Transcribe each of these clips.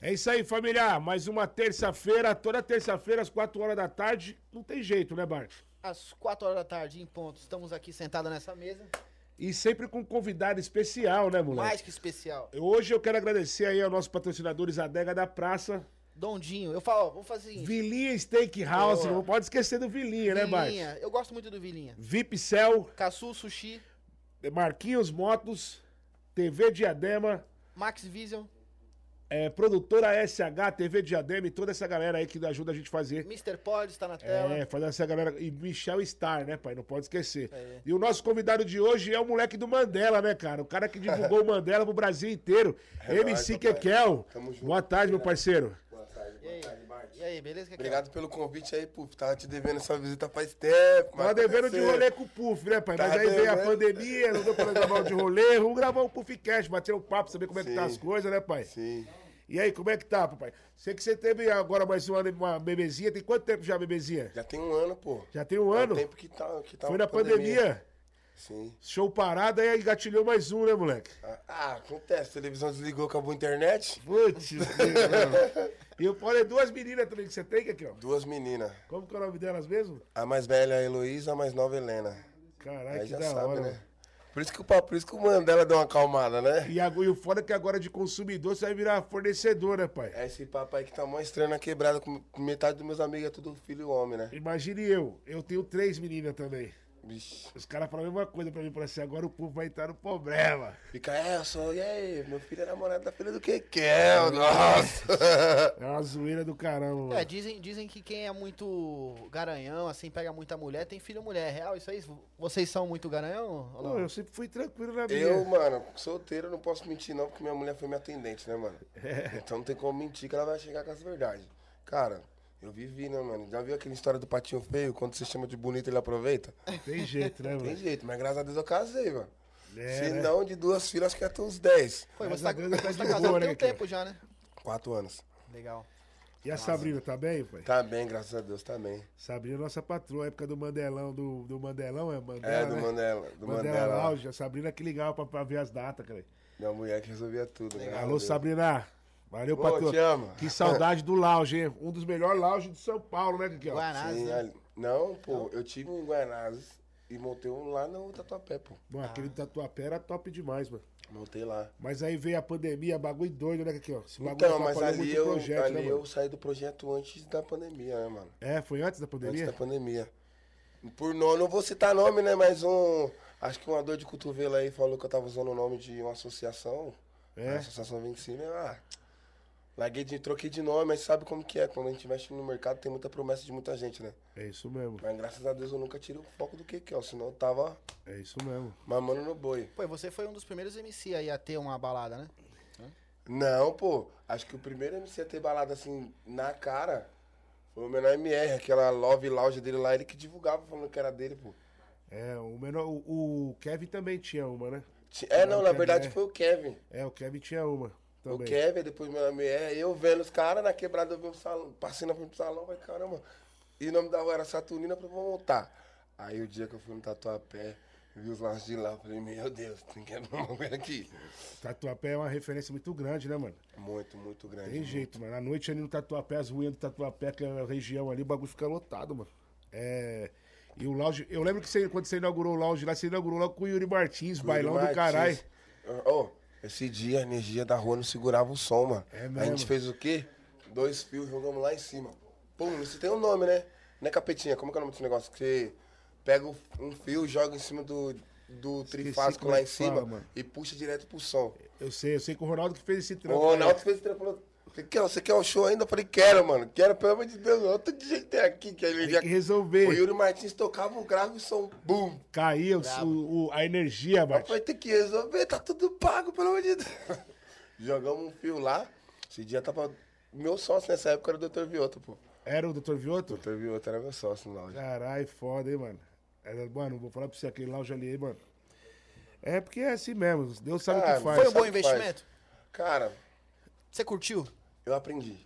É isso aí, família. Mais uma terça-feira, toda terça-feira, às 4 horas da tarde. Não tem jeito, né, Bart? Às 4 horas da tarde, em ponto, estamos aqui sentados nessa mesa. E sempre com um convidado especial, né, moleque? Mais que especial. Hoje eu quero agradecer aí aos nossos patrocinadores Adega da Praça, Dondinho, eu falo, ó, vamos fazer o seguinte. Vilinha Steakhouse, não pode esquecer do Vilinha, né, Bart? Vilinha, eu gosto muito do Vilinha. VIP Cell, Caçu Sushi, Marquinhos Motos, TV Diadema, Max Vision, é, produtora SH, TV Diadema e toda essa galera aí que ajuda a gente a fazer. Mr. Pod está na tela. É, fazer essa galera. E Michel Star, né, pai? Não pode esquecer. É. E o nosso convidado de hoje é o moleque do Mandela, né, cara? O cara que divulgou o Mandela pro Brasil inteiro. É MC nóis. Kekel. Tamo junto. Boa tarde, meu parceiro. Boa tarde, boa tarde, aí, beleza? Obrigado pelo convite aí, Puf. Tava te devendo essa visita faz tempo. Tava devendo de rolê com o Puff, né, pai? Mas Tá aí veio a devendo. pandemia, não deu pra gravar o de rolê. Vamos gravar um Puff Cash, bater um papo, saber como é que tá Sim. as coisas, né, pai? Sim. E aí, como é que tá, papai? Sei que você teve agora mais uma, uma bebezinha. Tem quanto tempo já, bebezinha? Já tem um ano, pô. Já tem um É ano? o tempo que tá, que tá Foi na pandemia. Sim. Show parado, aí engatilhou mais um, né, moleque? Ah, Ah, acontece. A televisão desligou, acabou a internet. Putz, mano. E o Paulo é duas meninas também que você tem, aqui, ó. Duas meninas. Como que é o nome delas mesmo? A mais velha é a Heloísa, a mais nova é a Helena. Caralho, que já da sabe, hora, né? Por isso, que o, pa- por isso que o Mandela deu uma acalmada, né? E, agora- e o foda é que agora de consumidor você vai virar fornecedor, né, pai? É esse papo aí que tá mostrando a quebrada com com metade dos meus amigos é tudo filho e homem, né? Imagine eu, eu tenho três meninas também. Vixe. Os caras falam a mesma coisa pra mim, falam assim, agora o povo vai entrar no problema. Fica, é, eu sou, e aí, meu filho é namorado da filha do Kekel, nossa. É uma zoeira do caramba, mano. É, dizem, dizem que quem é muito garanhão, assim, pega muita mulher, tem filho mulher. É real isso aí? Vocês são muito garanhão? ou Não, não? eu sempre fui tranquilo na minha. Eu, mano, solteiro, não posso mentir não, porque minha mulher foi minha atendente, né, mano? É. Então não tem como mentir que ela vai chegar com as verdades. Cara, eu vivi, né, mano? Já viu aquela história do patinho feio? Quando você chama de bonito, ele aproveita? Tem jeito, né, Tem mano? jeito, mas graças a Deus eu casei, mano. É, Se né? não, de duas filhas, acho que ia ter uns 10. Foi, você tá, Deus, tá você de tá boa, casado né, tem um Kekel? tempo já, né? Quatro anos. Legal. E a Sabrina, tá bem, pai? Tá bem, graças a Deus, tá bem. Sabrina é nossa patroa, época do Mandelão, do, do Mandelão, é Mandela, É, do né? Mandela. Do Mandela, Mandela. Lounge, a Sabrina que ligava pra, pra ver as datas, cara. Minha mulher que resolvia tudo. a Alô, Deus. Sabrina. Valeu, te amo. Que saudade do lounge, hein? Um dos melhores lounges de São Paulo, né, Kiki? Guanás, Sim, né? Não, pô, eu tive um em Guanazes e montei um lá no Tatuapé, pô. Bom, aquele Tatuapé era top demais, mano. Montei lá. Mas aí veio a pandemia, bagulho doido, né, Kiki? Esse bagulho Então, mas ali, eu, projeto, ali né, eu saí do projeto antes da pandemia, né, mano? É, foi antes da Antes pandemia? da pandemia. Por nome, não vou citar nome, né? Mas um. Acho que uma dor de cotovelo aí falou que eu tava usando o nome de uma associação. É. A associação vem de cima. eu, Ah, larguei de. Troquei de nome, mas sabe como que é? Quando a gente mexe no mercado, tem muita promessa de muita gente, né? É isso mesmo, Mas graças a Deus eu nunca tirei o foco do que que é, senão eu tava é isso mesmo. mamando no boi. Pô, e você foi um dos primeiros MC aí a ter uma balada, né? Não, pô. Acho que o primeiro MC a ter balada assim na cara foi o menor MR, aquela Love Lounge dele lá, ele que divulgava falando que era dele, pô. É, o menor, o, o Kevin também tinha uma, né? É, não, Não, na verdade é. foi o Kevin. É, o Kevin tinha uma O também. Kevin, depois meu MR, eu vendo os caras na quebrada, eu vi um salão, passei na frente do salão, falei, caramba. E o nome da rua era Saturnina, vou montar. Aí o dia que eu fui no Tatuapé, vi os lanches de lá, falei, meu Deus, tem que abrir uma coisa aqui. Tatuapé é uma referência muito grande, né, mano? Muito, muito grande. Tem jeito, mano. À noite ali no Tatuapé, as ruínas do Tatuapé, que é a região ali, o bagulho fica lotado, mano. É. E o lounge. Eu lembro que você, quando você inaugurou o lounge lá, você inaugurou logo com o Yuri Martins, bailão do Martins. caralho. Ô, esse dia a energia da rua não segurava o som, mano. É A mesmo? gente fez o quê? Dois fios, jogamos lá em cima. Pum, isso tem um nome, né? Não é capetinha, como que é o nome desse negócio? Que você pega o- um fio, joga em cima do, do trifásico como lá é em cima fala, e puxa direto pro som. Eu sei, eu sei que o Ronaldo que fez esse O trampo. Ronaldo aí. fez esse trampo, "Você quer, você quer o show ainda? Eu falei, quero, mano. Quero, pelo amor de Deus. Outro dia que tem aqui, que ele Tem já... que resolver. O Yuri Martins tocava o grave e o som, bum. Caía o, o- a energia, Bart. Vai ter que resolver, tá tudo pago, pelo amor de Deus. Jogamos um fio lá. Esse dia tava. Meu sócio nessa época era o Dr. Vioto, pô. Era o Dr. Vioto? O Dr. Vioto era meu sócio no lounge. Caralho, foda, hein, mano. Era, mano, vou falar pra você, aquele lounge ali, mano. É porque é assim mesmo, Deus sabe o Ah, que faz. Foi um bom investimento? Cara, Você curtiu? Eu aprendi.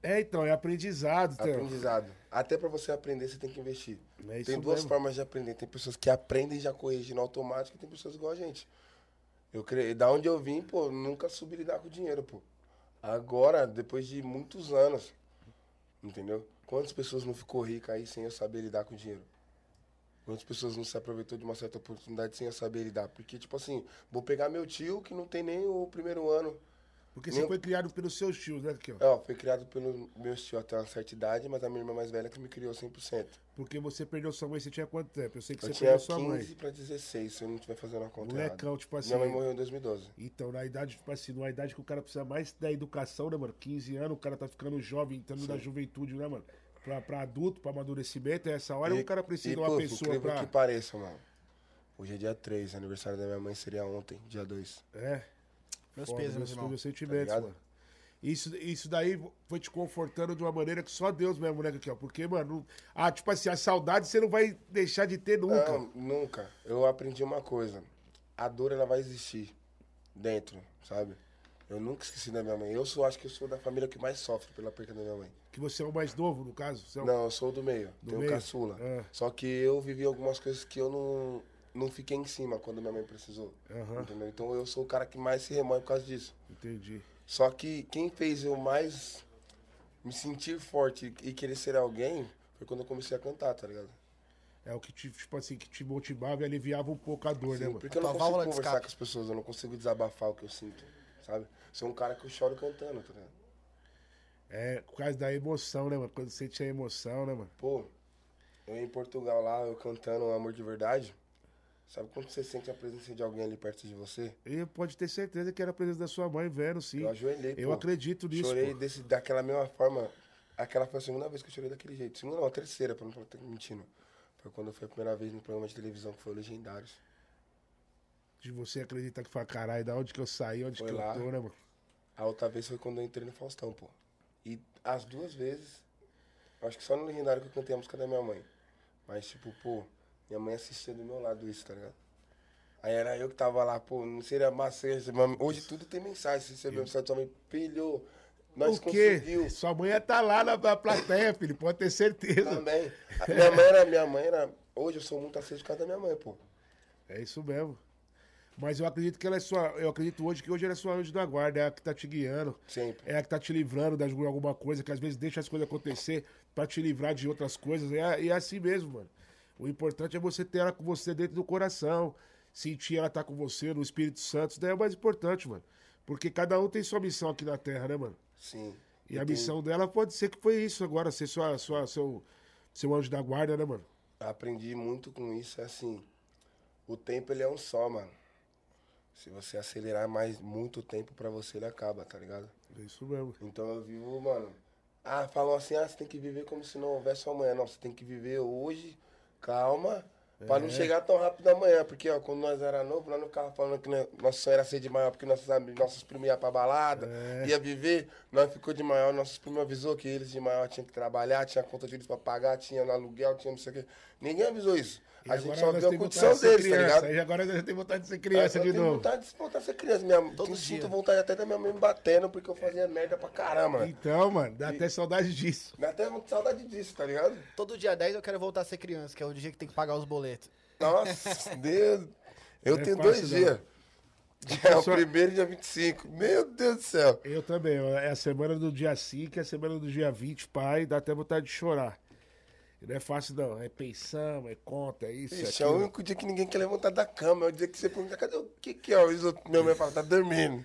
É, então, é aprendizado, Theo. Aprendizado. Até pra você aprender, você tem que investir. É tem duas mesmo. formas de aprender. Tem pessoas que aprendem e já corrigem no automático e tem pessoas igual a gente. Eu cre... Da onde eu vim, pô, nunca soube lidar com dinheiro, pô. Agora, depois de muitos anos, entendeu? Quantas pessoas não ficou rica aí sem eu saber lidar com dinheiro? Quantas pessoas não se aproveitou de uma certa oportunidade sem eu saber lidar? Porque, tipo assim, vou pegar meu tio que não tem nem o primeiro ano. Porque você Meu- foi criado pelos seus tios, né, Kel? Ó, foi criado pelo meu tio até uma certa idade, mas a minha irmã mais velha que me criou 100%. Porque você perdeu sua mãe, você tinha quanto tempo? Eu sei que Eu você tinha perdeu sua 15 mãe. pra 16, se eu não estiver fazendo a conta errada. Molecão, tipo assim. Minha mãe morreu em 2012. Então, na idade, tipo assim, numa idade que o cara precisa mais da educação, né, mano? 15 anos, o cara tá ficando jovem, entrando na juventude, né, mano? Pra, pra adulto, pra amadurecimento, é essa hora E- o cara precisa de uma pô, pessoa pra. que pareça, mano. Hoje é dia 3, aniversário da minha mãe seria ontem, dia 2. É. Meus Foda, pesos, meus, meus meus sentimentos, ligado? mano. Isso, isso daí foi te confortando de uma maneira que só Deus mesmo, né, Kel? Porque, mano, ah, tipo assim, a saudade você não vai deixar de ter nunca. Não, nunca. Eu aprendi uma coisa. A dor, ela vai existir dentro, sabe? Eu nunca esqueci da minha mãe. Eu sou, acho que eu sou da família que mais sofre pela perda da minha mãe. Que você é o mais novo, no caso. É o- Não, eu sou do meio. Do tenho meio? caçula. Ah. Só que eu vivi algumas coisas que eu não, não fiquei em cima quando minha mãe precisou. Aham. Entendeu? Então eu sou o cara que mais se remoe por causa disso. Entendi. Só que quem fez eu mais me sentir forte e querer ser alguém foi quando eu comecei a cantar, tá ligado? É o que te, tipo assim, que te motivava e aliviava um pouco a dor, né, Sim, mano? porque eu não consigo conversar com as pessoas, eu não consigo desabafar o que eu sinto, sabe? Sou um cara que eu choro cantando, tá ligado? É, por causa da emoção, né, mano? Quando você tinha emoção, né, mano? Pô, eu em Portugal lá, eu cantando Amor de Verdade, sabe quando você sente a presença de alguém ali perto de você? E pode ter certeza que era a presença da sua mãe vendo, sim. Eu ajoelhei, Eu pô. acredito nisso, Chorei pô. desse, daquela mesma forma. Aquela foi a segunda vez que eu chorei daquele jeito. Segunda não, a terceira, pra não estar mentindo. Foi quando foi a primeira vez no programa de televisão que foi o Legendários. De você acreditar que fala, caralho, da onde que eu saí, onde Foi que lá. eu tô, né, mano? A outra vez foi quando eu entrei no Faustão, pô. E as duas vezes, acho que só no Legendário que eu cantei a música da minha mãe. Mas, tipo, pô, minha mãe assistia do meu lado isso, tá ligado? Aí era eu que tava lá, pô, não seria massa. Hoje tudo tem mensagem. Se você vê mensagem sua mãe, pilhou, nós o quê? conseguiu. Sua mãe ia estar lá na, plateia, filho, pode ter certeza. Também. A minha mãe era, minha mãe era. Hoje eu sou muito aceso por causa da minha mãe, pô. É isso mesmo. Mas eu acredito que ela é sua. Eu acredito hoje que hoje ela é sua anjo da guarda, é a que tá te guiando. Sempre. É a que tá te livrando de alguma coisa, que às vezes deixa as coisas acontecer pra te livrar de outras coisas. E é, e é assim mesmo, mano. O importante é você ter ela com você dentro do coração. Sentir ela tá com você no Espírito Santo. Isso daí é o mais importante, mano. Porque cada um tem sua missão aqui na Terra, né, mano? Sim. E a tem- missão dela pode ser que foi isso agora, ser sua, sua, seu, seu anjo da guarda, né, mano? Aprendi muito com isso, é assim. O tempo ele é um só, mano. Se você acelerar mais muito tempo pra você, ele acaba, tá ligado? É isso mesmo. Então eu vivo, mano. Ah, falam assim, ah, você tem que viver como se não houvesse amanhã. Não, você tem que viver hoje, calma, pra É. não chegar tão rápido amanhã. Porque, ó, quando nós era novo, nós não ficava falando que nosso sonho era ser de maior, porque nossos, amigos, nossos primos iam pra balada, É. ia viver. Nós ficou de maior, nossos primos avisou que eles de maior tinham que trabalhar, tinha conta de juros pra pagar, tinha aluguel, tinha não sei o quê. Ninguém avisou isso. E a gente agora só viu a condição vontade de ser deles, tá criança. ligado? Aí agora nós temos vontade de ser criança eu de tenho novo. vontade de voltar a ser criança. Minha, Todo sinto vontade até da minha mãe me batendo, porque eu fazia merda pra caramba. Então, mano, dá até saudade disso. Dá até saudade disso, tá ligado? Todo dia 10 eu quero voltar a ser criança, que é o dia que tem que pagar os boletos. Nossa, Deus. Eu é tenho fácil, dois dias. Dia Só- primeiro e dia 25. Meu Deus do céu. Eu também. É a semana do dia 5, é a semana do dia 20, pai. Dá até vontade de chorar. Não é fácil, não. É pensão, é conta, é isso, é é o único dia que ninguém quer levantar da cama. É o dia que você pergunta, cadê o que que é? Às vezes minha mãe fala, tá dormindo.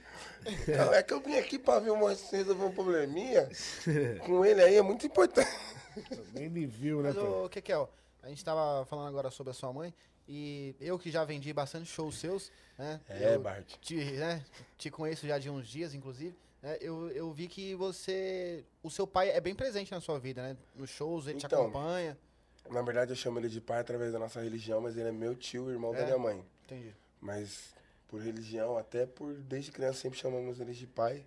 Não, é que eu vim aqui pra ver uma, resolver um probleminha. Com ele aí é muito importante. Nem me viu, né, Mas, ô, Kekel, a gente tava falando agora sobre a sua mãe, e eu que já vendi bastante shows seus, né? É, eu Bart. Te, né, te conheço já de uns dias, inclusive. Né, eu, eu vi que você. O seu pai é bem presente na sua vida, né? Nos shows, ele te Então, acompanha. Na verdade, eu chamo ele de pai através da nossa religião, mas ele é meu tio, irmão É? da minha mãe. Entendi. Mas por religião, até por desde criança sempre chamamos ele de pai.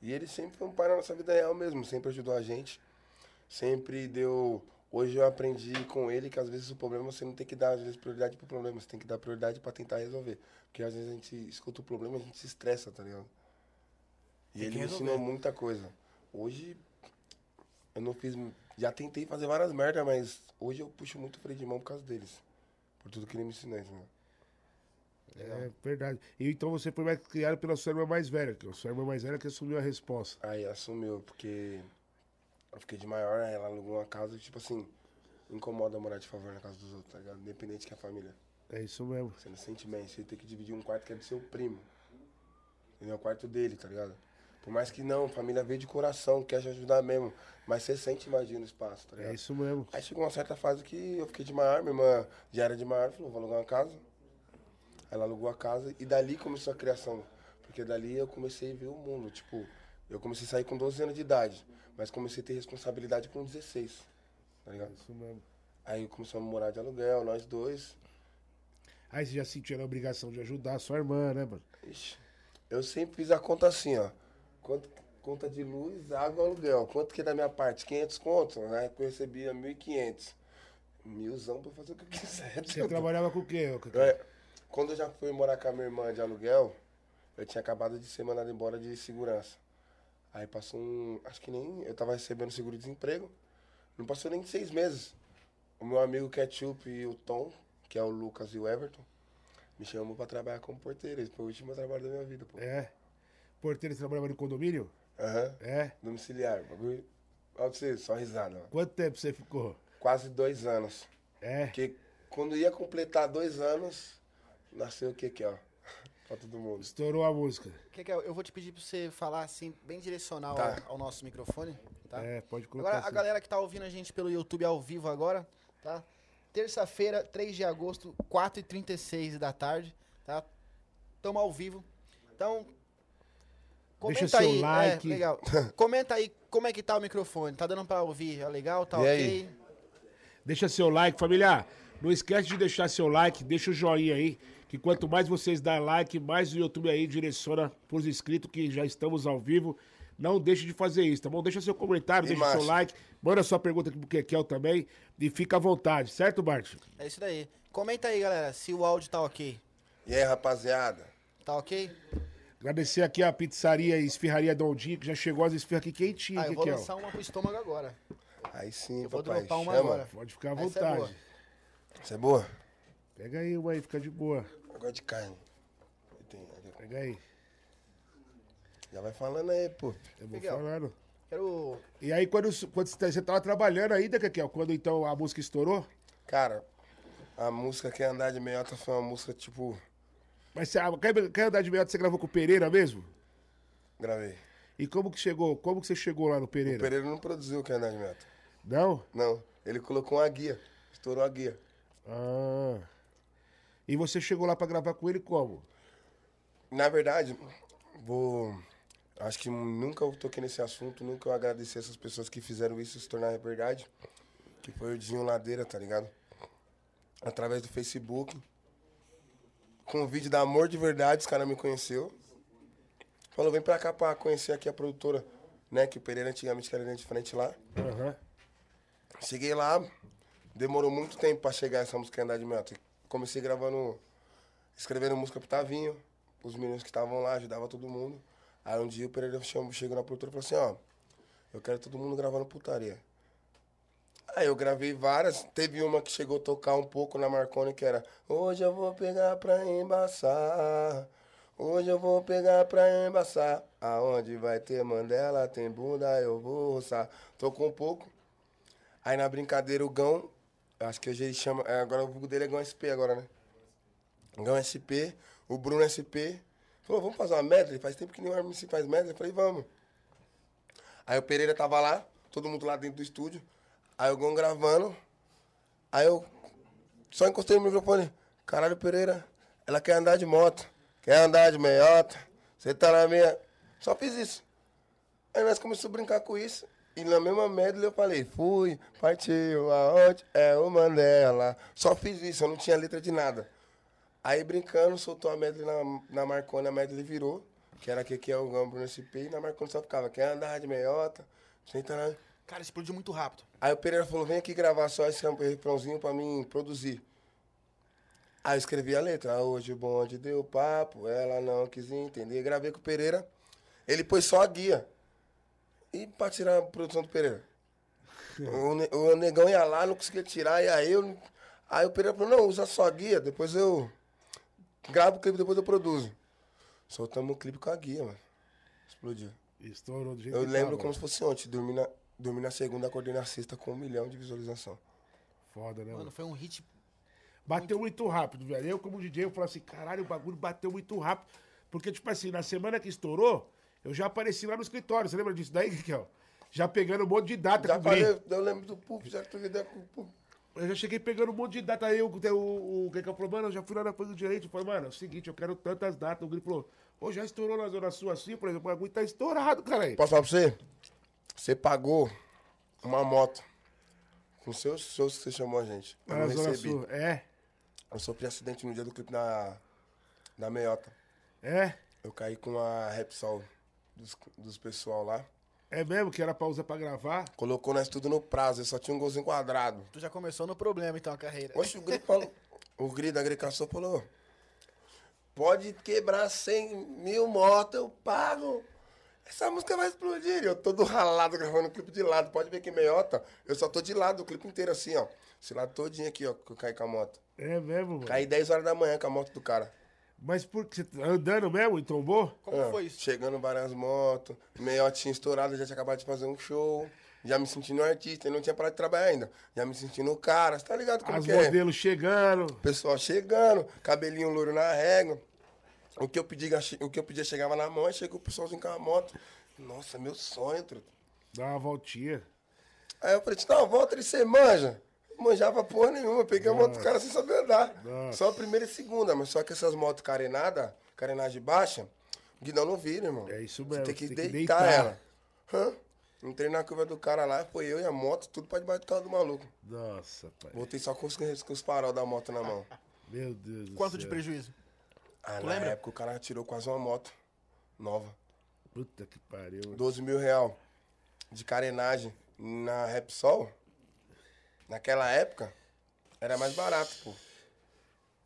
E ele sempre foi um pai na nossa vida real mesmo, sempre ajudou a gente. Sempre deu. Hoje eu aprendi com ele que às vezes o problema você não tem que dar às vezes prioridade pro problema, você tem que dar prioridade pra tentar resolver. Porque às vezes a gente escuta o problema e a gente se estressa, tá ligado? E ele me ensinou muita coisa. Hoje eu não fiz. Já tentei fazer várias merdas, mas hoje eu puxo muito freio de mão por causa deles. Por tudo que ele me ensinou, entendeu? É verdade. E então você foi mais criado pela sua irmã mais velha, que a sua irmã mais velha que assumiu a resposta. Aí assumiu, porque eu fiquei de maior, ela alugou uma casa e, tipo assim, incomoda morar de favor na casa dos outros, tá ligado? Independente que a família. É isso mesmo. Você não sente bem, você tem que dividir um quarto que é do seu primo. É o quarto dele, tá ligado? Por mais que não, família veio de coração, quer te ajudar mesmo. Mas você sente, imagina o espaço, tá ligado? É isso mesmo. Aí chegou uma certa fase que eu fiquei de maior, minha irmã já era de maior, falou, vou alugar uma casa. Ela alugou a casa e dali começou a criação. Porque dali eu comecei a ver o mundo. Tipo, eu comecei a sair com 12 anos de idade, mas comecei a ter responsabilidade com 16. Tá ligado? Isso mesmo. Aí começamos a morar de aluguel, nós dois. Aí você já sentiu a obrigação de ajudar a sua irmã, né, mano? Ixi, eu sempre fiz a conta assim, ó. Quanto, conta de luz, água, aluguel. Quanto que é da minha parte? 500 contos, né? Eu recebia 1.500. Milzão pra fazer o que eu quiser. Você trabalhava com o quê? É, quando eu já fui morar com a minha irmã de aluguel, eu tinha acabado de ser mandado embora de segurança. Aí passou um. Acho que nem. Eu tava recebendo seguro-desemprego. Não passou nem seis meses. O meu amigo Ketchup e o Tom, que é o Lucas e o Everton, me chamou pra trabalhar como porteiro. Esse foi o último trabalho da minha vida, pô. É. Porteiro, você trabalhava no condomínio? Aham. É. Domiciliar. Bagulho. Olha pra você, só risada. Quanto tempo você ficou? Quase dois anos. É. Porque quando ia completar dois anos, nasceu o que que, ó? Pra todo mundo. Estourou a música. Que que é? Eu vou te pedir pra você falar assim, bem direcional Tá. ao, ao nosso microfone, tá? É, pode colocar. Agora, a assim. galera que tá ouvindo a gente pelo YouTube ao vivo agora, tá? Terça-feira, 3 de agosto, 4h36 da tarde, tá? Tamo ao vivo. Então, comenta Deixa seu aí. like. É, legal. comenta aí como é que tá o microfone. Tá dando pra ouvir? É legal? Tá E ok? aí? Deixa seu like, família. Não esquece de deixar seu like, deixa o joinha aí. Que quanto mais vocês dão like, mais o YouTube aí direciona pros inscritos que já estamos ao vivo. Não deixe de fazer isso, tá bom? Deixa seu comentário, E deixa seu macho. like, manda sua pergunta aqui pro Kekel também e fica à vontade, certo, Bart? É isso daí. Comenta aí, galera, se o áudio tá ok. E aí, rapaziada? Tá ok? Agradecer aqui a pizzaria e esfirraria Dondinho, que já chegou as esfirras aqui quentinhas, Ah, eu vou Kekel. lançar uma pro estômago agora. Aí sim, Eu vou papai. dropar uma Chama. agora. Pode ficar à Essa é vontade. boa. Você é boa? Pega aí uma aí, fica de boa. Eu gosto de carne. Pega aí. Já vai falando aí, pô. Eu vou Legal. falando. Quero. E aí, quando, quando você você tava trabalhando ainda, Kekel, quando então a música estourou, Cara, a música Quer Andar de Meiota foi uma música, tipo, mas você, quer, quer andar de meiota, você gravou com o Pereira mesmo? gravei. E como que chegou? Como que você chegou lá no O Pereira? Pereira não produziu Quer Andar de Meiota. Não? Não, ele colocou uma guia. Estourou a guia. Ah. E você chegou lá pra gravar com ele como? Na verdade, vou. Acho que nunca eu toquei nesse assunto, nunca eu agradeci essas pessoas que fizeram isso se tornar verdade. Que foi o Dinho Ladeira, tá ligado? Através do Facebook. Vídeo da Amor de Verdade, os caras me conheceu. Falou, vem pra cá pra conhecer aqui a produtora, né? Que o Pereira antigamente era de frente lá. Aham. Cheguei lá, demorou muito tempo pra chegar essa música Andar de Meta. Comecei gravando, escrevendo música pro Tavinho, os meninos que estavam lá, ajudava todo mundo. Aí um dia o Pereira chamou, chegou na produtora e falou assim, ó, eu quero todo mundo gravando putaria. Aí eu gravei várias, teve uma que chegou a tocar um pouco na Marconi, que era Hoje eu vou pegar pra embaçar, hoje eu vou pegar pra embaçar, aonde vai ter Mandela, tem bunda, eu vou roçar. Tocou um pouco, Aí na brincadeira o Gão, acho que hoje ele chama, é, agora o vulgo dele é Gão SP agora, né? Gão SP, o Bruno SP, falou, vamos fazer uma medley? Faz tempo que nenhum MC faz medley. Eu falei, vamos. Aí o Pereira tava lá, todo mundo lá dentro do estúdio, aí o Gão gravando, aí eu só encostei no microfone, caralho Pereira, ela quer andar de moto, quer andar de meiota, você tá na minha... Só fiz isso. Aí nós começamos a brincar com isso. E na mesma medley eu falei, fui, partiu, aonde é o Mandela. Só fiz isso, eu não tinha letra de nada. Aí brincando, soltou a medley na, na Marconi, a medley virou, que era que que é o Gambro no SP, e na Marconi só ficava, quer andar de meiota, senta na... Cara, explodiu muito rápido. Aí o Pereira falou, vem aqui gravar só esse refrãozinho pra mim produzir. Aí eu escrevi a letra, hoje o bonde deu papo, ela não quis entender. Gravei com o Pereira, ele pôs só a guia. E pra tirar a produção do Pereira. O, o negão ia lá, não conseguia tirar, e aí eu. Aí o Pereira falou, não, usa só a guia, depois eu gravo o clipe, depois eu produzo. Soltamos um clipe com a guia, mano. Explodiu. Estourou do jeito Eu lembro tava. como se fosse ontem. Dormi na, dormi na segunda, acordei na sexta com um milhão de visualização. Foda, né, Mano, mano? foi um hit. Bateu muito rápido, velho. Eu, como DJ, eu falo assim, caralho, o bagulho bateu muito rápido. Porque, tipo assim, na semana que estourou, eu já apareci lá no escritório. Você lembra disso daí, Kikel? Já pegando um monte de data Já falei, eu lembro do Pup, já tô ideia com o Pup. Eu já cheguei pegando um monte de data. Aí o, o, o que que eu falei, mano, eu já fui lá na coisa do direito. Eu falei, mano, é o seguinte, eu quero tantas datas. O Gri falou, ô, já estourou na zona sul assim? Por exemplo, o bagulho tá estourado, cara. aí. Posso falar pra você? Você pagou uma moto com seus shows que você chamou a gente. Eu não zona recebi. sul. É, Eu sofri acidente no dia do clipe na, na meiota. é. Eu caí com a Repsol dos, dos pessoal lá. É mesmo que era pra usar pra gravar? Colocou nós tudo no prazo, eu só tinha um golzinho quadrado. Tu já começou no problema, então, a carreira. Oxe, o Gri falou. O Gri da agricultura falou: pode quebrar 100 mil motos, eu pago. Essa música vai explodir. Eu todo ralado gravando o clipe de lado. Pode ver que meiota. Eu só tô de lado o clipe inteiro assim, ó. Esse lado todinho aqui, ó, que eu caí com a moto. É mesmo, mano. Caí 10 horas da manhã com a moto do cara. Mas por que você tá andando mesmo e tombou? Como Ah, foi isso? Chegando várias motos, meiotinha estourada, já tinha acabado de fazer um show. Já me sentindo um artista, e não tinha parado de trabalhar ainda. Já me sentindo cara, você tá ligado como As que é? modelos chegando. Pessoal chegando, cabelinho louro na régua. O que eu pedi, o que eu pedia chegava na mão, aí chegou o pessoalzinho com a moto. Nossa, meu sonho, truta. Dá uma voltinha. Aí eu falei, te dá uma volta e você manja. Manjava porra nenhuma, peguei a moto do cara sem saber andar. Nossa. Só a primeira e segunda, mas só que essas motos carenadas, carenagem baixa, o guidão não vira, irmão. É isso Você mesmo, tem que você tem que deitar, deitar. ela. Hã? Entrei na curva do cara lá, foi eu e a moto, tudo pra debaixo do carro do maluco. Nossa, pai. Voltei só com os, com os farol da moto na mão. Meu Deus do Quanto céu. de prejuízo? Ah, Tu na lembra? época o cara tirou quase uma moto nova. Puta que pariu. mano. 12 mil real de carenagem na Repsol, naquela época, era mais barato, pô.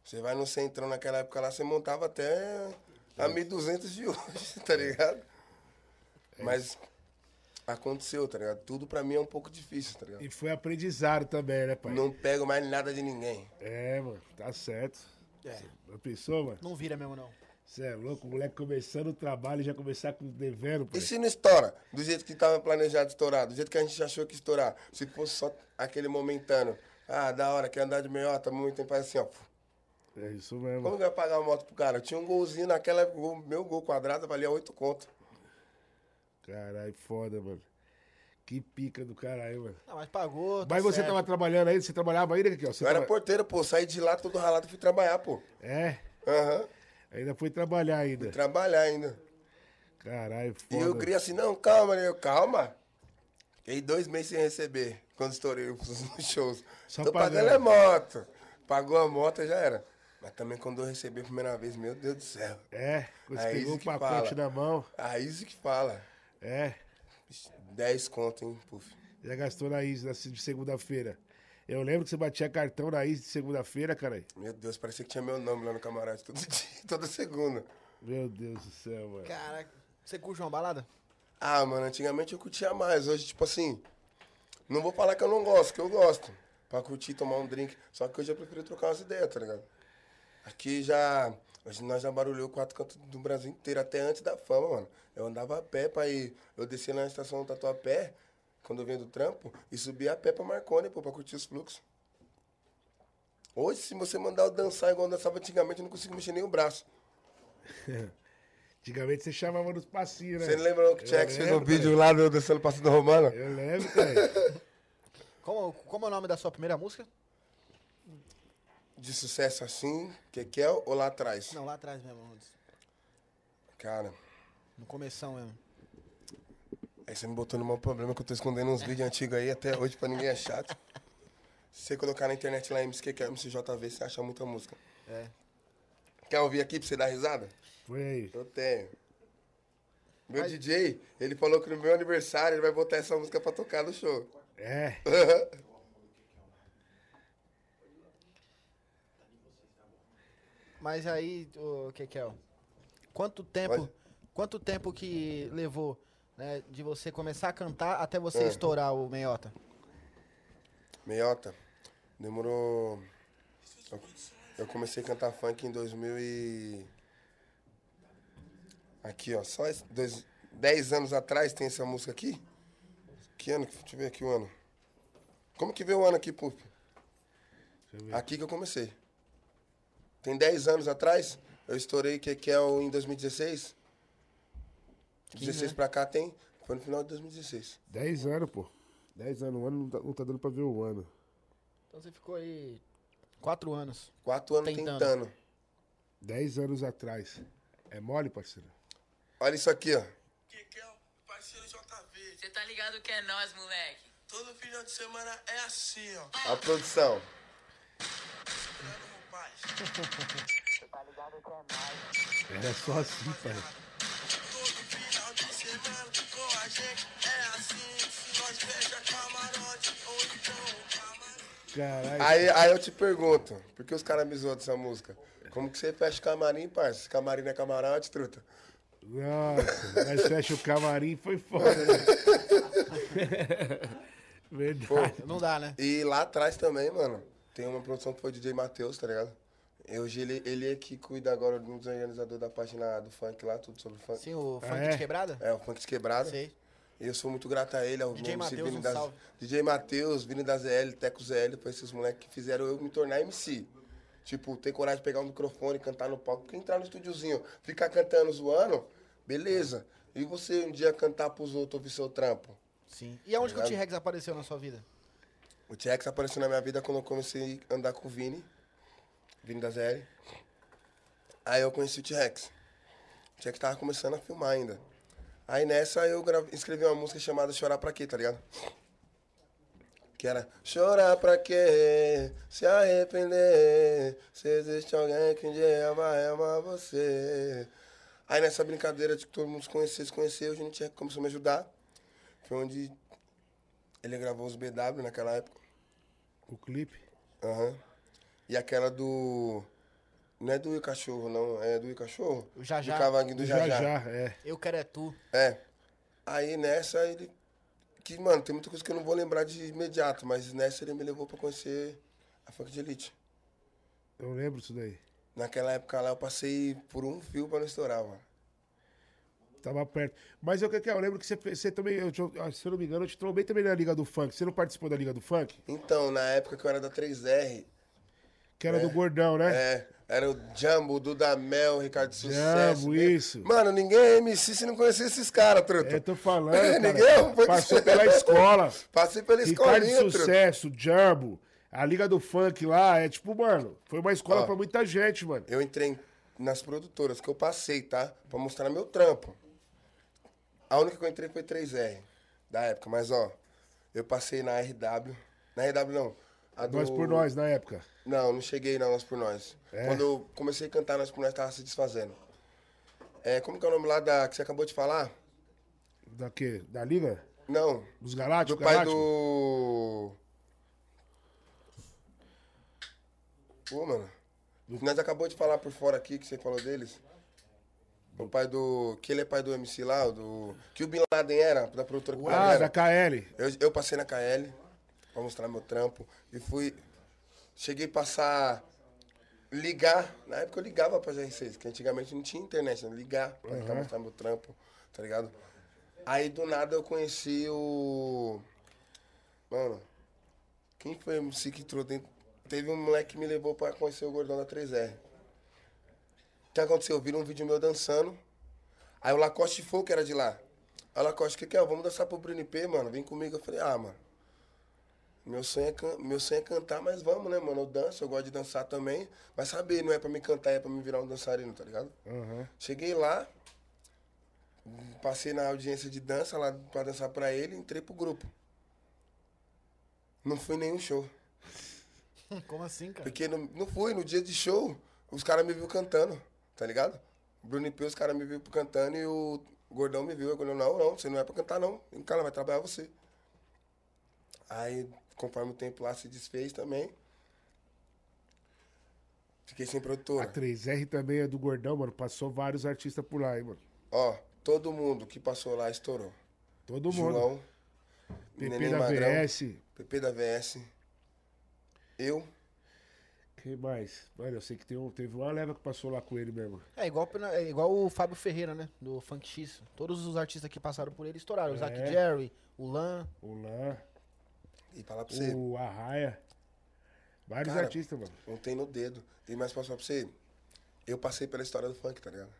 Você vai no centrão naquela época lá, você montava até a 1.200 de hoje, tá ligado? Mas aconteceu, tá ligado? Tudo pra mim é um pouco difícil, tá ligado? E foi aprendizado também, né, pai? Não pego mais nada de ninguém. É, mano, tá certo. É. Já pensou, mano? Não vira mesmo, não. Você é louco, o moleque começando o trabalho e já começar com devendo. E se não estoura? Do jeito que tava planejado estourar, do jeito que a gente achou que estourar. Se fosse só aquele momentâneo. Ah, da hora, quer andar de meiota, muito tempo faz assim, ó. É isso mesmo. Como que eu ia pagar a moto pro cara? Eu tinha um golzinho naquela época, o meu gol quadrado valia 8 conto. Caralho, foda, mano. Que pica do caralho, mano. Não, mas pagou. tá Mas você certo. tava trabalhando ainda? Você trabalhava ainda, aqui, ó? Você Eu era traba- porteiro, pô, saí de lá todo ralado e fui trabalhar, pô. É, Aham, ainda foi trabalhar ainda. trabalhar ainda. Caralho, E foda. eu queria assim, não, calma, né? Eu, calma. Fiquei dois meses sem receber, quando estourei os shows. Só Tô pagando. a moto. Pagou a moto, já era. Mas também quando eu recebi a primeira vez, meu Deus do céu. É, você Aí pegou o pacote fala. na mão. Aí isso que fala. É, 10 conto, hein, puf. já gastou na Isa de segunda-feira. Eu lembro que você batia cartão na Isa de segunda-feira, cara. Meu Deus, parecia que tinha meu nome lá no camarote todo dia, toda segunda. Meu Deus do céu, mano. Caraca, você curte uma balada? Ah, mano, antigamente eu curtia mais. Hoje, tipo assim, não vou falar que eu não gosto, que eu gosto. Pra curtir, tomar um drink. Só que hoje eu prefiro trocar umas ideias, tá ligado? Aqui já. Hoje nós já barulhou quatro cantos do Brasil inteiro, até antes da fama, mano. Eu andava a pé pra ir. Eu descia na estação do Tatuapé, quando eu vinha do trampo, e subia a pé pra Marconi, pô, pra curtir os fluxos. Hoje, se você mandar eu dançar igual eu dançava antigamente, eu não consigo mexer nem o braço. Antigamente você chamava nos passinhos, né? Você não lembra que o Eu Tchex fez um lembro, vídeo lá do dançando Passinho Romano? Eu lembro, cara. Como, como é o nome da sua primeira música? De sucesso assim, que que é ou lá atrás? Não, lá atrás mesmo. Cara, No começão mesmo. aí você me botou num mau problema que eu tô escondendo uns vídeos antigos aí até hoje pra ninguém achar. Se você colocar na internet lá que é MCJV, você acha muita música. É. Quer ouvir aqui pra você dar risada? Foi aí. Eu tenho. Meu Mas- DJ, ele falou que no meu aniversário ele vai botar essa música pra tocar no show. É. Mas aí, o que que é? Quanto tempo, Pode. quanto tempo que levou, né, de você começar a cantar até você É. estourar o meiota? Meiota, demorou. Eu comecei a cantar funk em 2000 e... Aqui, ó, só esse- dois, 10 anos atrás tem essa música aqui. Que ano? que- Deixa eu ver aqui o ano. Como que veio o ano aqui, Pup? Eu ver. Aqui que eu comecei. Tem 10 anos atrás, eu estourei que que é o em 2016. 16 né? pra cá tem. Foi no final de 2016. 10 anos, pô. 10 anos, o ano não tá, não tá dando pra ver o ano. Então você ficou aí quatro anos. Quatro anos Tentando. tentando. 10 anos atrás. É mole, parceiro? Olha isso aqui, ó. Que que é o parceiro JV. Cê tá ligado que é nós, moleque? Todo final de semana é assim, ó. A produção. Era só assim, pai. Todo final de semana com a gente é assim. Se nós fecha camarote ou então. Caralho. Aí, aí eu te pergunto, por que os caras me zoam dessa música? Como que você fecha camarim, parça? Camarim não é camarote, truta? Nossa, mas fecha o camarim foi foda, né? Verdade. Não dá, né? E lá atrás também, mano, tem uma produção que foi o DJ Matheus, tá ligado? E Hoje ele, ele é que cuida agora um dos organizadores da página do funk lá, tudo sobre funk. Sim, o funk é? de quebrada? É, o Funk de Quebrada. Sei. E eu sou muito grato a ele, ao DJ MC Matheus, Vini um das-. DJ Matheus, Vini da ZL, Teco ZL, foi esses moleques que fizeram eu me tornar MC. Tipo, ter coragem de pegar o microfone, cantar no palco. Porque entrar no estúdiozinho, ficar cantando, zoando, beleza. E você um dia cantar pros outros ouvir seu trampo? Sim. E aonde que o Tá? T-Rex apareceu na sua vida? O T-Rex apareceu na minha vida quando eu comecei a andar com o Vini, Vini da ZL. Aí eu conheci o T-Rex. O T-Rex tava começando a filmar ainda. Aí nessa eu escrevi uma música chamada Chorar Pra Quê, tá ligado? Que era Chorar pra quê? Se arrepender Se existe alguém que um dia vai amar você Aí nessa brincadeira de que todo mundo se conhecia, se conheceu, o Tcheco começou a me ajudar. Foi onde ele gravou os BW naquela época. O clipe. Aham. E aquela do. Não é do Will Cachorro, não. É do Will Cachorro? O Jajá. Do Cavaguinho do já, Jajá. já, é. Eu quero é tu. É. Aí nessa ele. Que, mano, tem muita coisa que eu não vou lembrar de imediato, mas nessa ele me levou pra conhecer a Funk de Elite. Eu lembro disso daí. Naquela época lá eu passei por um fio pra não estourar, mano. Tava perto. Mas eu, eu lembro que você, você também, eu, ah, se eu não me engano, eu te trombei também na Liga do Funk. Você não participou da Liga do Funk? Então, na época que eu era da 3R, Que era do Gordão, né? é, era o Jumbo, o Dudamel, o Ricardo Sucesso. Jumbo, né? isso. Mano, ninguém é MC se não conhecer esses caras, truta. É, tô falando, cara. Ninguém foi- Passou pela escola. Passei pela Ricardo escolinha, truta. Sucesso, Jumbo, a Liga do Funk lá, é tipo, mano, foi uma escola Ó. pra muita gente, mano. Eu entrei nas produtoras que eu passei, tá? Pra mostrar meu trampo. A única que eu entrei foi 3R, da época. Mas, ó, eu passei na RW. Na RW, não. Do... Nós por nós, na época. Não, não cheguei na Nós por Nós. É? Quando eu comecei a cantar Nós por Nós, tava se desfazendo. É, como que é o nome lá da, que você acabou de falar? Da quê? Da Liga? Não. Dos Do Galácticos? pai Galáctico? do... Pô, mano. Nós acabou de falar por fora aqui, que você falou deles. O pai do... Que ele é pai do MC lá, o do... Que o Bin Laden era, da produtora que Ah, da KL. Eu, eu passei na KL pra mostrar meu trampo e fui. Cheguei a passar. Ligar. Na época eu ligava pra GR6, que antigamente não tinha internet, né? Ligar pra cá mostrar meu trampo, tá ligado? Aí do nada eu conheci o. Mano. Quem foi o MC que trouxe dentro? Teve um moleque que me levou pra conhecer o gordão da 3R. O que aconteceu? Viram um vídeo meu dançando. Aí o Lacoste Folk era de lá. Aí o Lacoste, o que, que é? Vamos dançar pro Bruno P, mano. Vem comigo. Eu falei, ah, mano. Meu sonho, é can- meu sonho é cantar, mas vamos, né, mano? Eu danço, eu gosto de dançar também. Mas saber, não é pra me cantar, é pra me virar um dançarino, tá ligado? Aham. Cheguei lá, passei na audiência de dança lá pra dançar pra ele, entrei pro grupo. Não fui nenhum show. Como assim, cara? Porque não, não fui, no dia de show, os caras me viu cantando, tá ligado? Bruno P, os caras me viu cantando e o Gordão me viu. Eu falei, não, não, você não é pra cantar, não. Cara vai trabalhar você. Aí, conforme o tempo lá se desfez também, fiquei sem A produtora. 3R também é do Gordão, mano. Passou vários artistas por lá, hein, mano. Ó, todo mundo que passou lá estourou. Todo mundo. João, PP Neném da Magrão, VS. PP da VS, eu, Quem mais? Mano, eu sei que tem um, teve uma leva que passou lá com ele mesmo. É igual, é igual o Fábio Ferreira, né? Do Funk X. Todos os artistas que passaram por ele estouraram. O Zac É. Jerry, o Lan. O Lan, E falar pra você, o Arraia. Vários Cara, artistas, mano. não tem no dedo. E mais posso falar pra você, eu passei pela história do funk, tá ligado?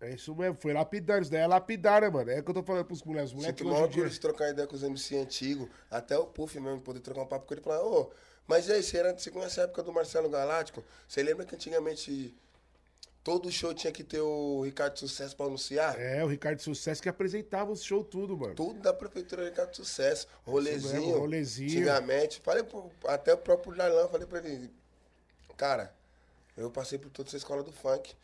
É isso mesmo, foi lapidar. Isso daí é lapidar, né, mano? É o que eu tô falando pros moleques. Os moleques hoje em dia... de trocar ideia com os MC antigos, até o Puff mesmo, poder trocar um papo com ele e falar, ô, mas e aí, você, era, você conhece a época do Marcelo Galáctico? Você lembra que antigamente todo show tinha que ter o Ricardo Sucesso pra anunciar? É, o Ricardo Sucesso que apresentava os show tudo, mano. Tudo da prefeitura Ricardo Sucesso. Rolezinho. mesmo, rolezinho. Antigamente. Falei pro, até o próprio Darlan, falei pra ele, cara, eu passei por toda essa escola do funk.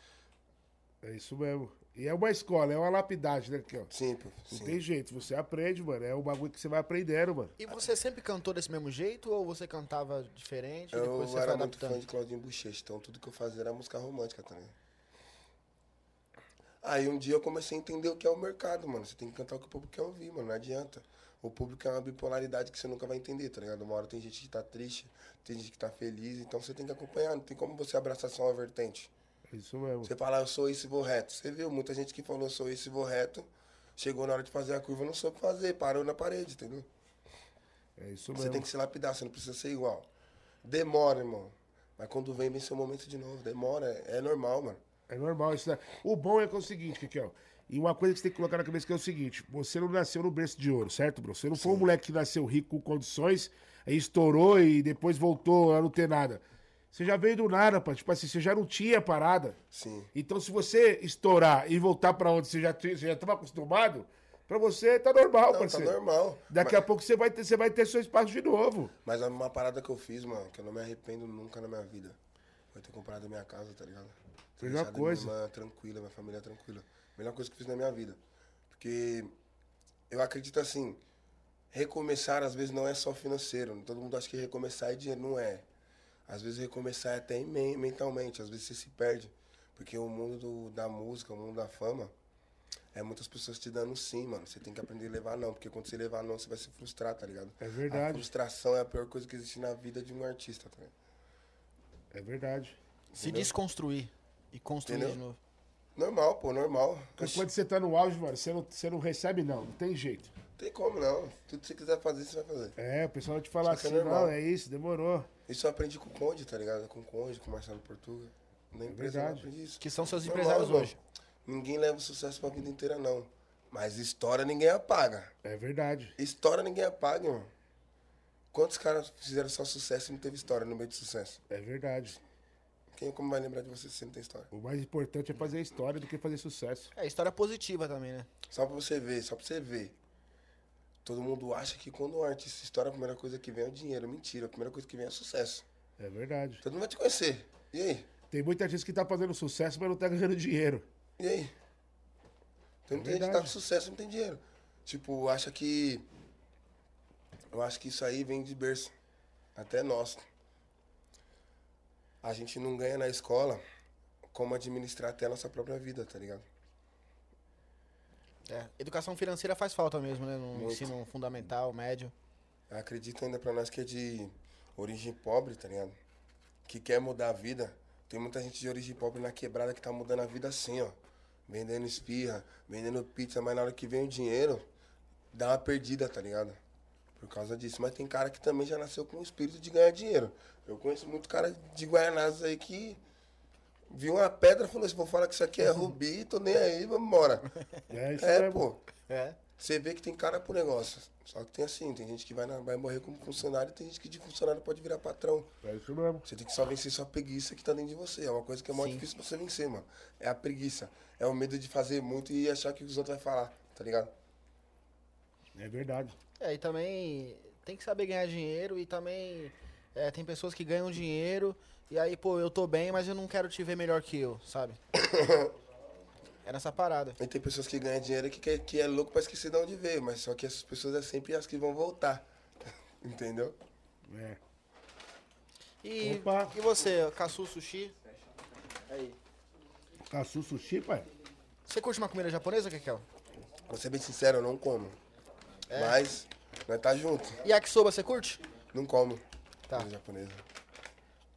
É isso mesmo. E é uma escola, é uma lapidade, né, aqui, ó. Sim, Puff, Não sim. tem jeito, você aprende, mano. É um bagulho que você vai aprendendo, mano. E você sempre cantou desse mesmo jeito ou você cantava diferente? Eu depois você era muito fã de Claudinho Bochecha, então tudo que eu fazia era música romântica também. Aí um dia eu comecei a entender o que é o mercado, mano. Você tem que cantar o que o público quer ouvir, mano. Não adianta. O público é uma bipolaridade que você nunca vai entender, tá ligado? Uma hora tem gente que tá triste, tem gente que tá feliz, então você tem que acompanhar. Não tem como você abraçar só uma vertente. Isso mesmo. Você falar, eu sou isso e vou reto. Você viu muita gente que falou, eu sou isso e vou reto. Chegou na hora de fazer a curva, não soube fazer, parou na parede, entendeu? É isso Você mesmo. tem que se lapidar, você não precisa ser igual. Demora, irmão. Mas quando vem, vem seu momento de novo. Demora, é normal, mano. É normal isso. daí. O bom é que é o seguinte, Kekel. E uma coisa que você tem que colocar na cabeça que é o seguinte: você não nasceu no berço de ouro, certo, bro? Você não foi um moleque que nasceu rico com condições, aí estourou e depois voltou a não ter nada. Você já veio do nada, pá. Tipo assim, você já não tinha parada. Sim. Então, se você estourar e voltar pra onde você já estava acostumado, pra você tá normal, Não, tá parceiro. normal. Daqui a pouco você vai, ter, você vai ter seu espaço de novo. Mas uma parada que eu fiz, mano, que eu não me arrependo nunca na minha vida. Foi ter comprado a minha casa, tá ligado? Melhor coisa. Minha irmã tranquila, minha família tranquila. Melhor coisa que eu fiz na minha vida. Porque eu acredito assim, recomeçar às vezes não é só financeiro. Todo mundo acha que recomeçar é dinheiro, não é. Às vezes recomeçar é até men- mentalmente, às vezes você se perde. Porque o mundo do- da música, o mundo da fama, é muitas pessoas te dando sim, mano. Você tem que aprender a levar não, porque quando você levar não, você vai se frustrar, tá ligado? É verdade. A frustração é a pior coisa que existe na vida de um artista, tá ligado? É verdade. Se desconstruir e construir Entendeu? de novo. Normal, pô, normal. Oxi, quando você tá no auge, mano, você não, você não recebe, não. Não tem jeito. tem como não. Tudo que você quiser fazer, você vai fazer. É, o pessoal vai te falar é assim, normal. não, é isso, demorou. Isso eu aprendi com o Conde, tá ligado? Com o Conde, com o Marcelo Portuga. Na empresa eu aprendi isso. Que são seus Normal, empresários irmão. hoje. Ninguém leva o sucesso pra vida inteira, não. Mas história ninguém apaga. É verdade. História ninguém apaga, irmão. Quantos caras fizeram só sucesso e não teve história no meio do sucesso? É verdade. Quem como vai lembrar de você se você não tem história? O mais importante é fazer história do que fazer sucesso. É, história positiva também, né? Só pra você ver, só pra você ver. Todo mundo acha que quando um artista estoura, a primeira coisa que vem é o dinheiro. Mentira, a primeira coisa que vem é sucesso. É verdade. Todo mundo vai te conhecer. E aí? Tem muita gente que tá fazendo sucesso, mas não tá ganhando dinheiro. E aí? Tem muita gente que tá com sucesso e não tem dinheiro. Tipo, acha que. Eu acho que isso aí vem de berço. Até nós. A gente não ganha na escola como administrar até a nossa própria vida, tá ligado? É, educação financeira faz falta mesmo, né? No Muito. ensino fundamental, médio. Eu acredito ainda pra nós que é de origem pobre, tá ligado? Que quer mudar a vida. Tem muita gente de origem pobre na quebrada que tá mudando a vida assim, ó. Vendendo espirra, vendendo pizza, mas na hora que vem o dinheiro, dá uma perdida, tá ligado? Por causa disso. Mas tem cara que também já nasceu com o espírito de ganhar dinheiro. Eu conheço muito cara de Guaianazes aí que viu uma pedra e falou assim, vou falar que isso aqui é rubi, tô nem aí, vamos embora. É isso É, mesmo. pô. É. Você vê que tem cara pro negócio. Só que tem assim, tem gente que vai, na- vai morrer como funcionário e tem gente que de funcionário pode virar patrão. É isso mesmo. Você tem que só vencer sua preguiça que tá dentro de você. É uma coisa que é muito Sim. difícil pra você vencer, mano. É a preguiça. É o medo de fazer muito e achar que os outros vão falar, tá ligado? É verdade. É, e também tem que saber ganhar dinheiro e também é, tem pessoas que ganham dinheiro e aí, pô, eu tô bem, mas eu não quero te ver melhor que eu, sabe? é nessa parada. E tem pessoas que ganham dinheiro que, que, que é louco pra esquecer de onde veio, mas só que essas pessoas é sempre as que vão voltar. Entendeu? É. E, Opa. e você, Caçu Sushi? Aí. Caçu sushi, pai? Você curte uma comida japonesa, Kekel? Vou ser bem sincero, eu não como. É. Mas, nós tá junto. Yakisoba, você curte? Não como. Tá. Comida japonesa.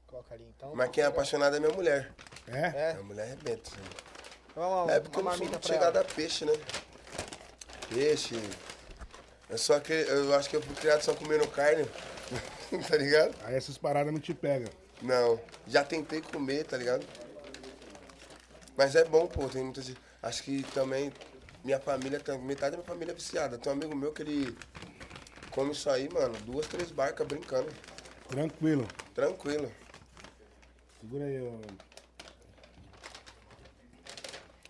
Coloca ali, então. Mas quem é apaixonado é minha mulher. É? É. A mulher arrebenta. né? Vamos, É porque eu uma não sou muito ela. a peixe, né? Peixe. Eu só que eu acho que eu fui criado só comendo carne. tá ligado? Aí essas paradas não te pegam. Não. Já tentei comer, tá ligado? Mas é bom, pô. Tem muita gente. Acho que também minha família, tem- metade da minha família é viciada. Tem um amigo meu que ele come isso aí, mano. Duas, três barcas brincando. Tranquilo. Tranquilo. Segura aí, ó.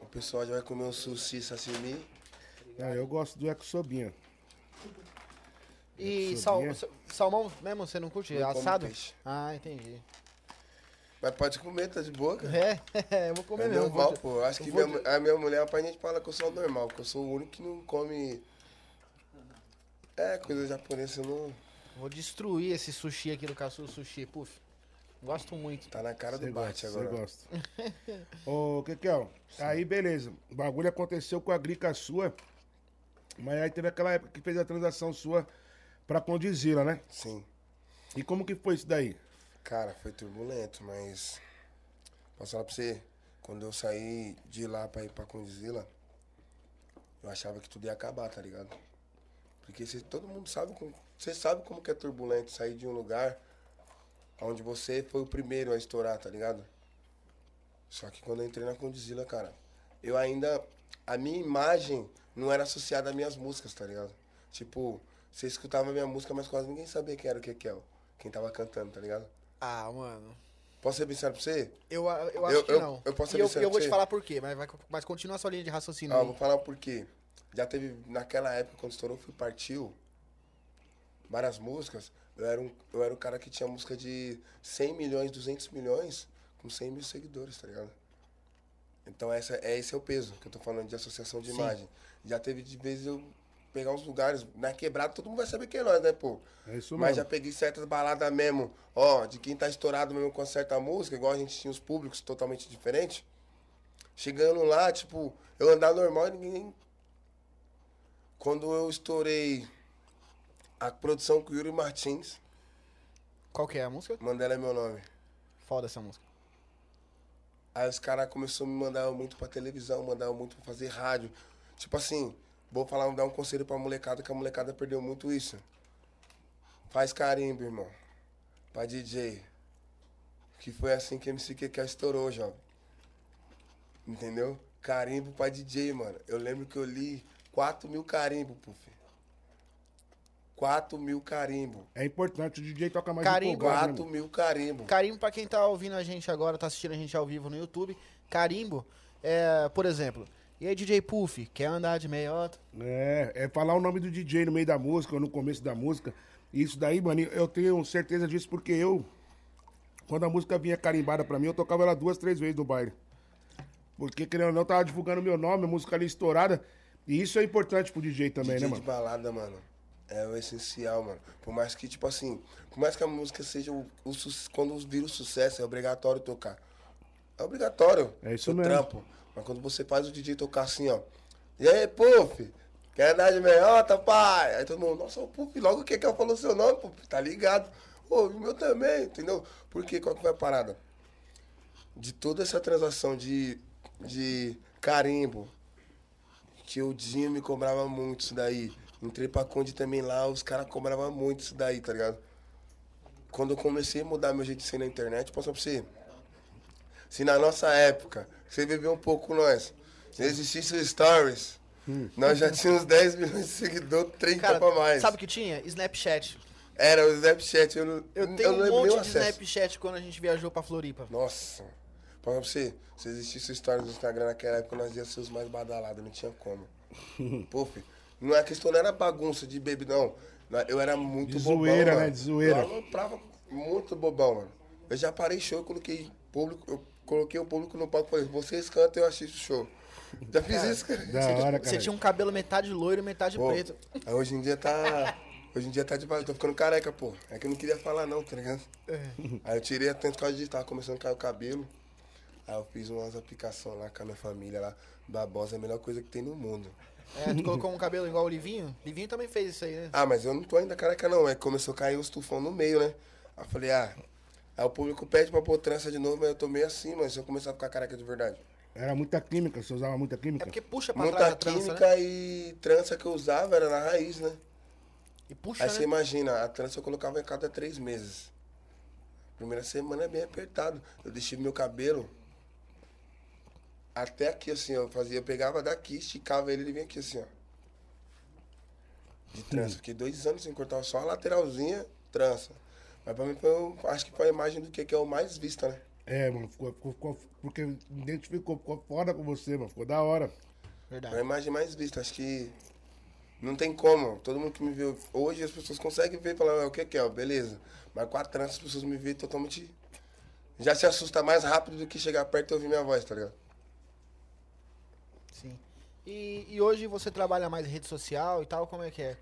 O pessoal já vai comer um sushi sashimi. Ah, eu gosto do yakisobinha. E sal, salmão mesmo, você não curte? Como assado? peixe. Ah, entendi. Mas pode comer, tá de boa, cara. É, eu vou comer É mesmo. normal, vou- pô. Eu Acho eu que vou- minha, a minha mulher, pra gente fala que eu sou o normal, porque eu sou o único que não come. É, coisa japonesa, eu não. Vou destruir esse sushi aqui do Caçu Sushi, puf. Gosto muito. Tá na cara Você do bate agora. você gosta. Ô, Kekel, aí beleza. O bagulho aconteceu com a Grica sua. Mas aí teve aquela época que fez a transação sua pra Condizila, né? Sim. E como que foi isso daí? Cara, foi turbulento, mas. Posso falar pra você, quando eu saí de lá pra ir pra Condizila, eu achava que tudo ia acabar, tá ligado? Porque cê- todo mundo sabe como. Você sabe como que é turbulento sair de um lugar onde você foi o primeiro a estourar, tá ligado? Só que quando eu entrei na Condizila, cara, eu ainda. A minha imagem não era associada às minhas músicas, tá ligado? Tipo, você escutava minha música, mas quase ninguém sabia quem era o Kekel. Quem tava cantando, tá ligado? Ah, mano. Posso ser sincero pra você? Eu, eu acho Eu- que eu- não. eu posso e eu, ser eu vou te falar por quê, mas, vai, mas continua a sua linha de raciocínio Ah, aí. vou falar o porquê. Já teve, naquela época, quando estourou Fui Partiu, várias músicas, eu era, um, eu era o cara que tinha música de 100 milhões, 200 milhões, com 100 mil seguidores, tá ligado? Então essa, é, esse é o peso que eu tô falando de associação de Sim. imagem. Já teve de vezes eu pegar uns lugares, na quebrada todo mundo vai saber quem é nós, né, pô? É isso Mas mesmo. já peguei certas baladas mesmo, ó, de quem tá estourado mesmo com certa música, igual a gente tinha os públicos totalmente diferentes. Chegando lá, tipo, eu andar normal e ninguém. Quando eu estourei a produção com o Yuri Martins, Qual que é a música? Mandela é meu nome. Foda essa música. Aí os caras começaram a me mandar muito pra televisão, mandar muito pra fazer rádio. Tipo assim, vou falar, dar um conselho pra molecada, que a molecada perdeu muito isso. Faz carimbo, irmão. Pra DJ. Que foi assim que MC Keke estourou, jovem. Entendeu? Carimbo pra DJ, mano. Eu lembro que eu li 4 mil carimbo, puf. 4 mil carimbo. É importante, o DJ toca mais Carimbo. empolgado, né, 4 mano? mil carimbo. Carimbo, pra quem tá ouvindo a gente agora, tá assistindo a gente ao vivo no YouTube, carimbo é, por exemplo, e aí DJ Puff, quer andar de meiota? É, é falar o nome do DJ no meio da música ou no começo da música. Isso daí, mano, eu tenho certeza disso porque eu, quando a música vinha carimbada pra mim, eu tocava ela duas, três vezes no baile. Porque, querendo ou não, eu tava divulgando meu nome, a música ali estourada. E isso é importante pro DJ também, DJ né, de mano? balada, mano. É o essencial, mano. Por mais que, tipo assim, por mais que a música seja o, o quando vira o sucesso, é obrigatório tocar. É obrigatório. É isso seu mesmo. trampo. Mas quando você faz o DJ tocar assim, ó. E aí, Puff? Quer andar de meiota, pai? Aí todo mundo, nossa, o Puff, logo o que que eu falou seu nome, Puff? Tá ligado? Ô, o meu também, entendeu? Por quê? Qual que foi a parada? De toda essa transação de, de carimbo, que o Dinho me cobrava muito isso daí. Entrei pra Conde também lá, os caras cobravam muito isso daí, tá ligado? Quando eu comecei a mudar meu jeito de ser na internet, posso pra você. Se na nossa época, você viveu um pouco com nós, se existisse o Stories, nós já tínhamos 10 milhões de seguidores, 30 Cara, pra mais. sabe o que tinha? Snapchat. Era o Snapchat, eu não, Eu tenho não um monte de acesso. Snapchat quando a gente viajou pra Floripa. Nossa. Pra você, se existisse stories no Instagram naquela época, nós ia ser os mais badalados, não tinha como. Pô, filho, não é questão, não era bagunça de baby, não. Eu era muito De bobão, zoeira, mano. né? De zoeira. Eu aloprava muito bobão, mano. Eu já parei show, eu coloquei público, eu coloquei o público no palco e falei, vocês cantam, eu assisto o show. Já fiz isso, cara. Da hora, Você cara. tinha um cabelo metade loiro e metade Pô, preto. aí hoje em dia tá. Hoje em dia tá de eu tô ficando careca, pô. É que eu não queria falar não, tá ligado? É. Aí eu tirei a tanto por causa de tava começando a cair o cabelo. Aí eu fiz umas aplicações lá com a minha família lá. Babosa é a melhor coisa que tem no mundo. É, tu colocou um cabelo igual o Livinho? Livinho também fez isso aí, né? Ah, mas eu não tô ainda careca não. É que começou a cair os tufão no meio, né? Aí eu falei, ah. Aí o público pede pra pôr trança de novo, mas eu tô meio assim, mano. Se eu começar a ficar careca de verdade. Era muita química, você usava muita É química? porque puxa pra Muita trás a trança, química né? e trança que eu usava era na raiz, né? E puxa, Aí né? você imagina, a trança eu colocava em cada três meses. Primeira semana é bem apertado. Eu deixei meu cabelo até aqui, assim, ó. Eu fazia, eu pegava daqui, esticava ele e ele vinha aqui, assim, ó. De trança. Fiquei dois anos sem cortar só a lateralzinha, trança. Mas pra mim foi, um- acho que foi a imagem do que, que é o mais vista, né? É, mano, ficou, ficou, ficou- porque identificou, ficou foda com você, mano, ficou da hora. Foi a Verdade. imagem mais vista. Acho que não tem como. Todo mundo que me viu hoje, as pessoas conseguem ver e falar, "É, o que que é, beleza. Mas com a trança, as pessoas me veem totalmente. Já se assusta mais rápido do que chegar perto e ouvir minha voz, tá ligado? Sim. E, e hoje você trabalha mais em rede social e tal, como é que é?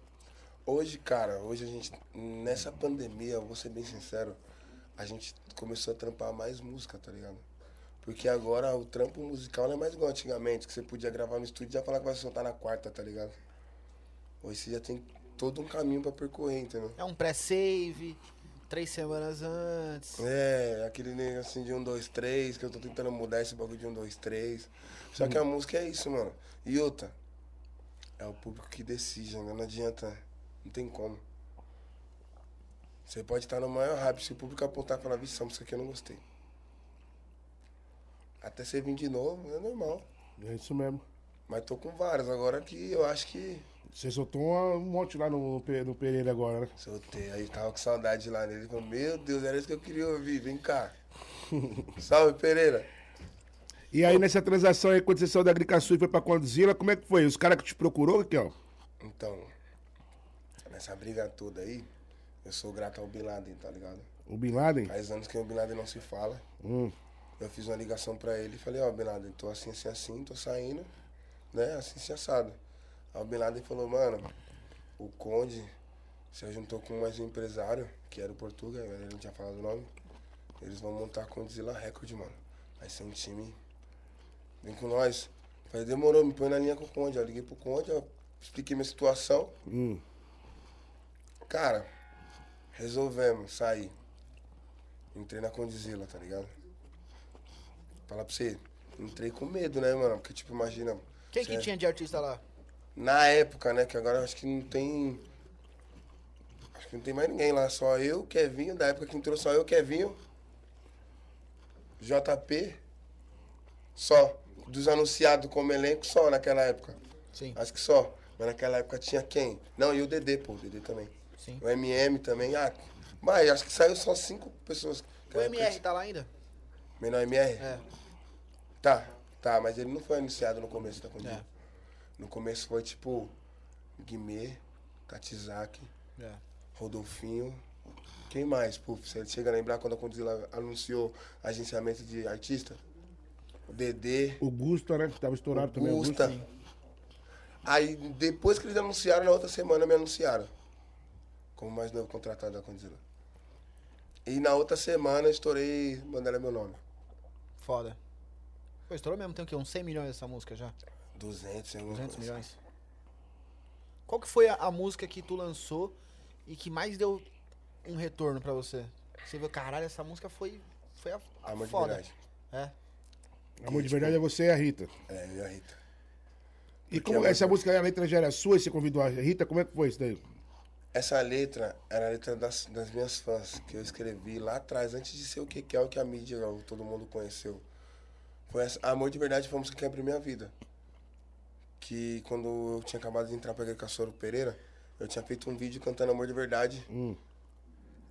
Hoje, cara, hoje a gente, nessa pandemia, eu vou ser bem sincero, a gente começou a trampar mais música, tá ligado? Porque agora o trampo musical não é mais igual antigamente, que você podia gravar no estúdio e já falar que vai soltar na quarta, tá ligado? Hoje você já tem todo um caminho pra percorrer, entendeu? É um pré-save, três semanas antes. É, aquele negocinho de um, dois, três, que eu tô tentando mudar esse bagulho de um, dois, três. Só que a música é isso, mano. E outra, é o público que decide, né? Não adianta, não tem como. Você pode estar no maior hype, se o público apontar e falar, vixe, essa música aqui eu não gostei. Até você vir de novo, é normal. É isso mesmo. Mas tô com várias agora que eu acho que Você soltou uma- um monte lá no, no Pereira agora, né? soltei. Aí tava com saudade lá nele. Meu Deus, era isso que eu queria ouvir, vem cá. Salve, Pereira. E aí nessa transação aí, quando você saiu da Agricaçu e foi pra Condzilla, como é que foi? Os caras que te procurou, aqui, ó. Então, nessa briga toda aí, eu sou grato ao Bin Laden, tá ligado? O Bin Laden? Faz anos que o Bin Laden não se fala. Hum. Eu fiz uma ligação pra ele e falei, ó, Bin Laden, tô assim, assim, assim, tô saindo, né, assim, assim, assado. Aí o Bin Laden falou, mano, o Conde se juntou com mais um empresário, que era o Portuga, ele não tinha falado o nome. Eles vão montar a Condzilla Record, mano. Vai ser um time. Vem com nós. Falei, demorou, me põe na linha com o Conde. Eu liguei pro Conde, eu expliquei minha situação. Hum. Cara, resolvemos sair. Entrei na Condizila, tá ligado? Falar pra você, entrei com medo, né, mano? Porque, tipo, imagina. Quem que cê- tinha de artista lá? Na época, né? Que agora acho que não tem. Acho que não tem mais ninguém lá, só eu, Kevinho, da época que entrou só eu, Kevinho, JP, só. Dos anunciados como elenco, só naquela época. Sim, Acho que só. Mas naquela época tinha quem? Não, e o Dedê, pô, o Dedê também. Sim. O MM também, ah, mas acho que saiu só cinco pessoas. O MR tá lá ainda? Menor MR? É. Tá, tá, mas ele não foi anunciado no começo da pandemia. É. No começo foi tipo Guimê, Tatizaki, É. Rodolfinho. Quem mais? Puf, você chega a lembrar quando a Condzilla anunciou agenciamento de artista? O Dedê. O Gusta, né? Que tava estourado também. Gusta. Aí depois que eles anunciaram, na outra semana me anunciaram. Como mais novo contratado da Condzilla. E na outra semana eu estourei Mandela meu nome. Foda. Pô, estourou mesmo, tem o quê? Uns 100 milhões essa música já? 200, alguma 200 coisa. milhões. Qual que foi a, a música que tu lançou e que mais deu um retorno pra você? Você viu, caralho, essa música foi, foi a, a Amor de foda. verdade. É. Amor de verdade é você e a Rita. É, eu e a Rita. E Porque como a essa música- música, a letra já era sua e você convidou a Rita, como é que foi isso daí? Essa letra era a letra das, das minhas fãs, que eu escrevi lá atrás, antes de ser o que que é o que a mídia, o- todo mundo conheceu. Foi essa, Amor de Verdade foi a música que abriu minha vida. Que quando eu tinha acabado de entrar pra Caçoro Pereira, eu tinha feito um vídeo cantando Amor de Verdade. Hum.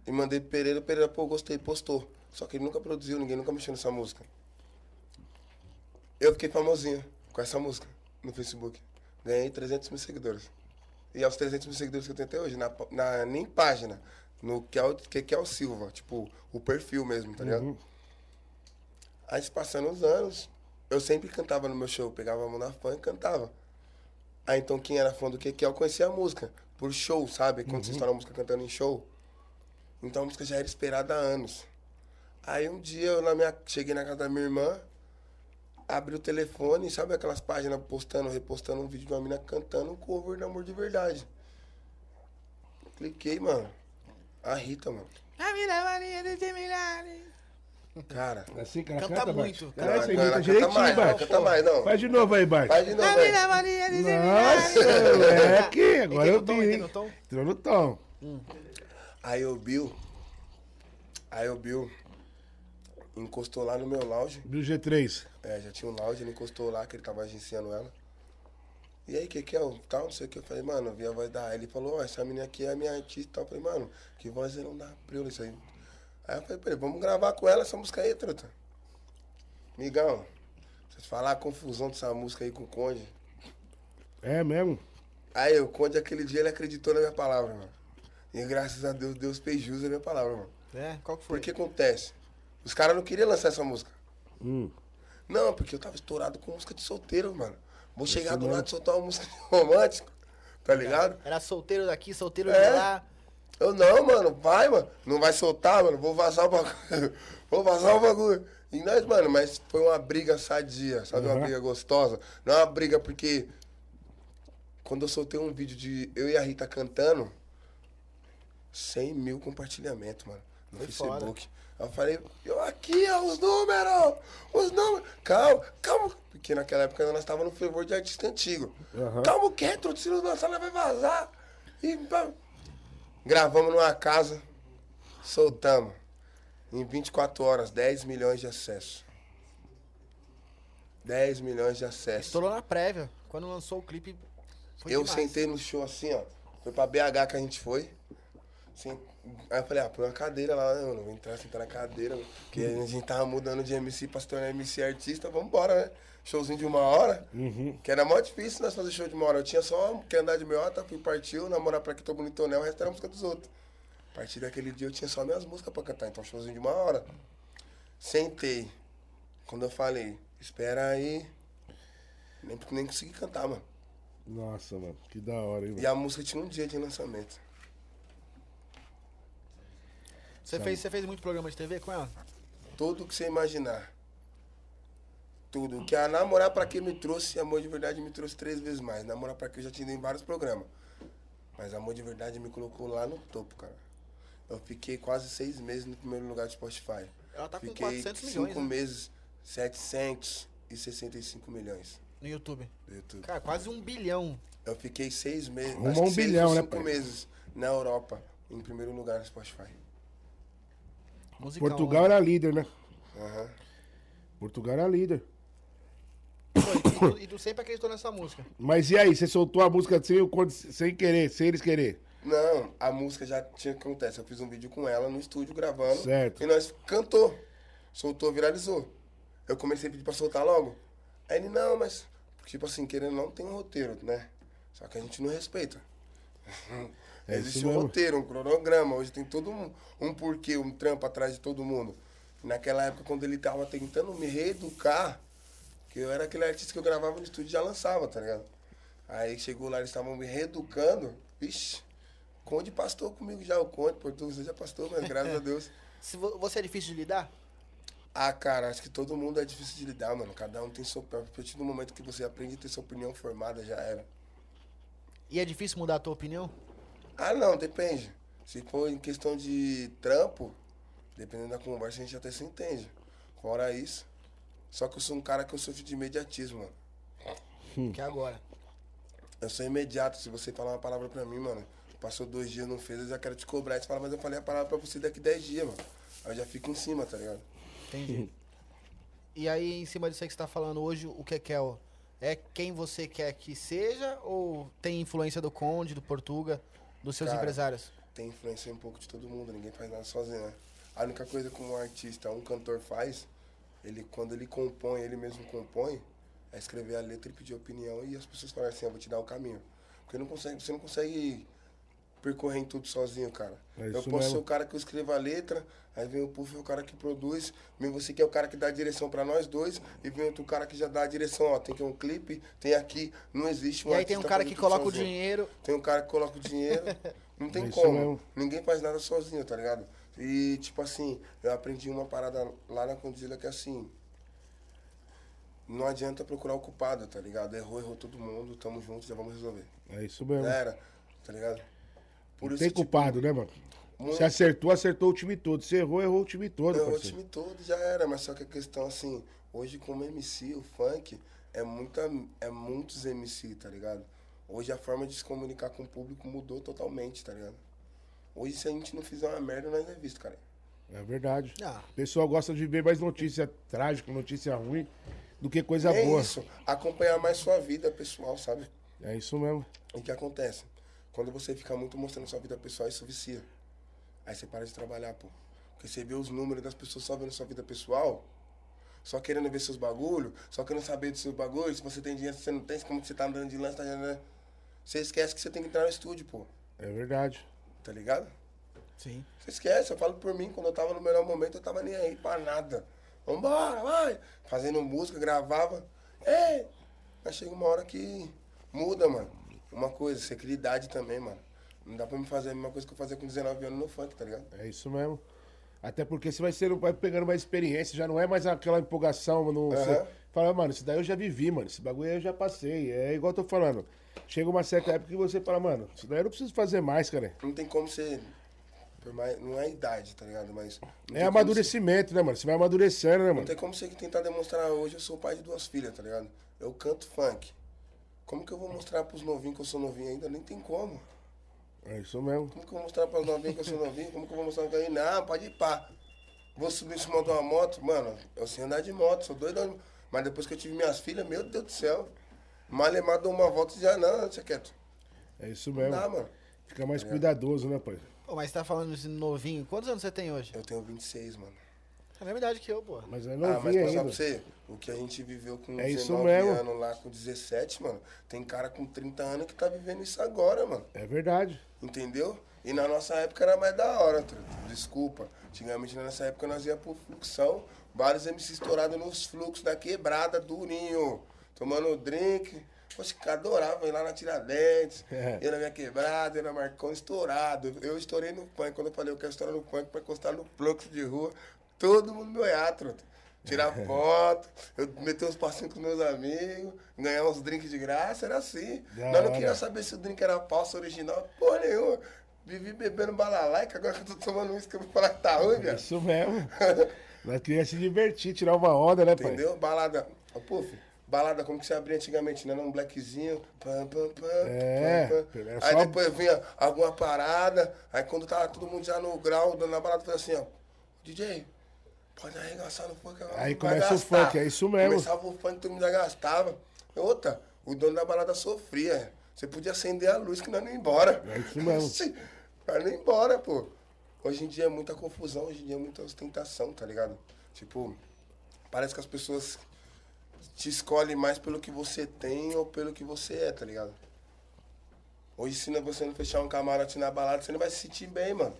E mandei pro Pereira, o Pereira, pô, gostei, postou. Só que ele nunca produziu, ninguém nunca mexeu nessa música. Eu fiquei famosinho com essa música no Facebook. Ganhei 300 mil seguidores. E aos 300 mil seguidores que eu tenho até hoje, na, na, nem página, no que é, o, que, é o Silva, tipo, o perfil mesmo, tá ligado? Uhum. Aí se passando os anos, eu sempre cantava no meu show, pegava a mão na fã e cantava. Aí então quem era fã do que é, eu conhecia a música, por show, sabe? Quando você estoura a música cantando em show. Então a música já era esperada há anos. Aí um dia eu na minha, cheguei na casa da minha irmã, abri o telefone, sabe aquelas páginas postando, repostando um vídeo de uma mina cantando um cover de amor de verdade. Cliquei, mano. A Rita, mano. Cara, Assim, cara, Canta canta, muito, Bate. canta É, Canta, imita canta direitinho, mais, Bate. canta mais, não. Faz de novo aí, Bate. Vai de novo, vai. Nossa, moleque, agora eu vi. Entrou no tom. Aí o Bill. Aí o Bill encostou lá no meu lounge. Do G3. É, já tinha um lounge, ele encostou lá, que ele tava agenciando ela. E aí, que que é? o Tal, não sei o que. Eu falei, mano, eu vi a voz da. Aí ele falou, ó, essa menina aqui é a minha artista e tal. Eu falei, mano, que voz ele não dá pra eu isso aí. Aí eu falei pra ele, vamos gravar com ela essa música aí, truta. Migão, vocês falar a confusão dessa música aí com o Conde. É mesmo? Aí o Conde, aquele dia, ele acreditou na minha palavra, mano. E graças a Deus, Deus fez jus à minha palavra, mano. É, qual que foi? Por que acontece? Os caras não queriam lançar essa música. Hum. Não, porque eu tava estourado com música de solteiro, mano. Vou chegar do mesmo. lado e soltar uma música de romântico, tá ligado? Era solteiro daqui, solteiro É. de lá. Eu, não, mano, vai, mano. Não vai soltar, mano. Vou vazar o bagulho. Vou vazar o bagulho. E nós, mano, mas foi uma briga sadia, sabe? Uhum. Uma briga gostosa. Não é uma briga porque. Quando eu soltei um vídeo de eu e a Rita cantando, 100 mil compartilhamentos, mano, no Foi Facebook. Eu falei, eu aqui, ó, os números! Os números! Calma, calma. Porque naquela época nós estávamos no fervor de artista antigo. Aham. Calma quieto, se não lançar, nós vai vazar. E pá. Gravamos numa casa, soltamos. Em 24 horas, 10 milhões de acessos. 10 milhões de acessos. Estourou na prévia. Quando lançou o clipe, foi eu demais. sentei no show assim, ó. Foi pra BH que a gente foi. Sen- Aí eu falei, ah, põe uma cadeira lá, né, mano? Vou entrar, sentar na cadeira. mano. Porque a gente tava mudando de MC pra se tornar MC artista. Vambora, né? Showzinho de uma hora. Que era mó difícil nós fazer show de uma hora. Eu tinha só que andar de meiota, fui partiu, namorar pra que tô bonitonel, o resto era música dos outros. A partir daquele dia eu tinha só minhas músicas pra cantar. Então, showzinho de uma hora. Sentei. Quando eu falei, espera aí. Nem, nem consegui cantar, mano. Nossa, mano, que da hora, hein, E mano. a música tinha um dia de lançamento. Você fez, você fez muito programa de TV com ela? Tudo que você imaginar. Tudo. Que a Namorar Pra Que me trouxe, Amor de Verdade me trouxe três vezes mais. Namorar Pra Que eu já tinha ido em vários programas. Mas Amor de Verdade me colocou lá no topo, cara. Eu fiquei quase seis meses no primeiro lugar do Spotify. Ela tá com Fiquei 400 cinco milhões, né? meses, 765 milhões No YouTube. do YouTube. Cara, quase um bilhão. Eu fiquei seis meses, um que seis bilhão, né, cinco pai? meses na Europa, em primeiro lugar no Spotify. Musicão, Portugal né? era líder, né? Aham. Portugal era líder. Pô, e, tu, e tu sempre acreditou nessa música. Mas e aí, você soltou a música sem, o conde- sem querer, sem eles querer? Não, a música já tinha que acontecer. Eu fiz um vídeo com ela no estúdio gravando. Certo. E nós cantou. Soltou, viralizou. Eu comecei a pedir pra soltar logo. Aí ele, não, mas, tipo assim, querendo não, tem um roteiro, né? Só que a gente não respeita. É Existe um mesmo. roteiro, um cronograma. Hoje tem todo um, um porquê, um trampo atrás de todo mundo. Naquela época, quando ele tava tentando me reeducar, que eu era aquele artista que eu gravava no estúdio e já lançava, tá ligado? Aí chegou lá, eles estavam me reeducando. Vixe, Conde pastor comigo já, o Conde, Portugal, você já pastor, mas graças a Deus. Se vo- você é difícil de lidar? Ah, cara, acho que todo mundo é difícil de lidar, mano. Cada um tem sua. A partir do momento que você aprende a ter sua opinião formada, já era. E é difícil mudar a tua opinião? Ah, não, depende. Se for em questão de trampo, dependendo da conversa, a gente até se entende. Fora isso. Só que eu sou um cara que eu sofro de imediatismo, mano. Que é agora. Eu sou imediato. Se você falar uma palavra pra mim, mano, passou dois dias, não fez, eu já quero te cobrar. Aí Você fala, mas eu falei a palavra pra você daqui dez dias, mano. Aí eu já fico em cima, tá ligado? Entendi. e aí, em cima disso aí que você tá falando hoje, o que é que é? o- É quem você quer que seja ou tem influência do Conde, do Portuga, dos seus Cara, empresários? tem influência um pouco de todo mundo, ninguém faz nada sozinho, né? A única coisa que um artista, um cantor faz, ele quando ele compõe, ele mesmo compõe, é escrever a letra e pedir opinião e as pessoas falam assim, eu vou te dar o caminho. Porque não consegue, você não consegue percorrer em tudo sozinho, cara. É eu posso mesmo. ser o cara que escreva a letra, aí vem o Puff, é o cara que produz, vem você que é o cara que dá a direção pra nós dois, e vem outro cara que já dá a direção, ó, tem que um clipe, tem aqui, não existe um e aí tem um cara que coloca o sozinho. dinheiro. Tem um cara que coloca o dinheiro. Não tem É como. mesmo. Ninguém faz nada sozinho, tá ligado? E, tipo assim, eu aprendi uma parada lá na Condzilla que é assim. Não adianta procurar o culpado, tá ligado? Errou, errou todo mundo, tamo junto, já vamos resolver. É isso mesmo. Já era, tá ligado? Por Não tem tipo, culpado, né, mano? Se acertou, acertou o time todo. Se errou, errou o time todo, É, o time todo já era, mas só que a questão assim, hoje como MC, o funk é muita é muitos MC, tá ligado? Hoje a forma de se comunicar com o público mudou totalmente, tá ligado? Hoje se a gente não fizer uma merda, nós não é visto, cara. É verdade. Ah. O pessoal gosta de ver mais notícia trágica, notícia ruim, do que coisa é boa. isso, acompanhar mais sua vida pessoal, sabe? É isso mesmo. O que acontece? Quando você fica muito mostrando sua vida pessoal, isso vicia. Aí você para de trabalhar, pô. Porque você vê os números das pessoas só vendo sua vida pessoal, só querendo ver seus bagulhos, só querendo saber dos seus bagulhos. Se você tem dinheiro, se você não tem, como que você tá andando de lança, tá andando... Você esquece que você tem que entrar no estúdio, pô. É verdade. Tá ligado? Sim. Você esquece, eu falo por mim, quando eu tava no melhor momento, eu tava nem aí pra nada. Vambora, vai! Fazendo música, gravava. Ei! Mas chega uma hora que muda, mano. Uma coisa, você cria idade também, mano. Não dá pra me fazer a mesma coisa que eu fazia com 19 anos no funk, tá ligado? É isso mesmo. Até porque você vai, ser, vai pegando mais experiência, já não é mais aquela empolgação, mano. Você Aham. fala, mano, isso daí eu já vivi, mano. Esse bagulho aí eu já passei. É igual eu tô falando. Chega uma certa época que você fala, mano, isso daí eu não preciso fazer mais, cara. Não tem como você. não é idade, tá ligado? Mas. É amadurecimento, né, mano? Você vai amadurecendo, né, você- Não mano? tem como você tentar demonstrar hoje, eu sou pai de duas filhas, tá ligado? Eu canto funk. Como que eu vou mostrar pros novinhos que eu sou novinho ainda? Nem tem como. É isso mesmo. Como que eu vou mostrar pras novinhas que eu sou novinho? Como que eu vou mostrar pra ele? Não, pode ir pá. Vou subir em cima de uma moto? Mano, eu sei andar de moto, sou doido. Mas depois que eu tive minhas filhas, meu Deus do céu. Malemar dou uma volta e já não, deixa quieto. É isso Não mesmo. dá, mano. Fica mais cuidadoso, né, pai? Pô, mas você tá falando de novinho. Quantos anos você tem hoje? Eu tenho 26, mano. É a mesma idade que eu, pô. Mas é ah, mas passar pra ainda. você, o que a gente viveu com É isso 19 mesmo. anos lá, com 17, mano. Tem cara com 30 anos que tá vivendo isso agora, mano. É verdade. Entendeu? E na nossa época era mais da hora, desculpa. Antigamente nessa época nós ia pro fluxão, vários MC estourados nos fluxos da quebrada, durinho, tomando drink. Poxa, que adorava ir lá na Tiradentes, É. ia na minha quebrada, ia na Marcão estourado. Eu estourei no punk, quando eu falei eu quero estourar no punk pra encostar no fluxo de rua, todo mundo me olhar, truta. Tirar foto, eu meter uns passinhos com meus amigos, ganhar uns drinks de graça, era assim. Da Nós não queria saber se o drink era falso, original, porra nenhuma. Vivi bebendo balalaica, agora que eu tô tomando isso que eu vou falar que tá ruim, É velho. isso mesmo. Nós queríamos se divertir, tirar uma onda, né, pai? Entendeu? Balada. Ó, Puf, balada como que você abria antigamente, né? Um blackzinho. Pam, pam, pam, É, pam, pam. Aí só- depois vinha alguma parada. Aí quando tava todo mundo já no grau, dando na balada, foi assim, ó. DJ, pode arregaçar no funk. agora Aí começa o gastar." funk, é isso mesmo. Começava o funk, todo mundo já gastava. Outra, o dono da balada sofria. Você podia acender a luz que nós não ia embora. É isso mesmo. Nós não ia embora, pô. Hoje em dia é muita confusão, hoje em dia é muita ostentação, tá ligado? Tipo, parece que as pessoas te escolhem mais pelo que você tem ou pelo que você é, tá ligado? Hoje, se você não fechar um camarote na balada, você não vai se sentir bem, mano.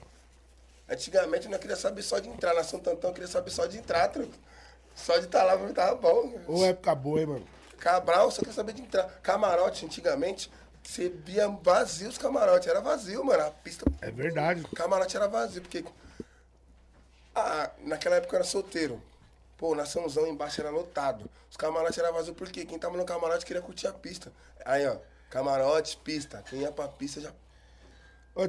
Antigamente eu não queria saber só de entrar na São Tantão, eu queria saber só de entrar, truta. Só de estar lá pra mim tava bom. Ou época boa, hein, mano? Cabral, só quer saber de entrar. Camarote, antigamente, você via vazio os camarotes. Era vazio, mano. A pista. É verdade. O camarote era vazio, porque. Ah, naquela época eu era solteiro. Pô, naçãozão embaixo era lotado. Os camarotes eram vazios porque quem tava no camarote queria curtir a pista. Aí, ó, camarote, pista. Quem ia pra pista já.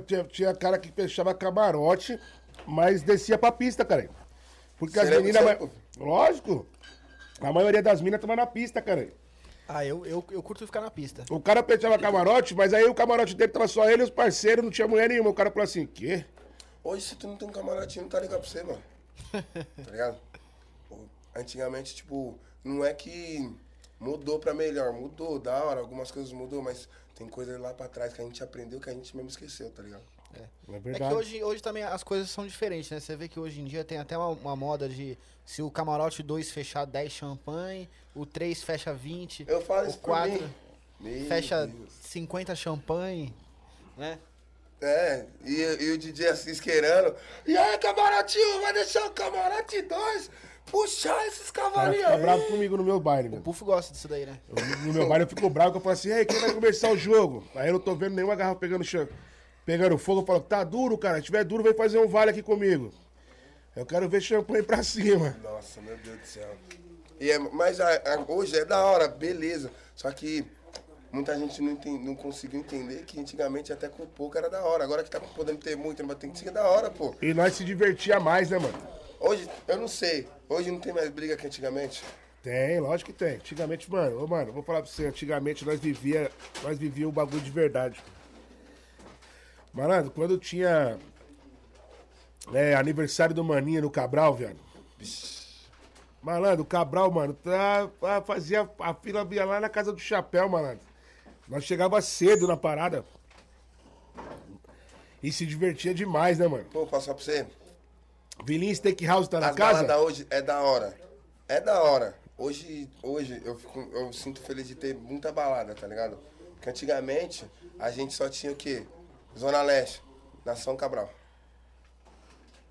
Tinha, tinha cara que fechava camarote, mas descia pra pista, cara. Porque as Será meninas. você- Lógico. A maioria das minas tava na pista, cara. Ah, eu, eu, eu curto ficar na pista. O cara fechava camarote, mas aí o camarote dele tava só ele e os parceiros, não tinha mulher nenhuma. O cara falou assim: quê? Hoje, se tu não tem um camarotinho, não tá ligado pra você, mano. tá ligado? Antigamente, tipo, não é que mudou pra melhor. Mudou, da hora, algumas coisas mudou, mas tem coisas lá pra trás que a gente aprendeu que a gente mesmo esqueceu, tá ligado? É É verdade. que hoje, hoje também as coisas são diferentes, né? Você vê que hoje em dia tem até uma, uma moda de se o camarote 2 fechar 10 champanhe, o 3 fecha 20, Eu falo o isso por 4 mim. Meu fecha Deus. 50 champanhe, né? É, e, e o DJ Assis querendo. E aí, camarotinho, vai deixar o camarote 2 puxar esses O cavalinhos fica aí. bravo comigo no meu baile, O mano. Pufo gosta disso daí, né? Eu- No meu baile eu fico bravo, que eu falo assim, ei, quem vai começar o jogo? Aí eu não tô vendo nenhuma garrafa pegando chão. Pegando fogo, eu falo, tá duro, cara. Se tiver duro, vem fazer um vale aqui comigo. Eu quero ver champanhe pra cima. Nossa, meu Deus do céu. E é, mas a- a- hoje é da hora, beleza. Só que muita gente não, enten- não conseguiu entender que antigamente até com pouco era da hora. Agora que tá podendo ter muito, mas tem que ser da hora, pô. E nós se divertia mais, né, mano? Hoje, eu não sei. Hoje não tem mais briga que antigamente. Tem, lógico que tem. Antigamente, mano, ô, mano, vou falar pra você, antigamente nós vivia, nós vivia o bagulho de verdade. Malandro, quando tinha é, aniversário do Maninha no Cabral, velho. Malandro, o Cabral, mano, tá, tá- fazia a fila via lá na casa do chapéu, malandro. Nós chegava cedo na parada. E se divertia demais, né, mano? Pô, passar pra você. Vilinho Steakhouse tá na As casa? baladas hoje é da hora. É da hora. Hoje, hoje eu, fico, eu sinto feliz de ter muita balada, tá ligado? Porque antigamente a gente só tinha o quê? Zona Leste, Nação Cabral.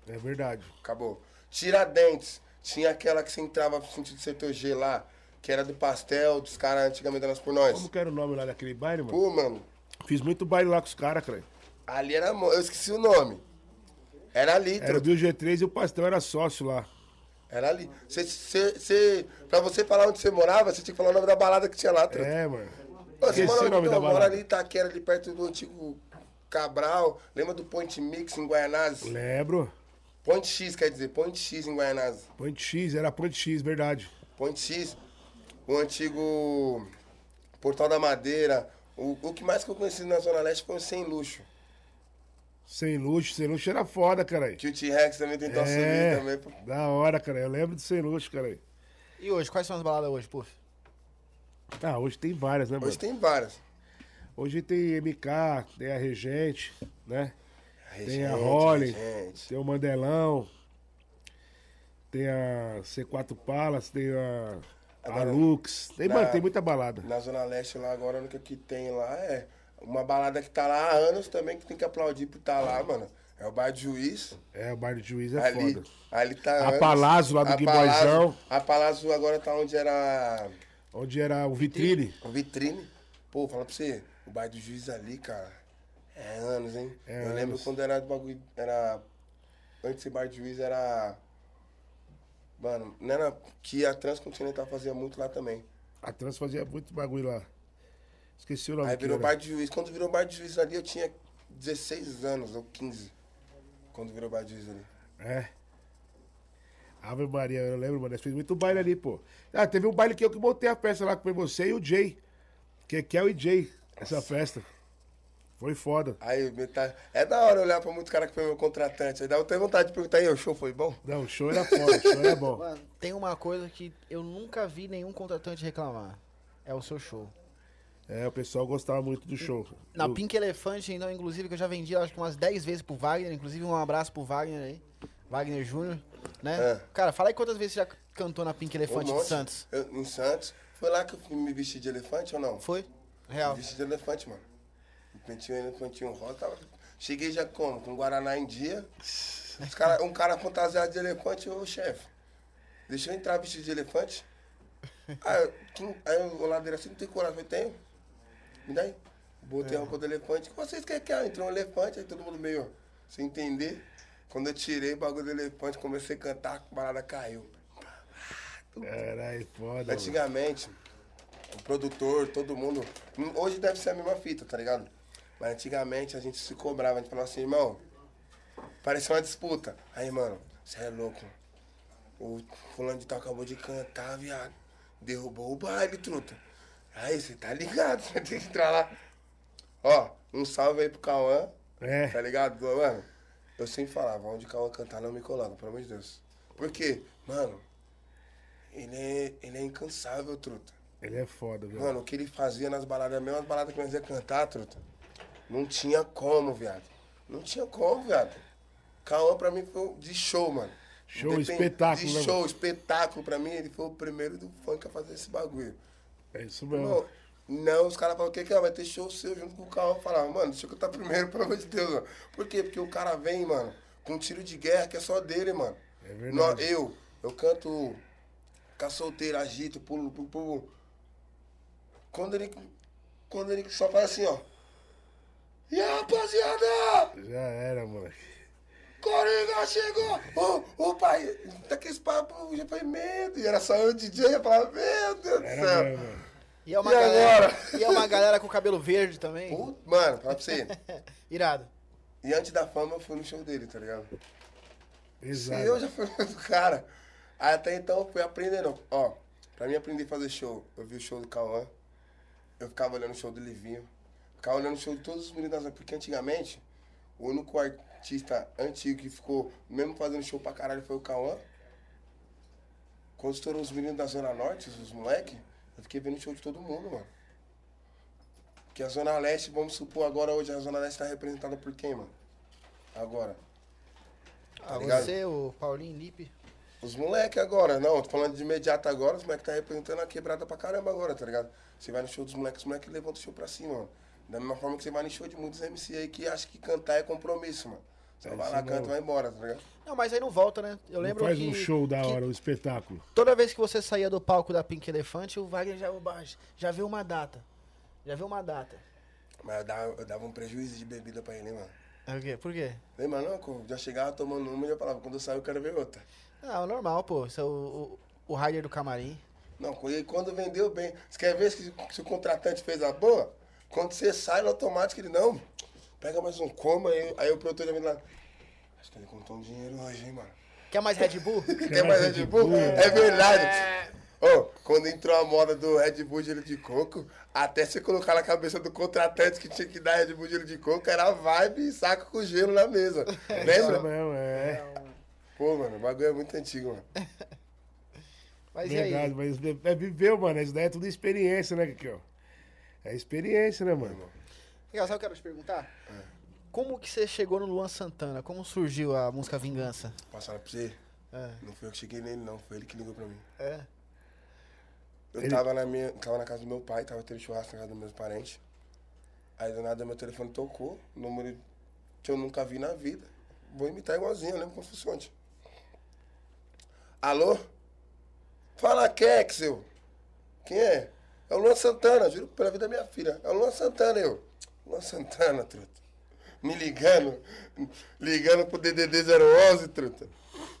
É verdade. Acabou. Tiradentes. Tinha aquela que você entrava pro sentido setor G lá, que era do pastel, dos caras antigamente dando por nós. Como que era o nome lá daquele baile, mano? Pô, mano, Fiz muito baile lá com os caras, cara. ali era. Eu esqueci o nome. Era ali, Era o truta. Bill G3 e o Pastel era sócio lá. Era ali. Cê, cê, cê- pra você falar onde você morava, você tinha que falar o nome da balada que tinha lá, truta. É, mano. Você mora, o nome então, da mora ali em Itaquera, ali perto do antigo Cabral. Lembra do Point Mix em Guaianazes? Lembro. Point X, quer dizer, Point X em Guaianazes. Point X, era Point X, verdade. Point X, o antigo Portal da Madeira. O, o que mais que eu conheci na Zona Leste foi o Sem Luxo. Sem luxo, sem luxo era foda, cara. Que o T-Rex também tentou assumir É, também. pô. da hora, cara. Eu lembro de sem luxo, cara. E hoje, quais são as baladas hoje, Puff? Ah, hoje tem várias, né, mano? Hoje tem várias. Hoje tem MK, tem a Regente, né? Tem a Rolling, tem o Mandelão, tem a C4 Palace, tem a, a Lux. Tem, na- mano, tem muita balada. Na Zona Leste lá agora, a única que tem lá é uma balada que tá lá há anos também, que tem que aplaudir por estar lá, mano. É o Bar de Juiz. É, o baile de juiz é ali, foda. ali tá A anos. Palazzo lá do. Palazzo- A Palazzo agora tá onde era Onde era o Vitrine. o Vitrine. Pô, fala pra você, o Bar do Juiz ali, cara, é anos, hein? É Eu lembro anos. quando era do bagulho, era... Antes de Bar do Juiz era... Mano, não era que a Transcontinental fazia muito lá também. A Trans fazia muito bagulho lá. Esqueci o nome Aí virou era. bar de juiz. Quando virou bar de juiz ali, eu tinha 16 anos ou 15. Quando virou bar de juiz ali. É. Ave Maria, eu lembro, mano. Fizemos muito baile ali, pô. Ah, teve um baile que eu que montei a festa lá, foi você e o Jay. Que que é o Jay, essa festa. Foi foda. Aí, metade... é da hora olhar pra muito cara que foi meu contratante. Aí dá até vontade de perguntar, aí, o show foi bom? Não, o show era foda, o show era bom. Mano, tem uma coisa que eu nunca vi nenhum contratante reclamar. É o seu show. É, o pessoal gostava muito do show. Na Do- Pink Elefante, então, inclusive, que eu já vendi acho que umas 10 vezes pro Wagner. Inclusive, um abraço pro Wagner aí. Wagner Júnior, né? É. Cara, fala aí quantas vezes você já cantou na Pink Um Elefante de monte. Santos. Eu- em Santos. Foi lá que eu me vestir de elefante ou não? Foi? Real. Me vesti de elefante, mano. Me pentinho elefantinho rosa. Tava... Cheguei já como? Com Guaraná em dia. Os cara, um cara fantasiado de elefante, ô chefe. Deixa eu entrar vestido de elefante. Aí, eu- quem- aí o ladeira assim, não tem coragem. Eu tenho. Me dá aí. Botei a roupa do elefante. O que vocês querem que é? Entrou um elefante, aí todo mundo meio sem entender. Quando eu tirei o bagulho do elefante, comecei a cantar, a balada caiu. Caralho, foda. mano. Antigamente, o produtor, todo mundo. Hoje deve ser a mesma fita, tá ligado? Mas antigamente a gente se cobrava, a gente falava assim, irmão, parecia uma disputa. Aí, mano, você é louco. O fulano de tal acabou de cantar, viado. Derrubou o baile, truta. Aí, você tá ligado, você tem que entrar lá. Ó, um salve aí pro Cauã, É. tá ligado? Mano, eu sempre falava, onde o Cauã cantar não me coloca, pelo amor de Deus. Por quê? Mano, ele é, ele é incansável, truta. Ele é foda, viu? Mano, o que ele fazia nas baladas, mesmo as baladas que nós ia cantar, truta, não tinha como, viado. Não tinha como, viado. Cauã pra mim foi de show, mano. Show, espetáculo, De né, show, mano? espetáculo pra mim, ele foi o primeiro do funk a fazer esse bagulho. É isso mesmo. Não, não os caras falavam, o que que é? Vai ter show seu junto com o Cauã. Eu falava, mano, deixa eu cantar primeiro, pelo amor de Deus, mano. Por quê? Porque o cara vem, mano, com um tiro de guerra que é só dele, mano. É verdade. Eu, eu canto solteira, agito, pulo, pulo, pulo. Quando ele, quando ele só faz assim, ó. E aí, rapaziada? Já era, moleque. Coringa chegou! Ô, ô pai, daqueles papos, já foi medo. E era só eu, DJ, eu falava, meu Deus do céu. mesmo. E é uma E galera. agora? E é uma galera com cabelo verde também. Puta, Mano, fala pra você. Irado. E antes da fama eu fui no show dele, tá ligado? Exato. E eu já fui do cara. Aí até então eu fui aprendendo. Ó, pra mim aprender a fazer show, eu vi o show do Cauã, eu ficava olhando o show do Livinho, ficava olhando o show de todos os meninos porque antigamente, o único artista antigo que ficou mesmo fazendo show pra caralho foi o Cauã. Quando estourou os meninos da Zona Norte, os moleque, eu fiquei vendo o show de todo mundo, mano. Porque a Zona Leste, vamos supor, agora hoje a Zona Leste tá representada por quem, mano? Agora. Ah, ligado? você, o Paulinho Lipe. Os moleque agora, não, tô falando de imediato agora, os moleque tá representando a quebrada pra caramba agora, tá ligado? Você vai no show dos moleques, os moleques levantam o show pra cima, mano. Da mesma forma que você vai no show de muitos MC aí que acham que cantar é compromisso, mano. Você É vai lá, canta e vai embora, tá ligado? Não, mas aí não volta, né? Eu Não lembro faz que, um show da hora, um espetáculo. toda vez que você saía do palco da Pink Elefante, o Wagner já, já viu uma data. Já viu uma data. Mas eu dava, eu dava um prejuízo de bebida pra ele, mano. É o quê? Por quê? Lembra não? eu Já chegava tomando uma e já falava, quando eu saio eu quero ver outra. Não, normal, pô. Isso é o, o, o rider do camarim. Não, quando- quando vendeu bem. Você quer ver se, se o contratante fez a boa? Quando você sai no automático, ele não. Pega mais um coma, aí, aí o produtor já vem lá. Acho que ele contou um dinheiro hoje, hein, mano. Quer mais Red Bull? Quer mais Red Bull? É verdade. Ô, quando entrou a moda do Red Bull gelo de coco, até você colocar na cabeça do contratante que tinha que dar Red Bull gelo de coco, era vibe e saco com gelo na mesa. Isso Lembra? mesmo, é. Pô, mano, o bagulho é muito antigo, mano. Mas e Verdade, aí? mas é, é viveu, mano. Isso daí é tudo experiência, né, Kikão? É experiência, né, mano? Legal, sabe o que eu quero te perguntar? É. Como que você chegou no Luan Santana? Como surgiu a música Vingança? Passaram pra você? É. Não foi eu que cheguei nele, não. Foi ele que ligou pra mim. É. Eu Ele- tava na minha. Tava na casa do meu pai, tava tendo churrasco na casa dos meus parentes. Aí do nada meu telefone tocou, número que eu nunca vi na vida. Vou imitar igualzinho, eu lembro como fosse ontem. Alô? Fala Kexel. Quem é? É o Luan Santana, juro pela vida da minha filha. É o Luan Santana, eu. Luan Santana, truta. Me ligando, ligando pro DDD 011, truta.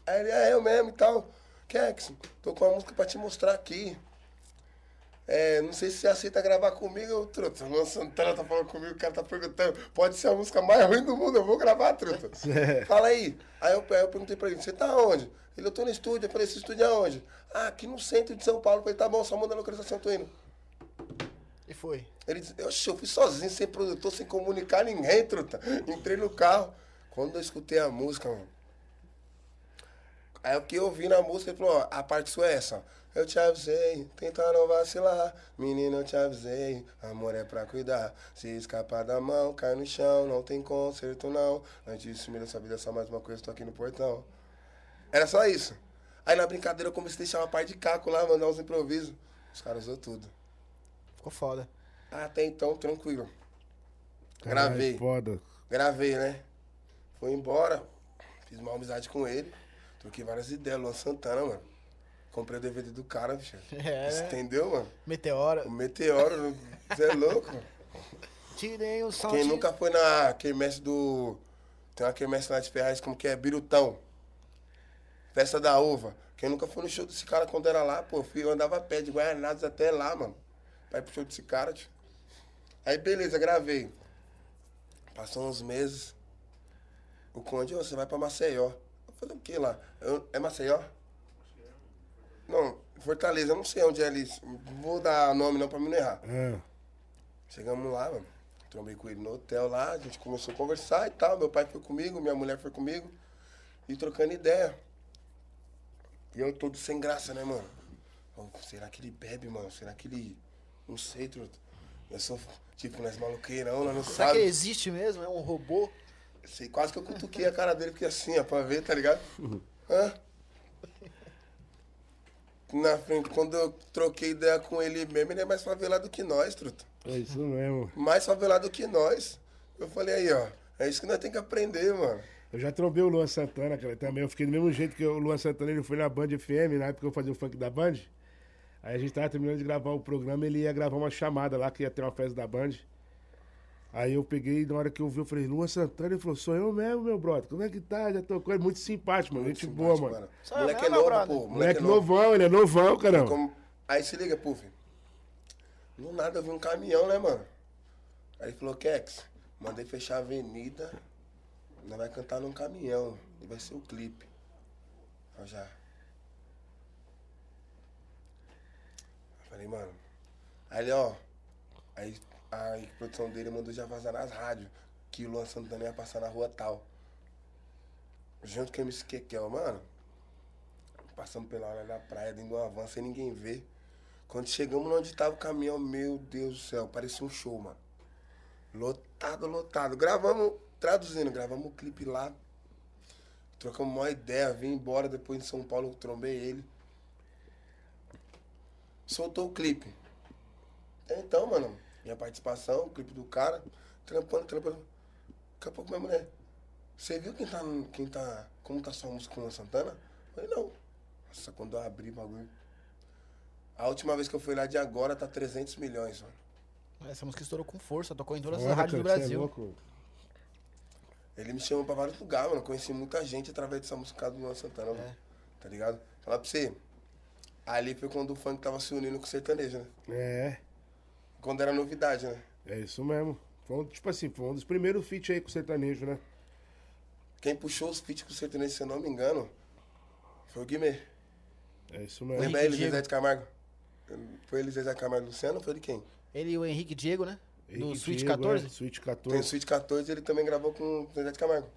Aí ele, é eu mesmo e tal. Kex, tô com uma música pra te mostrar aqui. É, não sei se você aceita gravar comigo, eu, truta. O Luan Santana tá falando comigo, o cara tá perguntando. Pode ser a música mais ruim do mundo, eu vou gravar, truta. Fala aí. Aí eu, aí eu perguntei pra ele, você tá onde? Ele, eu tô no estúdio. Eu falei, esse estúdio é onde? Ah, aqui no centro de São Paulo. Eu falei, tá bom, só manda a localização, tô indo. Foi. Ele disse, "Oxe, eu fui sozinho, sem produtor, sem comunicar ninguém, truta. Entrei no carro. Quando eu escutei a música, mano. Aí o que eu vi na música, ele falou, ó, a parte sua é essa. Eu te avisei, tenta não vacilar. Menino, eu te avisei, amor é pra cuidar. Se escapar da mão, cai no chão, não tem conserto não. Antes de sumir dessa vida, só mais uma coisa, tô aqui no portão. Era só isso. Aí na brincadeira eu comecei a deixar uma parte de caco lá, mandar uns improvisos. Os caras usou tudo. Ficou foda. Até então, tranquilo. Caralho, Gravei. Foda. Gravei, né? Fui embora. Fiz uma amizade com ele. Troquei várias ideias. Luan Santana, mano. Comprei o DVD do cara, bicho. É. Você entendeu, mano? Meteora. O Meteoro, você é louco. Tirei o som. Quem nunca foi na quermesse do... Tem uma quermesse lá de Ferraz, como que é? Birutão. Festa da Uva. Quem nunca foi no show desse cara quando era lá, pô, eu andava a pé de Guaianados até lá, mano. Pra ir pro show desse cara, tio. Aí, beleza, gravei. Passou uns meses. O Conde, ô, você vai pra Maceió. Eu falei, o que lá? Eu- é Maceió? Não, Fortaleza, eu não sei onde é ali. Vou dar nome não pra mim não errar. Ah, Chegamos lá, mano. Trombei com ele no hotel lá, a gente começou a conversar e tal. Meu pai foi comigo, minha mulher foi comigo. E trocando ideia. E eu todo sem graça, né, mano? Será que ele bebe, mano? Será que ele. Não sei, truta. Eu sou, tipo, nós maluqueirão, nós não Será que sabe. ele existe mesmo? É um robô? Sei, quase que eu cutuquei a cara dele, porque assim, ó, pra ver, tá ligado? Hã? Na frente, quando eu troquei ideia com ele mesmo, ele é mais favelado que nós, truta. é isso mesmo. mais favelado que nós. Eu falei aí, ó, é isso que nós temos que aprender, mano. Eu já trombei o Luan Santana, cara, também. Eu fiquei do mesmo jeito que o Luan Santana, ele foi na Band FM, na época que eu fazia o funk da Band. Aí a gente tava terminando de gravar o programa, ele ia gravar uma chamada lá, que ia ter uma festa da Band. Aí eu peguei, na hora que eu vi, eu falei, Luan Santana, ele falou, sou eu mesmo, meu brother, como é que tá? Já tocou, é muito simpático, mano, gente boa, mano. Só Moleque é novo, brother. pô. Moleque é novo. novão, ele é novão, caramba. Como- Aí se liga, Puff. No nada eu vi um caminhão, né, mano? Aí ele falou, Kex, mandei fechar a avenida. Nós vai cantar num caminhão. E vai ser o clipe. Eu já. Falei, mano. Aí ele, ó. Aí a produção dele mandou já vazar nas rádios. Que o Luan Santana ia passar na rua tal. Junto com o MC Kekel, mano. Passando pela hora da praia, dentro de uma van, sem ninguém ver. Quando chegamos onde tava o caminhão, meu Deus do céu, parecia um show, mano. Lotado, lotado. Gravamos, traduzindo, gravamos o clipe lá. Trocamos uma ideia, vim embora depois em São Paulo, trombei ele. Soltou o clipe. Então, mano, minha participação, o clipe do cara, trampando, trampando. Daqui a pouco minha mulher. Você viu quem tá, no- quem tá. Como tá sua música com o Luan Santana? Eu falei, não. Nossa, quando eu abri o bagulho. A última vez que eu fui lá de agora tá 300 milhões, mano. Essa música estourou com força, tocou em todas as rádios do é Brasil. louco. Ele me chamou pra vários lugares, mano. Conheci muita gente através dessa música do Luan Santana, mano. Tá ligado? Falar pra você. Ali foi quando o funk tava se unindo com o sertanejo, né? É, Quando era novidade, né? é isso mesmo. Foi um, tipo assim, foi um dos primeiros feats aí com o sertanejo, né? Quem puxou os feats com o sertanejo, se eu não me engano, foi o Guimê. É isso mesmo. Lembra ele, Diego. Zezé de Camargo? Foi ele, Zezé de Camargo Luciano? Foi de quem? Ele e o Henrique Diego, né? Do Henrique Suite Diego, 14? É, Suite Tem o 14. Suite 14 ele também gravou com o Zezé de Camargo.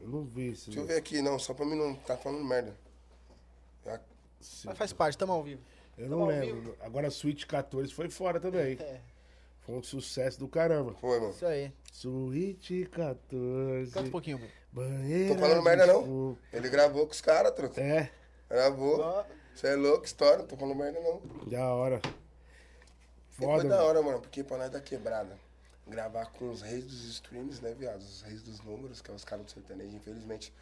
Eu não vi isso. Deixa eu ver aqui, não, só pra mim não estar falando merda. Já- Mas faz parte, tamo ao vivo. Eu não Tamo ao lembro. Agora Suite 14 foi fora também. É, Foi um sucesso do caramba. Foi, mano. isso aí. Suíte 14. Canta um pouquinho. Banheira. Tô falando merda, não. fogo. Ele gravou com os caras, truta. É, Gravou. Você é louco, história, não tô falando merda, não. da hora. Foi Foda, da mano. hora, mano, porque pra nós da quebrada, gravar com os reis dos streams, né, viado? Os reis dos números, que é os caras do sertanejo, infelizmente.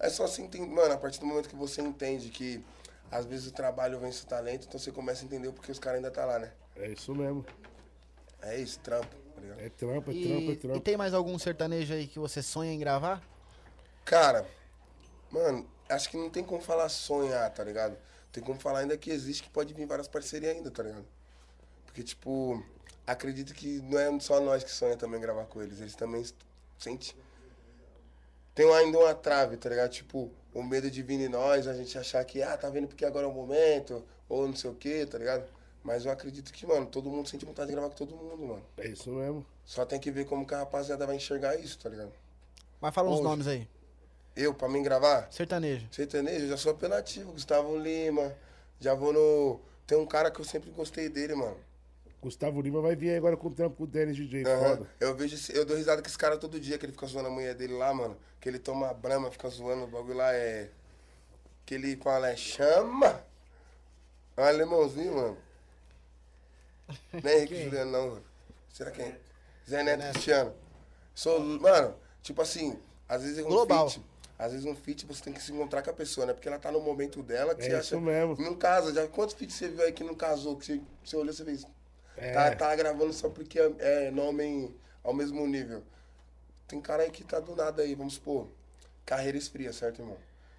É só assim, entender, mano, a partir do momento que você entende que às vezes o trabalho vence o talento, então você começa a entender o porquê os caras ainda tá lá, né? É isso mesmo. É isso, trampo, tá ligado? É trampo, é E, trampo, é e trampo. tem mais algum sertanejo aí que você sonha em gravar? Cara, mano, acho que não tem como falar sonhar, tá ligado? Tem como falar ainda que existe, que pode vir várias parcerias ainda, tá ligado? Porque, tipo, acredito que não é só nós que sonha também gravar com eles, eles também sentem. Tem ainda uma trave, tá ligado? Tipo, o medo de vir em nós, a gente achar que, ah, tá vendo porque agora é o momento, ou não sei o quê, tá ligado? Mas eu acredito que, mano, todo mundo sente vontade de gravar com todo mundo, mano. É isso mesmo. Só tem que ver como que a rapaziada vai enxergar isso, tá ligado? Mas fala uns Hoje. nomes aí. Eu, pra mim gravar, Sertanejo. Sertanejo, eu já sou apelativo. Gustavo Lima. Já vou no. Tem um cara que eu sempre gostei dele, mano. Gustavo Lima vai vir aí agora com o trampo com o Dennis DJ, Aham. foda. Eu vejo esse- eu dou risada com esse cara todo dia, que ele fica zoando a mulher dele lá, mano. Que ele toma brama, fica zoando o bagulho lá, é. Que ele fala, é chama! É um alemãozinho, mano. Não é Henrique? Juliano, não, mano. Será que é? Zé Neto Cristiano. Sou, mano, tipo assim, às vezes um Global. feat. Às vezes um feat você tem que se encontrar com a pessoa, né? Porque ela tá no momento dela que É você isso acha. mesmo. Não casa. Já, quantos feats você viu aí que não casou? Que você, você olhou e você fez. É. Tá, tá gravando só porque é, nome ao mesmo nível. Tem cara aí que tá do nada aí, vamos supor. Carreira esfria, certo, irmão?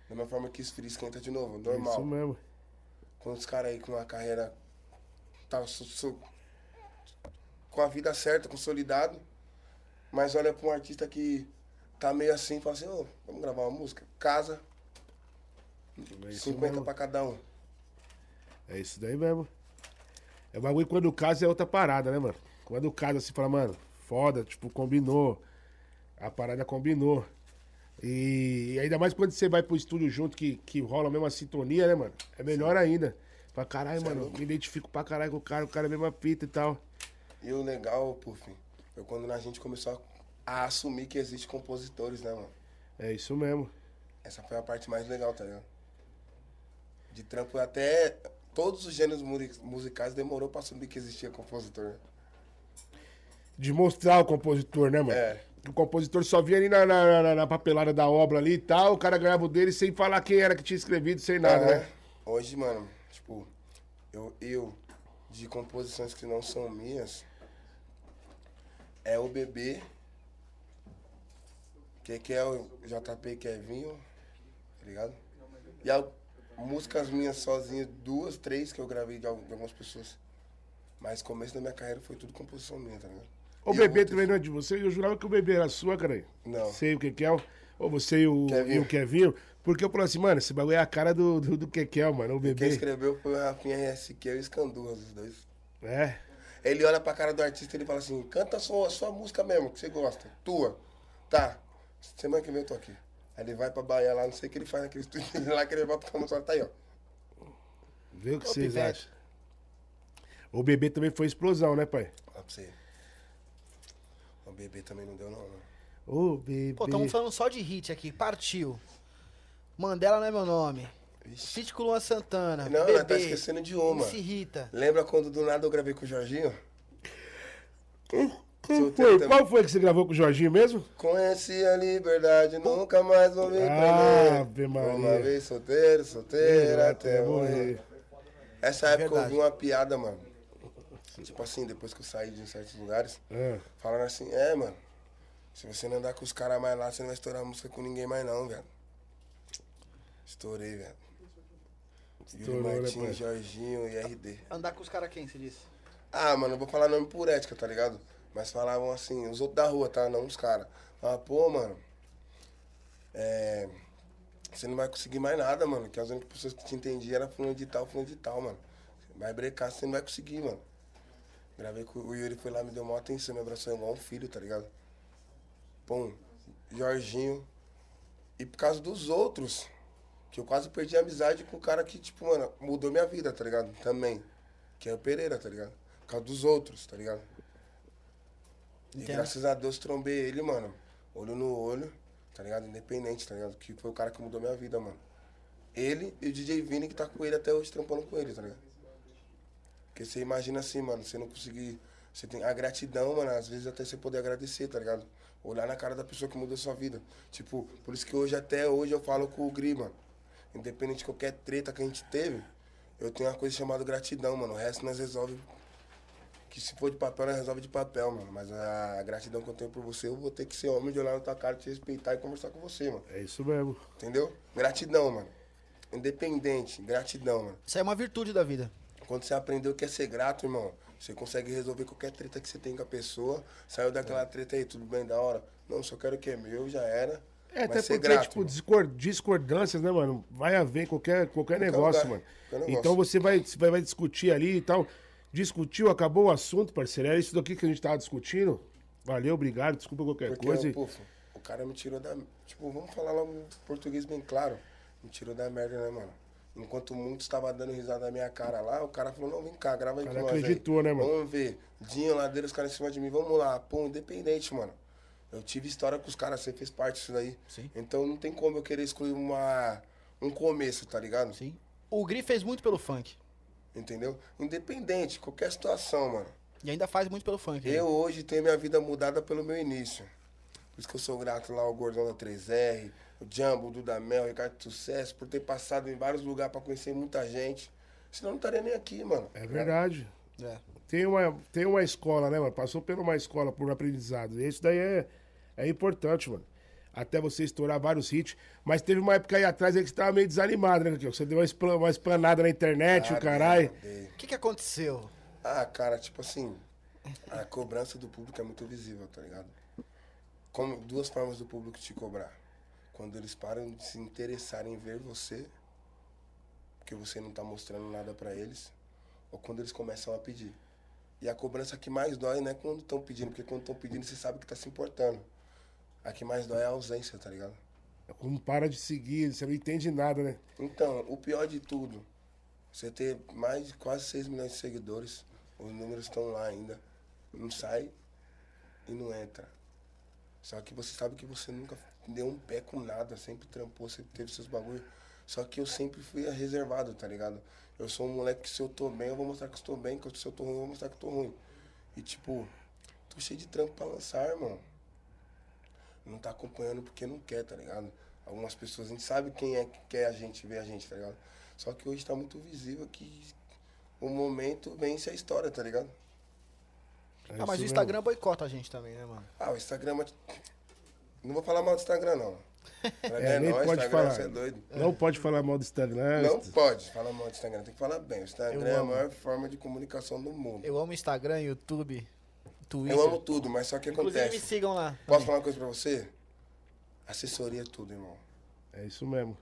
Da mesma forma que esfria, esquenta de novo, normal. isso mesmo. Quando os caras aí com uma carreira. Tá so- so- com a vida certa, consolidado. Mas olha pra um artista que tá meio assim fala assim, ô, vamos gravar uma música? Casa, É isso 50 mesmo. pra cada um. É isso daí mesmo. É o bagulho quando casa é outra parada, né, mano? Quando casa você fala, mano, foda, tipo, combinou. A parada combinou. E, e ainda mais quando você vai pro estúdio junto, que, que rola a mesma sintonia, né, mano? É melhor ainda. Fala, caralho, é mano, me identifico pra caralho com o cara, o cara é a mesma fita e tal. E o legal, Puff, foi quando a gente começou a, a assumir que existe compositores, né, mano? É isso mesmo. Essa foi a parte mais legal, tá ligado? De trampo até todos os gêneros musicais demorou pra assumir que existia compositor. né? De mostrar o compositor, né, mano? É. O compositor só via ali na, na, na- na papelada da obra ali e tal, o cara ganhava o dele sem falar quem era que tinha escrevido, sem nada, Aham. né? Hoje, mano, tipo, eu, eu, de composições que não são minhas, é o bebê, que, que é o JP Kevinho, tá ligado? E a, músicas minhas sozinhas, duas, três que eu gravei de, al- de algumas pessoas. Mas começo da minha carreira foi tudo composição minha, tá ligado? O E bebê também não é de você? Eu jurava que o bebê era sua, cara. Não. Sei o que que é. Ou você e o, Kevinho. e o Kevinho. Porque eu falei assim, mano, esse bagulho é a cara do, do, do Kekel, mano. O Quem bebê. escreveu foi o Rafinha RSQ e o Escandurras, os dois. É. Ele olha pra cara do artista e ele fala assim, canta a sua, a sua música mesmo, que você gosta. Tua. Tá. Semana que vem eu tô aqui. Aí ele vai pra Bahia lá, não sei o que ele faz naquele estúdio lá, que ele volta com a música, tá aí, ó. Vê o que Ô, vocês Pivete. acham. O bebê também foi explosão, né, pai? Fala pra você. O bebê também não deu não, né? Ô, bebê. Pô, estamos falando só de hit aqui. Partiu. Mandela não é meu nome. Fit com Luan Santana. Não, Bebê. tá esquecendo de uma. Se irrita. Lembra quando do nada eu gravei com o Jorginho? Foi? Qual foi que você gravou com o Jorginho mesmo? Conheci a liberdade, nunca mais vou me Ave prender. Maria. Uma vez solteiro, solteiro até morrer. Essa época eu Verdade. ouvi uma piada, mano. Tipo assim, depois que eu saí de certos lugares, Ah, falando assim, é, mano, se você não andar com os caras mais lá, você não vai estourar música com ninguém mais não, velho. Estourei, velho. Yuri né? Martins, Jorginho e RD. Andar com os caras quem, você disse? Ah, mano, eu vou falar nome por ética, tá ligado? Mas falavam assim, os outros da rua, tá? Não os caras. Falavam, pô, mano, é. Você não vai conseguir mais nada, mano. Que as únicas pessoas que te entendiam era fulano de tal, fulano de tal, mano. Vai brecar, você não vai conseguir, mano. Gravei com o Yuri, foi lá, me deu maior atenção, me abraçou igual um filho, tá ligado? Pum, Jorginho. E por causa dos outros, que eu quase perdi a amizade com o cara que, tipo, mano, mudou minha vida, tá ligado? Também. Que é o Pereira, tá ligado? Por causa dos outros, tá ligado? E Entendo. graças a Deus trombei ele, mano. Olho no olho, tá ligado? Independente, tá ligado? Que foi o cara que mudou minha vida, mano. Ele e o DJ Vini que tá com ele até hoje, trampando com ele, tá ligado? Porque você imagina assim, mano, você não conseguir. Você tem a gratidão, mano, às vezes até você poder agradecer, tá ligado? Olhar na cara da pessoa que mudou sua vida. Tipo, por isso que hoje, até hoje, eu falo com o Gri, mano. Independente de qualquer treta que a gente teve, eu tenho uma coisa chamada gratidão, mano. O resto nós resolve. Que se for de papel, nós resolve de papel, mano. Mas a gratidão que eu tenho por você, eu vou ter que ser homem de olhar na tua cara, te respeitar e conversar com você, mano. é isso mesmo. Entendeu? Gratidão, mano. Independente, gratidão, mano. Isso aí é uma virtude da vida. Quando você aprendeu que é ser grato, irmão, você consegue resolver qualquer treta que você tem com a pessoa. Saiu daquela treta aí, tudo bem, da hora. Não, só quero o que é meu, já era. É, até porque, grato, tipo, irmão. discor- discordâncias, né, mano? Vai haver em qualquer, qualquer negócio, lugar, mano. qualquer negócio. Então você vai, você vai, vai discutir ali e tal. Discutiu, acabou o assunto, parceiro. Era isso daqui que a gente tava discutindo. Valeu, obrigado, desculpa qualquer Porque, coisa. o pufo, o cara me tirou da. Tipo, vamos falar logo em português bem claro. Me tirou da merda, né, mano? Enquanto muitos estavam dando risada na minha cara lá, o cara falou, não, vem cá, grava aí com nós. aí. acreditou, né, mano? Vamos ver. Dinho, ladeira, os caras em cima de mim, vamos lá. Pô, independente, mano. Eu tive história com os caras, você fez parte disso daí. Sim. Então não tem como eu querer excluir uma, um começo, tá ligado? Sim. O Gri fez muito pelo funk. Entendeu? Independente, qualquer situação, mano. E ainda faz muito pelo funk. né? Eu hoje tenho minha vida mudada pelo meu início. Por isso que eu sou grato lá ao Gordão da 3R, o Jumbo, o Dudamel, o Ricardo de Sucesso, por ter passado em vários lugares pra conhecer muita gente. Senão eu não estaria nem aqui, mano. É verdade. É. Tem uma, tem uma escola, né, mano? Passou por uma escola, por um aprendizado. E isso daí é, é importante, mano. Até você estourar vários hits. Mas teve uma época aí atrás aí que você tava meio desanimado, né? Você deu uma, esplan- uma esplanada na internet, o Ah, caralho. dei. O que, que aconteceu? Ah, cara, tipo assim, a cobrança do público é muito visível, tá ligado? Como duas formas do público te cobrar. Quando eles param de se interessarem em ver você, porque você não tá mostrando nada pra eles, ou quando eles começam a pedir. E a cobrança que mais dói não é quando estão pedindo, porque quando estão pedindo você sabe que tá se importando. A que mais dói é a ausência, tá ligado? Como para de seguir, você não entende nada, né? Então, o pior de tudo, você ter mais de quase 6 milhões de seguidores, os números estão lá ainda, não sai e não entra. Só que você sabe que você nunca deu um pé com nada, sempre trampou, sempre teve seus bagulho. Só que eu sempre fui reservado, tá ligado? Eu sou um moleque que se eu tô bem, eu vou mostrar que eu estou bem, que se eu tô ruim, eu vou mostrar que eu tô ruim. E tipo, tô cheio de trampo pra lançar, irmão não tá acompanhando porque não quer, tá ligado? Algumas pessoas, a gente sabe quem é que quer a gente ver a gente, tá ligado? Só que hoje tá muito visível que o momento vence a história, tá ligado? É ah, mas o Instagram boicota a gente também, né, mano? Ah, o Instagram. é- Não vou falar mal do Instagram, não. É, nem pode Instagram, falar. é doido. Não pode falar mal do Instagram. Não pode falar mal do Instagram, tem que falar bem. O Instagram Eu é a amo. maior forma de comunicação do mundo. Eu, Eu amo Instagram, YouTube, Twitter. amo tudo, mas só que Inclusive me acontece. sigam lá. Posso falar uma coisa pra você? Assessoria é tudo, irmão. É isso mesmo.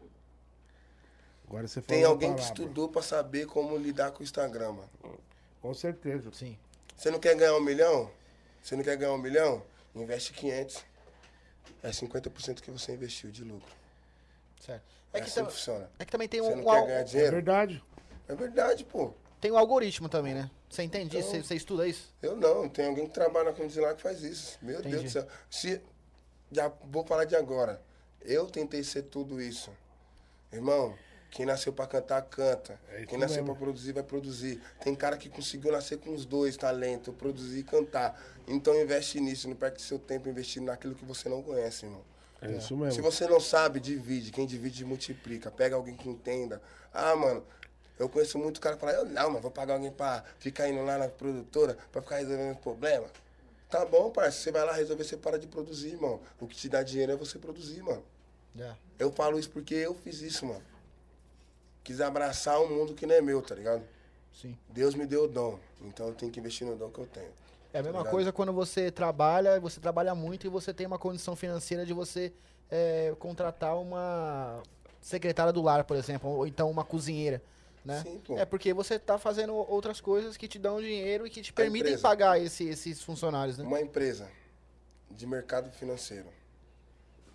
Agora você falou Tem alguém que estudou pra saber como lidar com o Instagram, mano. Com certeza. Sim. Você não quer ganhar um milhão? Você não quer ganhar um milhão? Investe 500. É 50% que você investiu de lucro. Certo. É, É que, assim que funciona. é que também tem Você um, não um quer ganhar É dinheiro? verdade. É verdade, pô. Tem um algoritmo também, né? Você entende isso? Então- Você, você estuda isso? Eu não, tem alguém que trabalha na Condiz lá que faz isso. Meu Entendi. Deus do céu. Se, já vou falar de agora. Eu tentei ser tudo isso. Irmão, quem nasceu pra cantar, canta. É isso quem nasceu pra produzir, vai produzir. Tem cara que conseguiu nascer com os dois talentos, produzir e cantar. Então investe nisso, não perde seu tempo investindo naquilo que você não conhece, irmão. É isso Se mesmo. você não sabe, divide. Quem divide, multiplica. Pega alguém que entenda. Ah, mano, eu conheço muito cara que fala, eu não, mas vou pagar alguém pra ficar indo lá na produtora pra ficar resolvendo problema. Tá bom, parceiro. Você vai lá resolver, você para de produzir, irmão. O que te dá dinheiro é você produzir, mano. Já. Eu falo isso porque eu fiz isso, mano. Quis abraçar um mundo que não é meu, tá ligado? Sim. Deus me deu o dom. Então eu tenho que investir no dom que eu tenho. É a mesma Ligado? coisa quando você trabalha, você trabalha muito e você tem uma condição financeira de você é, contratar uma secretária do lar, por exemplo, ou então uma cozinheira, né? Sim, pô. É porque você tá fazendo outras coisas que te dão dinheiro e que te permitem empresa. pagar esse- esses funcionários, né? Uma empresa de mercado financeiro,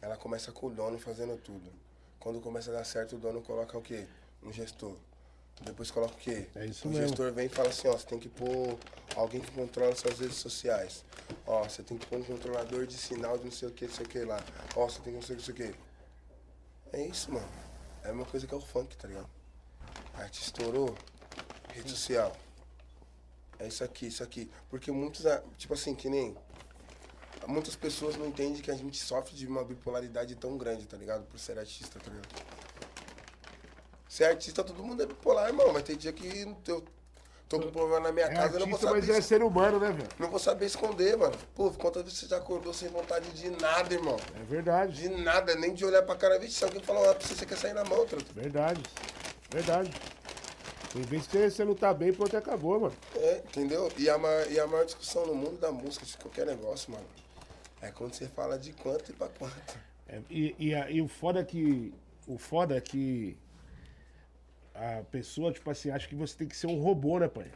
ela começa com o dono fazendo tudo. Quando começa a dar certo, o dono coloca o quê? Um gestor. Depois coloca o quê? É isso o mesmo. gestor vem e fala assim, ó, você tem que pôr alguém que controla suas redes sociais. Ó, você tem que pôr um controlador de sinal de não sei o que, não sei o que lá. Ó, você tem que não sei o que, não sei o que. É isso, mano. É a mesma coisa que é o funk, tá ligado? A arte estourou, rede social. É isso aqui, isso aqui. Porque muitos, ah, tipo assim, que nem. Muitas pessoas não entendem que a gente sofre de uma bipolaridade tão grande, tá ligado? Por ser artista, tá ligado? Ser artista, todo mundo é bipolar, irmão. Vai ter dia que eu tô com problema na minha É casa, eu não vou artista, saber. mas é ser humano, né, velho? Não vou saber esconder, mano. Pô, quantas vezes você já acordou sem vontade de nada, irmão? É verdade. De nada, nem de olhar pra cara. Vixe, se alguém falar pra você, você quer sair na mão, truta. Verdade. Verdade. Tem vezes que você não tá bem, pronto, acabou, mano. É, entendeu? E a, ma- e a maior discussão no mundo da música, de qualquer negócio, mano, é quando você fala de quanto e pra quanto. É, e, e, a- e o foda é que. O foda é que. A pessoa, tipo assim, acha que você tem que ser um robô, né, pai?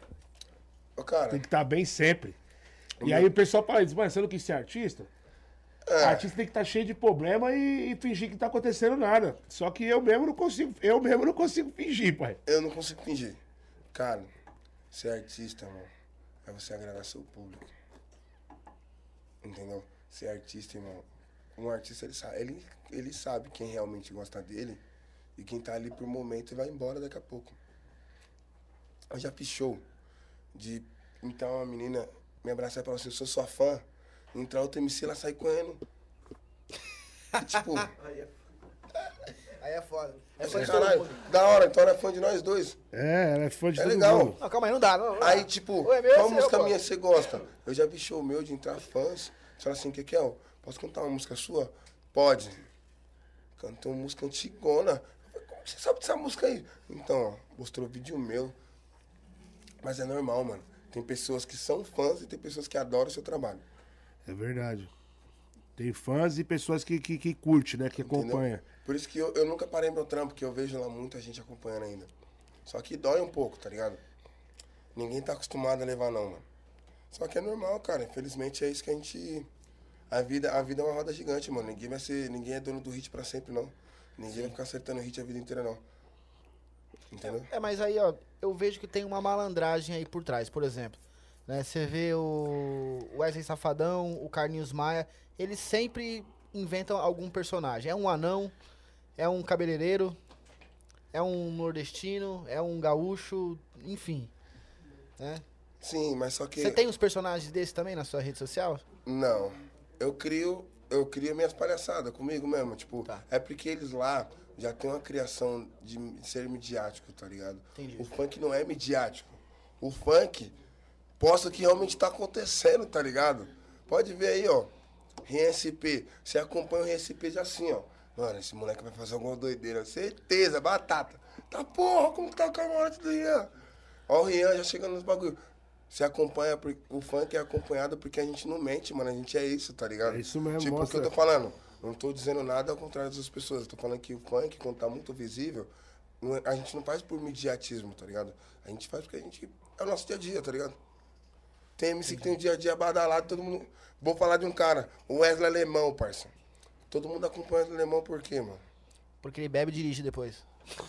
Ô, cara, Tem que estar bem sempre. E aí o pessoal fala isso, mas você não quis ser artista? É, Artista tem que estar cheio de problema e, e fingir que não tá acontecendo nada. Só que eu mesmo não consigo, eu mesmo não consigo fingir, pai. eu não consigo fingir. Cara, ser artista, mano, é você agradar seu público. Entendeu? Ser artista, irmão. Um artista, ele sabe, ele, ele sabe quem realmente gosta dele e quem tá ali por momento e vai embora daqui a pouco. Eu já fiz show de então uma menina me abraçar e falar assim, eu sou sua fã. Entrar outra MC, ela sai correndo. Tipo, Aí é foda. É fã de todo caralho, mundo. da hora, então ela é fã de nós dois. É, ela é fã de É todo legal. mundo. Não, calma aí, não dá. Não, não dá. Aí, tipo, é meu, qual é música minha você gosta? Eu já vi show meu de entrar fãs. Você fala assim, que que é? Posso cantar uma música sua? Pode. Cantou uma música antigona. Eu falei, Como você sabe dessa música aí? Então, ó, mostrou vídeo meu. Mas é normal, mano. Tem pessoas que são fãs e tem pessoas que adoram o seu trabalho. É verdade. Tem fãs e pessoas que, que, que curte, né? Que Entendeu? acompanha. Por isso que eu, eu nunca parei meu trampo, porque eu vejo lá muita gente acompanhando ainda. Só que dói um pouco, tá ligado? Ninguém tá acostumado a levar não, mano. Só que é normal, cara. Infelizmente é isso que a gente. A vida, a vida é uma roda gigante, mano. Ninguém vai ser. Ninguém é dono do hit pra sempre, não. Ninguém vai ficar acertando hit a vida inteira, não. Entendeu? É, mas aí, ó, eu vejo que tem uma malandragem aí por trás, por exemplo. Né, você vê o Wesley Safadão, o Carlinhos Maia, eles sempre inventam algum personagem. É um anão, é um cabeleireiro, é um nordestino, é um gaúcho, enfim. Né? Sim, mas só que. Você tem uns personagens desses também na sua rede social? Não. Eu crio, eu crio minhas palhaçadas comigo mesmo. Tipo, Tá. é porque eles lá já tem uma criação de ser midiático, tá ligado? Entendi. O funk não é midiático. O funk posta o que realmente tá acontecendo, tá ligado? Pode ver aí, ó. RSP. Você acompanha o RSP já assim, ó. Mano, esse moleque vai fazer alguma doideira. Certeza, batata. Tá porra, como que tá o camarote do Rian? Ó o Rian já chegando nos bagulho. Você acompanha, o funk é acompanhado porque a gente não mente, mano. A gente é isso, tá ligado? É isso mesmo, Tipo, o que mostra. eu tô falando. Não tô dizendo nada ao contrário das pessoas. Eu tô falando que o funk, quando tá muito visível, é- a gente não faz por mediatismo, tá ligado? A gente faz porque a gente. É o nosso dia a dia, tá ligado? Tem MC que tem um dia a dia badalado, todo mundo. Vou falar de um cara, o Wesley Alemão, parça. Todo mundo acompanha o Wesley Alemão por quê, mano? Porque ele bebe e dirige depois.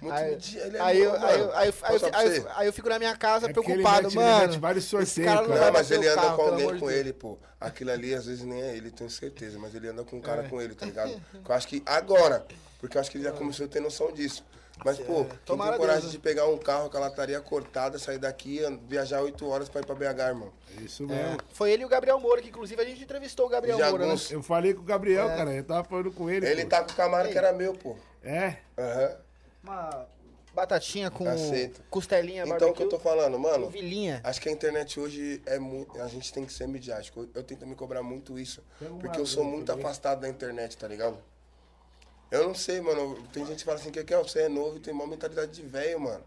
Muito Aí, dia, ele é aí, aí, aí, aí, eu- aí, aí fico na minha casa É porque ele preocupado, mete- ele mano. mete vários sorteios, cara não Não, mas ele anda carro, com alguém de com ele, pô. Aquilo ali, às vezes, nem é ele, tenho certeza. Mas ele anda com um cara É. com ele, tá ligado? Eu acho que agora, porque eu acho que ele já começou a ter noção disso. Mas, pô, quem É. Tomara tem coragem Deus, né? de pegar um carro com a lataria cortada, sair daqui, viajar oito horas pra ir pra BH, irmão? É Isso É, mesmo. foi ele e o Gabriel Moura, que inclusive a gente entrevistou o Gabriel Jagunço. Moura, né? Eu falei com o Gabriel, É. cara. Eu tava falando com ele. Ele pô. tá com o Camaro que era meu, pô. É. Aham. Uma batatinha com Aceito. costelinha, Então, o que eu tô falando, mano? com vilinha. Acho que a internet hoje é muito. A gente tem que ser midiático. Eu, eu tento me cobrar muito isso. Porque eu sou muito também. afastado da internet, tá ligado? Eu não sei, mano. Tem gente que fala assim, que que é? Você é novo e tem uma mentalidade de velho, mano.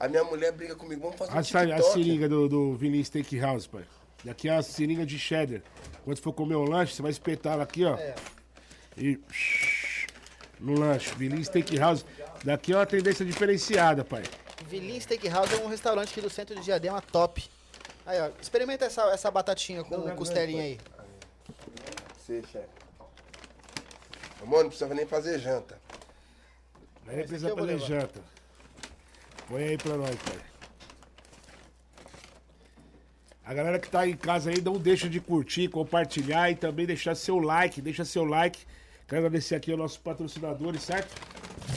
A minha mulher briga comigo, vamos fazer um A, sa- a TikTok. seringa do, do Vininho Steakhouse, pai. Daqui é a seringa de cheddar. Quando for comer o lanche, você vai espetar ela aqui, ó. É. E. No lanche. Vininho Steakhouse. Daqui é uma tendência diferenciada, pai. Vilinha Steakhouse é um restaurante aqui do centro de Diadema top. Aí, ó, experimenta essa, essa batatinha com não, costelinha aí. Você, chefe. Mano, não precisa nem fazer janta. Precisa aqui eu vou fazer levar. janta. Põe aí pra nós, pai. A galera que tá em casa aí, não deixa de curtir, compartilhar e também deixar seu like. Deixa seu like. Quero agradecer aqui aos nossos patrocinadores, certo?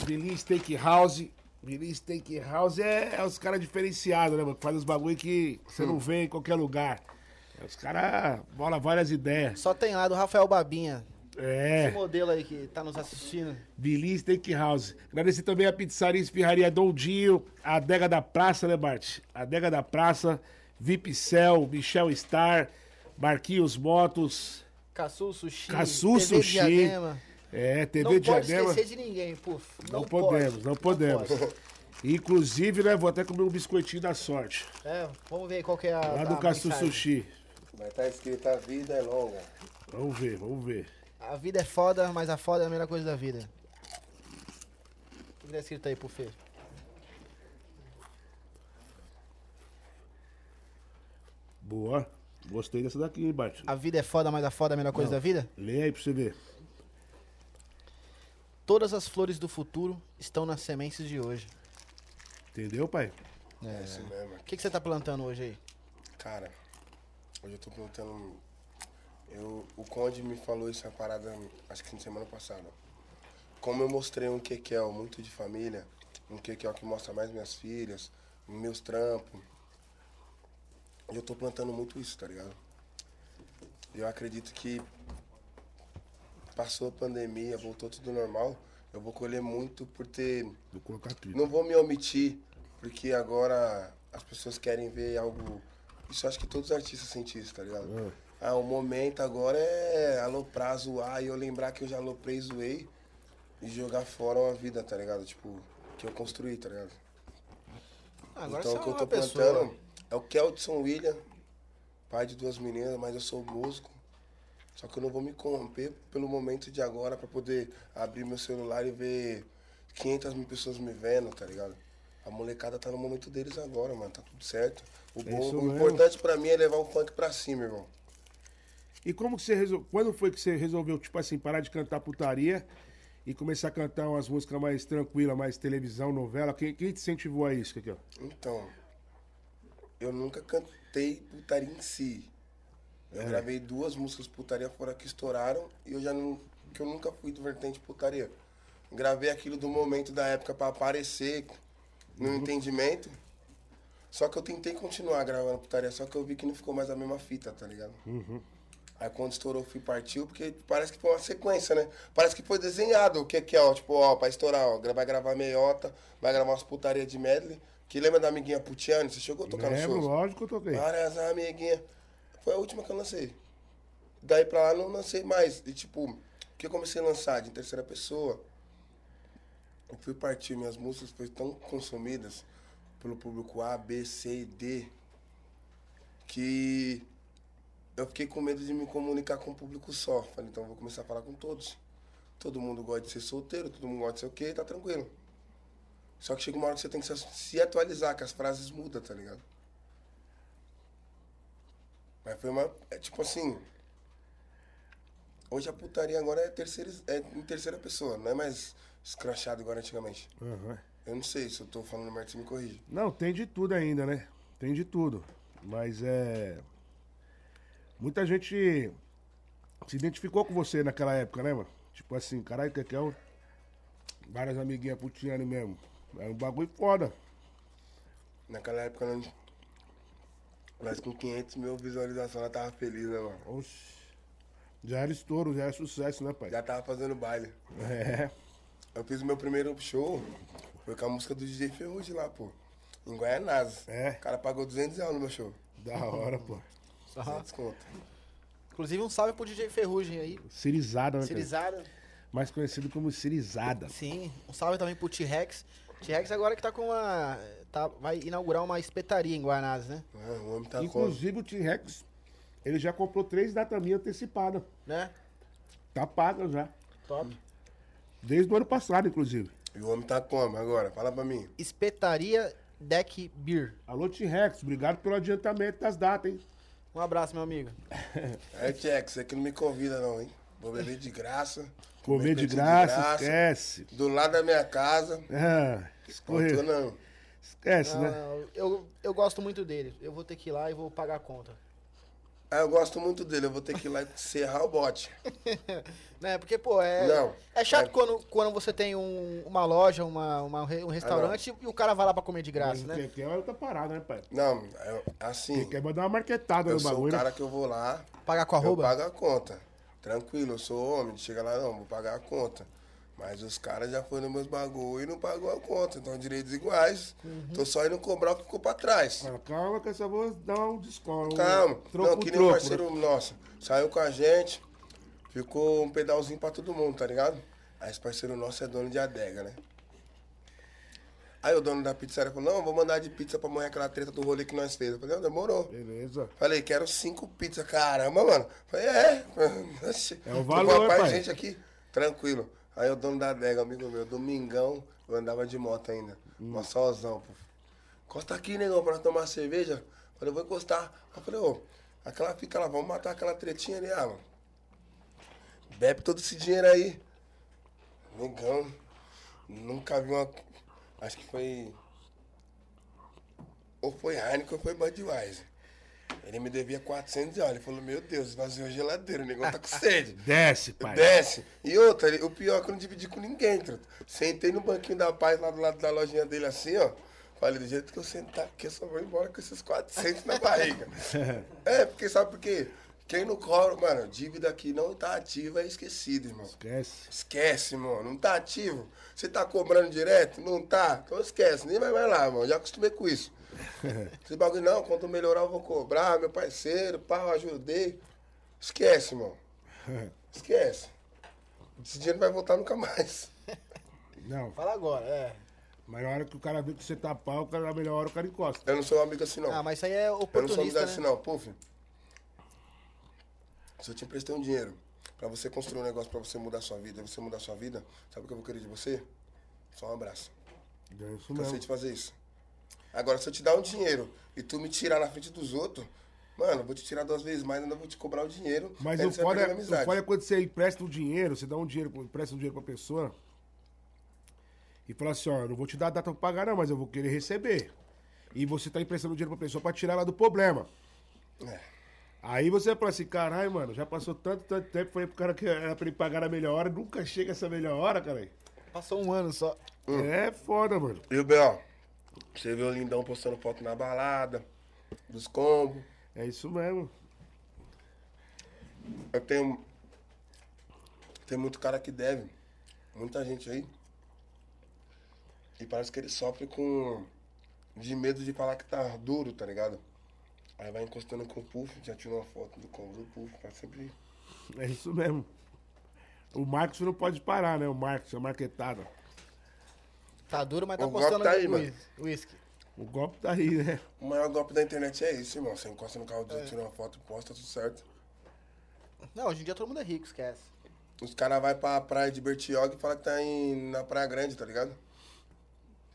Vilinho Steakhouse. Vilinho Steakhouse é, é os caras diferenciados, né, mano? Que faz os bagulho que você não vê em qualquer lugar. É Os caras bola várias ideias. Só tem lá do Rafael Babinha. É. Esse modelo aí que tá nos assistindo. Vilinho Steakhouse. Agradecer também a pizzaria e Esfirraria Dondinho, a Adega da Praça, né, Bart? A Adega da Praça, Vipcel, Michel Star, Barquinhos Motos, Caçu Sushi. Caçu TV Sushi. Diadema. é, TV Não pode Diadema. esquecer de ninguém, puf. Não, Não, podemos, pode. não podemos. pode. Inclusive, né, vou até comer um biscoitinho da sorte. É, vamos ver qual que é a. Lá do Caçu. Sushi. Vai estar escrito a vida é longa. Vamos ver, vamos ver. A vida é foda, mas a foda é a melhor coisa da vida. O que tá escrito aí pro Fê? Boa. Gostei dessa daqui, hein, Bart? A vida é foda, mas a foda é a melhor coisa Não. da vida? Lê aí pra você ver. Todas as flores do futuro estão nas sementes de hoje. Entendeu, pai? É isso mesmo. O que, que você tá plantando hoje aí? Cara, hoje eu tô perguntando. Eu, o Conde me falou isso na parada, acho que na semana passada. Como eu mostrei um Kekel muito de família, um Kekel que mostra mais minhas filhas, meus trampos. E eu tô plantando muito isso, tá ligado? Eu acredito que passou a pandemia, voltou tudo normal, eu vou colher muito por ter Vou colocar aqui. não vou me omitir, porque agora as pessoas querem ver algo. Isso acho que todos os artistas sentem isso, tá ligado? Ah, o momento agora é aloprar, zoar e eu lembrar que eu já aloprei, zoei e jogar fora uma vida, tá ligado? Tipo, que eu construí, tá ligado? Agora então o é que eu tô pessoa. plantando é o Keltson William, pai de duas meninas, mas eu sou músico. Só que eu não vou me corromper pelo momento de agora pra poder abrir meu celular e ver 500 mil pessoas me vendo, tá ligado? A molecada tá no momento deles agora, mano, tá tudo certo. O, bom, isso o importante pra mim é levar o funk pra cima, irmão. E como que você resolveu? Quando foi que você resolveu, tipo assim, parar de cantar putaria e começar a cantar umas músicas mais tranquilas, mais televisão, novela? Quem, quem te incentivou a isso, Cacau? Então, eu nunca cantei putaria em si. Eu gravei duas músicas putaria fora que estouraram e eu já não. que eu nunca fui do vertente putaria. Gravei aquilo do momento da época pra aparecer no entendimento. Só que eu tentei continuar gravando putaria, só que eu vi que não ficou mais a mesma fita, tá ligado? Aí quando estourou, fui partiu, porque parece que foi uma sequência, né? Parece que foi desenhado o que que é, ó, tipo, ó, pra estourar, ó, vai gravar meiota, vai gravar umas putaria de medley. Que lembra da amiguinha Putiane? Você chegou a tocar no Lembro, show? lógico que eu toquei. Várias amiguinhas. Foi a última que eu lancei. Daí pra lá não lancei mais. E tipo, que eu comecei a lançar de terceira pessoa, eu fui partir, minhas músicas foram tão consumidas pelo público A, B, C e D, que eu fiquei com medo de me comunicar com o público só. Falei, então eu vou começar a falar com todos. Todo mundo gosta de ser solteiro, todo mundo gosta de ser o quê, tá tranquilo. Só que chega uma hora que você tem que se, atualizar, que as frases mudam, tá ligado? Mas foi uma. É tipo assim. Hoje a putaria agora é, terceira, é em terceira pessoa, não é mais escrachado igual antigamente. Aham. Eu não sei se eu tô falando merda, você me corrige. Não, tem de tudo ainda, né? Tem de tudo. Mas é. Muita gente se identificou com você naquela época, né, mano? Tipo assim, caralho, que que é. Várias amiguinhas putiane mesmo. É um bagulho foda. Naquela época, nós, nós com 500 mil visualizações, nós tava feliz, né, mano? Oxi. Já era estouro, já era sucesso, né, pai? Já tava fazendo baile. É. Eu fiz o meu primeiro show, foi com a música do DJ Ferrugem lá, pô. Em Guaianazes. É. O cara pagou 200 reais no meu show. Da hora, pô. Aham. 200 conto. Inclusive um salve pro DJ Ferrugem aí. Cirizada, né? cara? Cirizada. Mais conhecido como Cirizada. Sim. Um salve também pro T-Rex. T-Rex agora que tá com uma. Tá, vai inaugurar uma espetaria em Guanás, né? Ah, o homem tá com. Inclusive o T-Rex, ele já comprou três datas minhas antecipadas. Né? Tá paga já. Top. Desde o ano passado, inclusive. E o homem tá como agora? Fala pra mim. Espetaria Deck Beer. Alô, T-Rex, obrigado pelo adiantamento das datas, hein? Um abraço, meu amigo. É, Tchex, você que não me convida não, hein? Vou beber de graça. Comer de pedir graça, esquece. Do lado da minha casa. Ah, Não tô escorre... não. Esquece, Não, né? não, eu, eu gosto muito dele. Eu vou ter que ir lá e vou pagar a conta. Ah, eu gosto muito dele, eu vou ter que ir lá serrar o bote. né? Porque, pô, é. Não. É chato É. Quando, quando você tem um- uma loja, uma, uma um restaurante e o cara vai lá pra comer de graça, Mas né? o que quer é outra parada, né, pai? Não, é assim, Quem quer mandar uma marquetada eu no sou o bagulho, cara que eu vou lá, Pagar com eu arroba? pago a conta. Tranquilo, eu sou homem, chega lá, não, vou pagar a conta. Mas os caras já foram nos meus bagulho e não pagou a conta. Então, direitos iguais. Uhum. Tô só indo cobrar o que ficou pra trás. Fala, Calma que eu só vou dar um desconto. Calma. Troco, não, que nem um troco, parceiro né? nosso. Saiu com a gente, ficou um pedalzinho pra todo mundo, tá ligado? Aí esse parceiro nosso é dono de adega, né? Aí o dono da pizzaria falou, não, vou mandar de pizza pra morrer aquela treta do rolê que nós fez. Eu falei, não, demorou. Beleza. Falei, quero cinco pizzas. Caramba, mano. Falei, é. É o valor, paz pai. gente aqui. Tranquilo. Aí o dono da adega, amigo meu, domingão, eu andava de moto ainda. Hum. Uma solzão. Encosta aqui, negão, pra tomar cerveja. Falei, eu vou encostar. Eu falei, ô, aquela fica lá, vamos matar aquela tretinha ali, ah, mano. Bebe todo esse dinheiro aí. Negão. Nunca vi uma. Acho que foi. Ou foi Heineken ou foi Budweiser. Ele me devia 400 reais. Ele falou, meu Deus, esvaziou a geladeira, o negócio tá com sede. Desce, pai. Desce. E outra, ele- o pior é que eu não dividi com ninguém, truta. Sentei no banquinho da paz lá do lado da lojinha dele assim, ó. Falei, do jeito que eu sentar aqui, eu só vou embora com esses 400 na barriga. é, porque sabe por quê? Quem não cobra, mano, dívida aqui não tá ativa é esquecido, irmão. Esquece. Esquece, mano. Não tá ativo. Você tá cobrando direto? Não tá. Então esquece. Nem vai mais lá, mano. Já acostumei com isso. Esse bagulho, não. Quando eu melhorar, eu vou cobrar. Meu parceiro, pá, eu ajudei. Esquece, mano. Esquece. Esse dinheiro não vai voltar nunca mais. Não, Fala agora, é. mas na hora que o cara vê que você tá pau, o cara, na melhor hora o cara encosta. Eu não sou um amigo assim, não. Ah, mas isso aí é eu não sou oportunista, amizade assim, né? não. Pô, filho. Se eu te emprestei um dinheiro pra você construir um negócio pra você mudar sua vida, você mudar sua vida, sabe o que eu vou querer de você? Só um abraço. É isso Cansei mesmo. de fazer isso. Agora, se eu te dar um dinheiro e tu me tirar na frente dos outros, mano, eu vou te tirar duas vezes mais, ainda vou te cobrar o dinheiro. Mas o foda, é, o amizade. foda é quando você empresta o dinheiro, você dá um dinheiro, empresta um dinheiro pra pessoa e fala assim, ó, eu não vou te dar a data pra pagar não, mas eu vou querer receber. E você tá emprestando dinheiro pra pessoa pra tirar ela do problema. É. Aí você fala assim, caralho, mano, já passou tanto, tanto tempo, falei pro cara que era pra ele pagar na melhor hora, nunca chega essa melhor hora, cara. Passou um ano só. Hum. É foda, mano. E o B.O., você viu o Lindão postando foto na balada, dos combos. É isso mesmo. Eu tenho. Tem muito cara que deve. Muita gente aí. E parece que ele sofre com. De medo de falar que tá duro, tá ligado? Aí vai encostando com o Puff, já tirou uma foto do combo do Puff, pra sempre. É isso mesmo. O marketing não pode parar, né? O marketing, a marketada. Tá duro, mas tá O golpe postando tá aí, o mano. whisky. O golpe tá aí, né? O maior golpe da internet é isso, irmão. Você encosta no carro, é. tira uma foto, posta, tudo certo. Não, hoje em dia todo mundo é rico, esquece. Os caras vão pra praia de Bertioga e falam que tá em, na Praia Grande, tá ligado?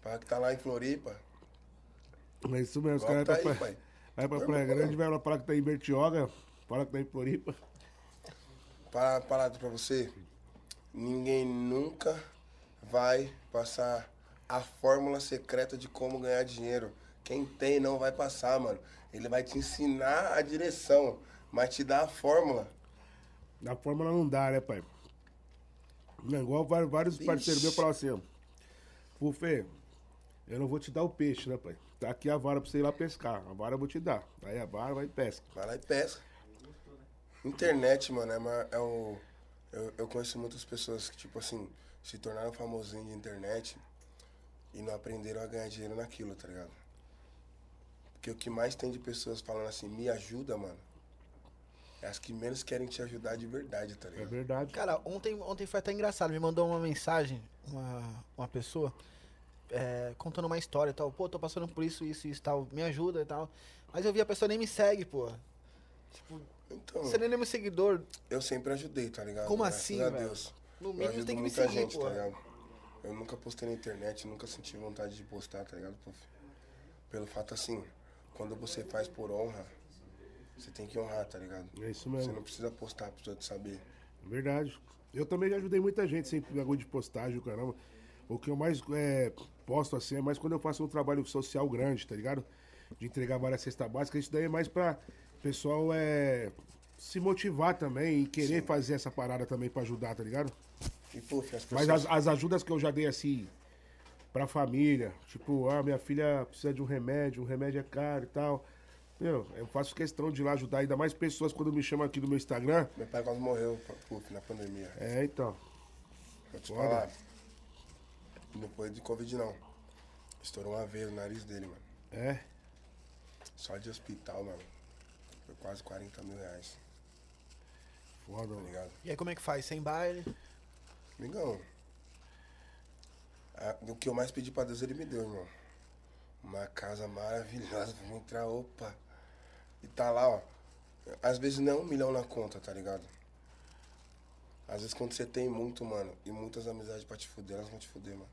Fala que tá lá em Floripa. É isso mesmo. Os caras tá vai aí, pra, pai. vai pra Praia. Grande, vai lá falar que tá em Bertioga, fala que tá em Floripa. Para, parado pra você. Ninguém nunca vai passar a fórmula secreta de como ganhar dinheiro. Quem tem não vai passar, mano. Ele vai te ensinar a direção, mas te dá a fórmula. Da fórmula não dá, né, pai? Não, igual vários, parceiros meus falaram assim, ó. Pô, Fê, eu não vou te dar o peixe, né, pai? Tá aqui a vara pra você ir lá pescar. A vara eu vou te dar. Aí a vara vai e pesca. Vai lá e pesca. Internet, mano, é, uma, é o. Eu, eu conheço muitas pessoas que, tipo assim, se tornaram famosinho de internet e não aprenderam a ganhar dinheiro naquilo, tá ligado? Porque o que mais tem de pessoas falando assim, me ajuda, mano, é as que menos querem te ajudar de verdade, tá É ligado? verdade. Cara, ontem, ontem foi até engraçado. Me mandou uma mensagem, uma, uma pessoa, é, contando uma história e tal. Pô, tô passando por isso, isso, isso e tal. Me ajuda e tal. Mas eu vi a pessoa nem me segue, pô. Tipo, Então, você nem é meu seguidor. eu sempre ajudei, tá ligado? Como Graças assim, a velho? Deus. No mínimo tem que me seguir, gente, pô. tá ligado? Eu nunca postei na internet, nunca senti vontade de postar, tá ligado? Pelo fato assim, quando você faz por honra, você tem que honrar, tá ligado? É isso Você mesmo. não precisa postar pra te saber. É verdade. Eu também já ajudei muita gente sem bagulho de postagem, caramba. O que eu mais é, posto assim é mais quando eu faço um trabalho social grande, tá ligado? De entregar várias cestas básicas. Isso daí é mais pra pessoal é, se motivar também e querer fazer essa parada também pra ajudar, tá ligado? E, puf, as pessoas... Mas as, as ajudas que eu já dei assim pra família, tipo, ah, minha filha precisa de um remédio, um remédio é caro e tal. Meu, eu faço questão de ir lá ajudar ainda mais pessoas quando me chamam aqui no meu Instagram. Meu pai quase morreu, puf, na pandemia. É, então. Vou te Foda. falar. Não foi de Covid, não. Estourou uma veia no nariz dele, mano. É. Só de hospital, mano. Foi quase 40 mil reais, Foda, tá mano. ligado? E aí como é que faz? Sem baile? Amigão, a- o que eu mais pedi pra Deus, ele me deu, irmão. Uma casa maravilhosa pra mim entrar, opa. E tá lá, ó. Às vezes não é um milhão na conta, tá ligado? Às vezes quando você tem muito, mano, e muitas amizades pra te fuder, elas vão te fuder, mano.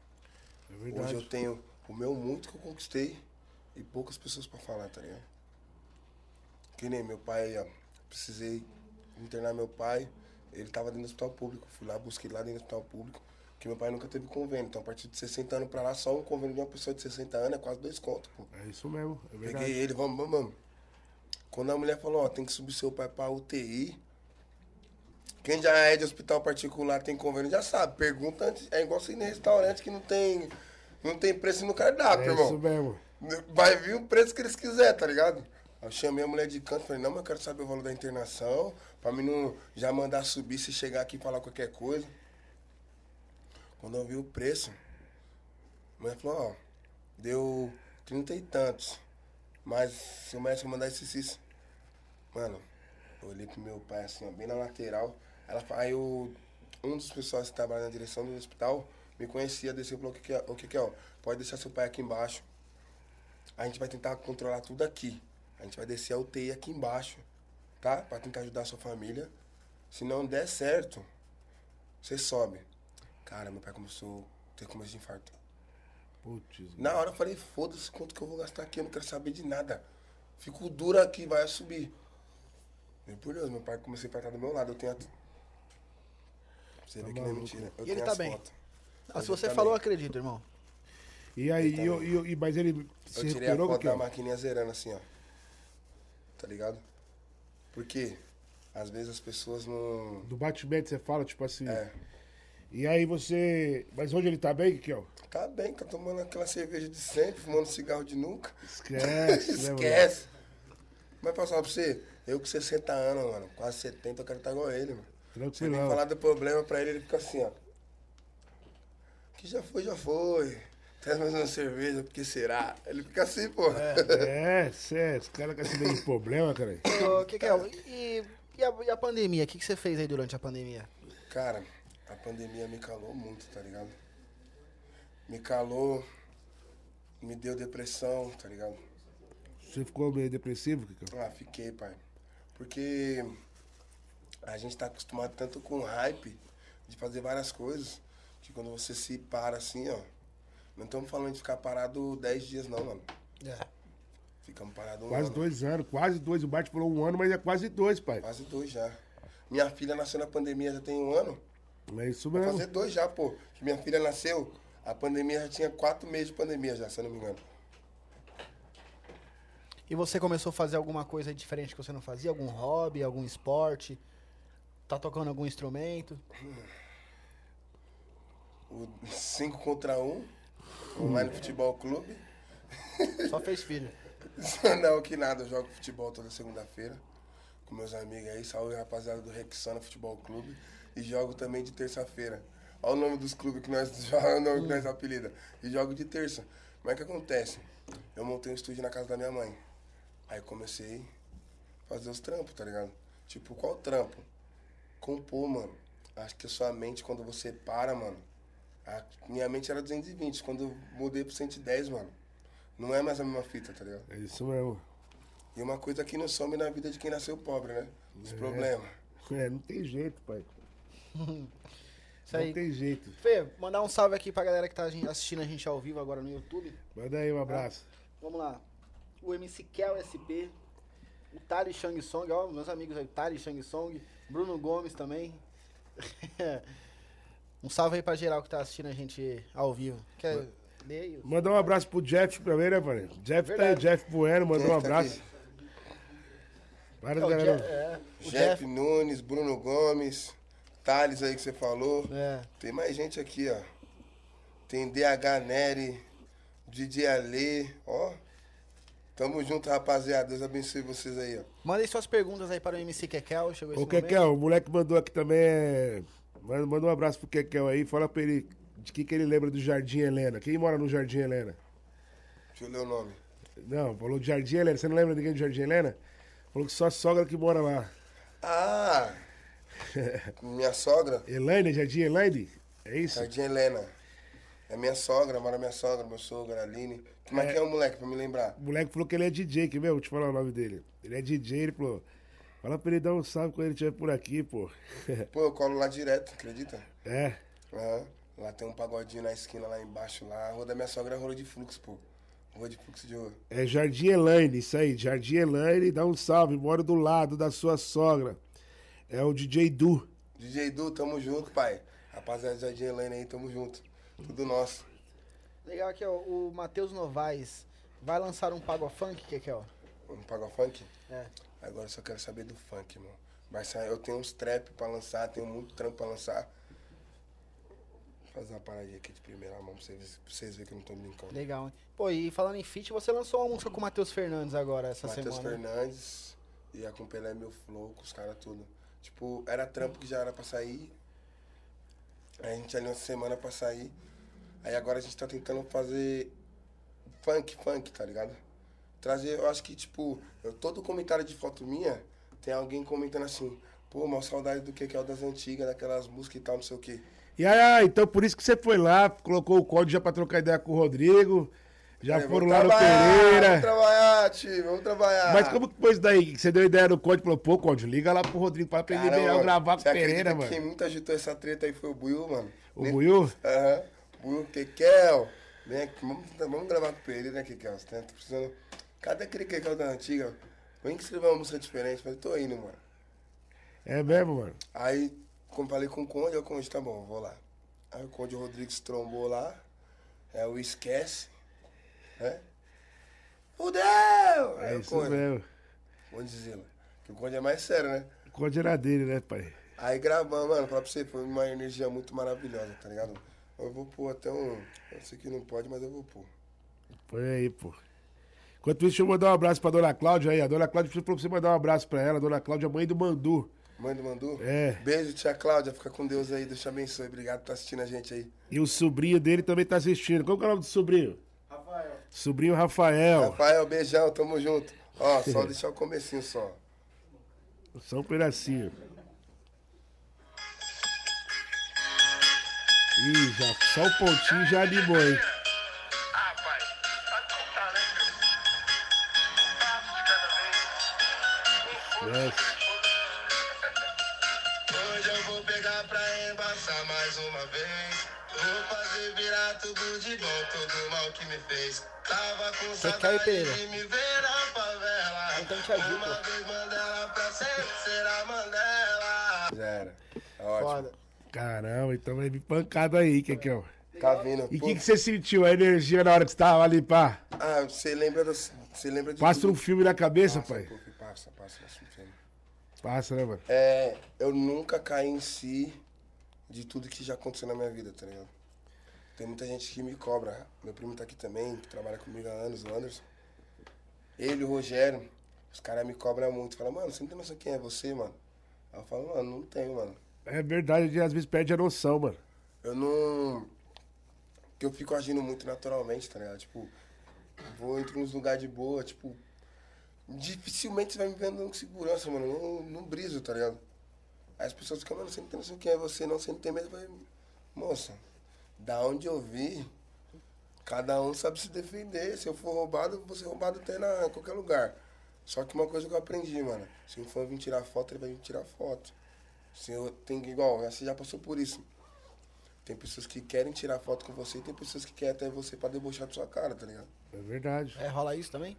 É Hoje verdade. eu tenho o meu muito que eu conquistei e poucas pessoas pra falar, tá ligado? Que nem meu pai, ó, precisei internar meu pai, ele tava dentro do hospital público. Fui lá, busquei lá dentro do hospital público, que meu pai nunca teve convênio. Então, a partir de 60 anos pra lá, só um convênio de uma pessoa de 60 anos é quase dois contos, pô. É isso mesmo, é verdade. Peguei ele, vamos, vamos, vamos. Quando a mulher falou, ó, tem que subir seu pai pra UTI. Quem já é de hospital particular, tem convênio, já sabe. Pergunta antes. É igual você ir em restaurante que não tem, não tem preço no cardápio, É irmão. isso mesmo. Vai vir o preço que eles quiserem, tá ligado? Eu chamei a mulher de canto, falei, não, mas eu quero saber o valor da internação, pra mim não já mandar subir se chegar aqui e falar qualquer coisa. Quando eu vi o preço, a mulher falou, ó, deu trinta e tantos. Mas se o médico mandar esse. Mano, eu olhei pro meu pai assim, ó, bem na lateral. Ela, aí o, um dos pessoas que trabalha na direção do hospital me conhecia, desceu e falou, o que, que é? O que, que é, ó? Pode deixar seu pai aqui embaixo. A gente vai tentar controlar tudo aqui. A gente vai descer a UTI aqui embaixo, tá? Pra tentar ajudar a sua família. Se não der certo, você sobe. Cara, meu pai começou a ter começo de infarto. Putz. Na hora eu falei, foda-se quanto que eu vou gastar aqui, eu não quero saber de nada. Fico duro aqui, vai subir. Meu por Deus, meu pai começou a infartar do meu lado, eu tenho a... Você vê que não é mentira. Eu E ele tá as bem? fotos. Ah, se você tá falou, eu bem. acredito, irmão. E aí, Ele e, eu- e eu- e- mas ele se Eu tirei a recuperou foto que da maquininha zerando assim, ó. Tá ligado? Porque às vezes as pessoas não. Do batimento você fala, tipo assim. É. E aí você. Mas hoje ele tá bem, Kiel? Tá bem, tá tomando aquela cerveja de sempre, fumando cigarro de nunca. Esquece, né? Esquece. Mas pra falar pra você, eu com 60 anos, mano, quase 70, eu quero estar igual ele, mano. Que Tranquilão. falar do problema pra ele, ele fica assim, ó. Que já foi, já foi. Traz mais uma cerveja, porque será? Ele fica assim, pô. É, cê, esse cara com esse meio de problema, cara. Ô, que que é? E, e, a, e a pandemia? O que, que você fez aí durante a pandemia? Cara, A pandemia me calou muito, tá ligado? Me calou, me deu depressão, tá ligado? Você ficou meio depressivo, Kikão? Ah, fiquei, pai. Porque a gente tá acostumado tanto com hype de fazer várias coisas, que quando você se para assim, ó. Não estamos falando de ficar parado 10 dias, não, mano. É. Ficamos parados um Quase ano. dois anos, quase dois. O Bart falou um ano, mas é quase dois, pai. Quase dois já. Minha filha nasceu na pandemia já tem um ano. É isso Vai mesmo. fazer dois já, pô. Minha filha nasceu, a pandemia já tinha quatro meses de pandemia já, se eu não me engano. E você começou a fazer alguma coisa diferente que você não fazia? Algum hobby, algum esporte? Tá tocando algum instrumento? O 5 contra 1, um, online futebol clube. Só fez filho. Não, que nada, eu jogo futebol toda segunda-feira com meus amigos aí, salve rapaziada do Rexana Futebol Clube. E jogo também de terça-feira. Olha o nome dos clubes que nós jogamos, o nome que nós apelida. E jogo de terça. Mas o que acontece? Eu montei um estúdio na casa da minha mãe. Aí comecei a fazer os trampos, tá ligado? Tipo, qual trampo? Compor, mano. Acho que a sua mente, quando você para, mano. A minha mente era 220. Quando eu mudei pro 110, mano. Não é mais a mesma fita, tá ligado? É isso mesmo. E uma coisa que não some na vida de quem nasceu pobre, né? Os problemas. É, não tem jeito, pai. Isso aí. Não tem jeito. Fê, mandar um salve aqui pra galera que tá assistindo a gente ao vivo agora no YouTube. Manda aí um abraço. Vamos lá. O MC Kel SP, o Tali Shang Song, ó, meus amigos aí, Tali Shang Song, Bruno Gomes também. um salve aí pra geral que tá assistindo a gente ao vivo. Quer ler aí? Mandar um abraço pro Jeff também, né, pai? Jeff tá aí, Verdade. Jeff Bueno, mandou um Jeff tá abraço. aqui. Várias É, galera. Je- é, Jeff, Jeff. Nunes, Bruno Gomes, Thales aí que você falou. É. Tem mais gente aqui, ó. Tem DH Nery, DJ Ale, ó. Tamo junto, rapaziada. Deus abençoe vocês aí, ó. Mandem suas perguntas aí para o MC Kekel. Chegou esse Ô, momento. Kekel, o moleque mandou aqui também. É... Manda um abraço pro Kekel aí. Fala pra ele de que, que ele lembra do Jardim Helena. Quem mora no Jardim Helena? Deixa eu ler o nome. Não, falou de Jardim Helena. Você não lembra ninguém do Jardim Helena? Falou que só a sogra que mora lá. Ah! minha sogra, Elaine, Jardim Elaine? É isso? Jardim Helena. É minha sogra, mora minha sogra, meu sogro, Aline. Mas quem é o moleque, pra me lembrar? O moleque falou que ele é DJ, quer ver? Vou te falar o nome dele. Ele é DJ, ele falou. Fala pra ele dar um salve quando ele estiver por aqui, pô. Pô, eu colo lá direto, acredita? é. Aham. Lá tem um pagodinho na esquina, lá embaixo, lá. A rua da minha sogra é rua de fluxo, pô. Rua de fluxo de ouro. É Jardim Elaine, isso aí. Jardim Elaine, dá um salve. Mora do lado da sua sogra. É o DJ Du. DJ Du, tamo junto, pai. Rapaziada, Jardim Helena aí, tamo junto. Tudo nosso. Legal aqui, ó. O Matheus Novaes vai lançar um Pago Funk, Kekel. Vamos pagar o funk? É. Agora eu só quero saber do funk, mano. Sair, eu tenho uns trap pra lançar, tenho muito trampo pra lançar. Vou fazer uma paradinha aqui de primeira mão pra vocês, pra vocês verem que eu não tô brincando. Legal, hein? Pô, e falando em feat, você lançou uma música com o Matheus Fernandes agora, essa Matheus semana. né? Fernandes ia com Pelé Meu Flow, com os caras tudo. Tipo, era trampo que já era pra sair. Aí a gente ali uma semana pra sair. Aí agora a gente tá tentando fazer funk, funk, tá ligado? Trazer, eu acho que, tipo, eu, todo comentário de foto minha, tem alguém comentando assim, pô, mal saudade do que que é o das antigas, daquelas músicas e tal, não sei o quê. E aí, então por isso que você foi lá, colocou o código já pra trocar ideia com o Rodrigo. Já Aí, foram lá no Pereira. Vamos trabalhar, tio, vamos trabalhar. Mas como que foi isso daí? Você deu ideia no código e falou, pô, código, liga lá pro Rodrigo pra aprender Caramba, melhor gravar com o Pereira, mano. que Quem muito agitou essa treta aí foi o Buiu, mano. O Buiu? Aham. Buiu, Kekel. Vem aqui, vamos, vamos gravar com o Pereira, né, Kekel? Você tá precisando... Cadê aquele Kekel da antiga? Vem que escrever uma música diferente, mas eu tô indo, mano. É mesmo, mano. Aí, como falei com o Conde, o Conde, tá bom, vou lá. Aí o Conde Rodrigues trombou lá. É o Esquece. Né? Fudeu! Aí É o isso Conde, mesmo. Conde Zila. Que o Conde é mais sério, né? O código era dele, né, pai? Aí gravamos, mano, pra você, foi uma energia muito maravilhosa, tá ligado? Eu vou pôr até um. Eu sei que não pode, mas eu vou pôr. Foi aí, pô. Enquanto isso, deixa eu mandar um abraço pra dona Cláudia aí. A dona Cláudia falou pra você mandar um abraço pra ela. A dona Cláudia, mãe do Mandu. Mãe do Mandu? É. Beijo, tia Cláudia. Fica com Deus aí. Deus te abençoe. Obrigado por estar assistindo a gente aí. E o sobrinho dele também tá assistindo. Qual que é o nome do sobrinho? Rafael. Sobrinho Rafael. Rafael, beijão, tamo junto. Ó, só deixar o comecinho só. Só um pedacinho. Ih, já, só o pontinho já animou, hein? Desce. Hoje eu vou pegar pra embaçar mais uma vez. Vou fazer virar tudo de bom, todo mal que me fez. Tava com caiu, saudade Pereira? de me ver na favela. Então te ajuda. Uma vez Mandela pra sempre será Mandela. Era. Tá ótimo. Foda. Caramba, então vai vir pancada aí, Kekel. Tá vindo. E o que, que você sentiu? A energia na hora que você tava ali, pá? Ah, você lembra das. Você lembra de. Passa tudo. um filme na cabeça, Passa, pai. pô, Passa, passa, passa. Passa, né, mano? É, eu nunca caí em si de tudo que já aconteceu na minha vida, tá ligado? Tem muita gente que me cobra. Meu primo tá aqui também, que trabalha comigo há anos, o Anderson. Ele o Rogério, os caras me cobram muito. Falam, mano, você não tem noção quem é você, mano? Aí eu falo, mano, não tenho, mano. É verdade, às vezes perde a noção, mano. Eu não. Porque eu fico agindo muito naturalmente, tá ligado? Tipo, vou entro nos lugares de boa, tipo. Dificilmente você vai me vendo com segurança, mano. Não, não briso, tá ligado? Aí as pessoas ficam, mano, você não tem noção quem é você, não, você não tem medo. Eu falei, moça, da onde eu vi, cada um sabe se defender. Se eu for roubado, eu vou ser roubado até na, em qualquer lugar. Só que uma coisa que eu aprendi, mano. Se um fã vir tirar foto, ele vai vir tirar foto. Se eu tenho igual, você já passou por isso. Tem pessoas que querem tirar foto com você e tem pessoas que querem até você pra debochar da sua cara, tá ligado? É verdade. É, rola isso também?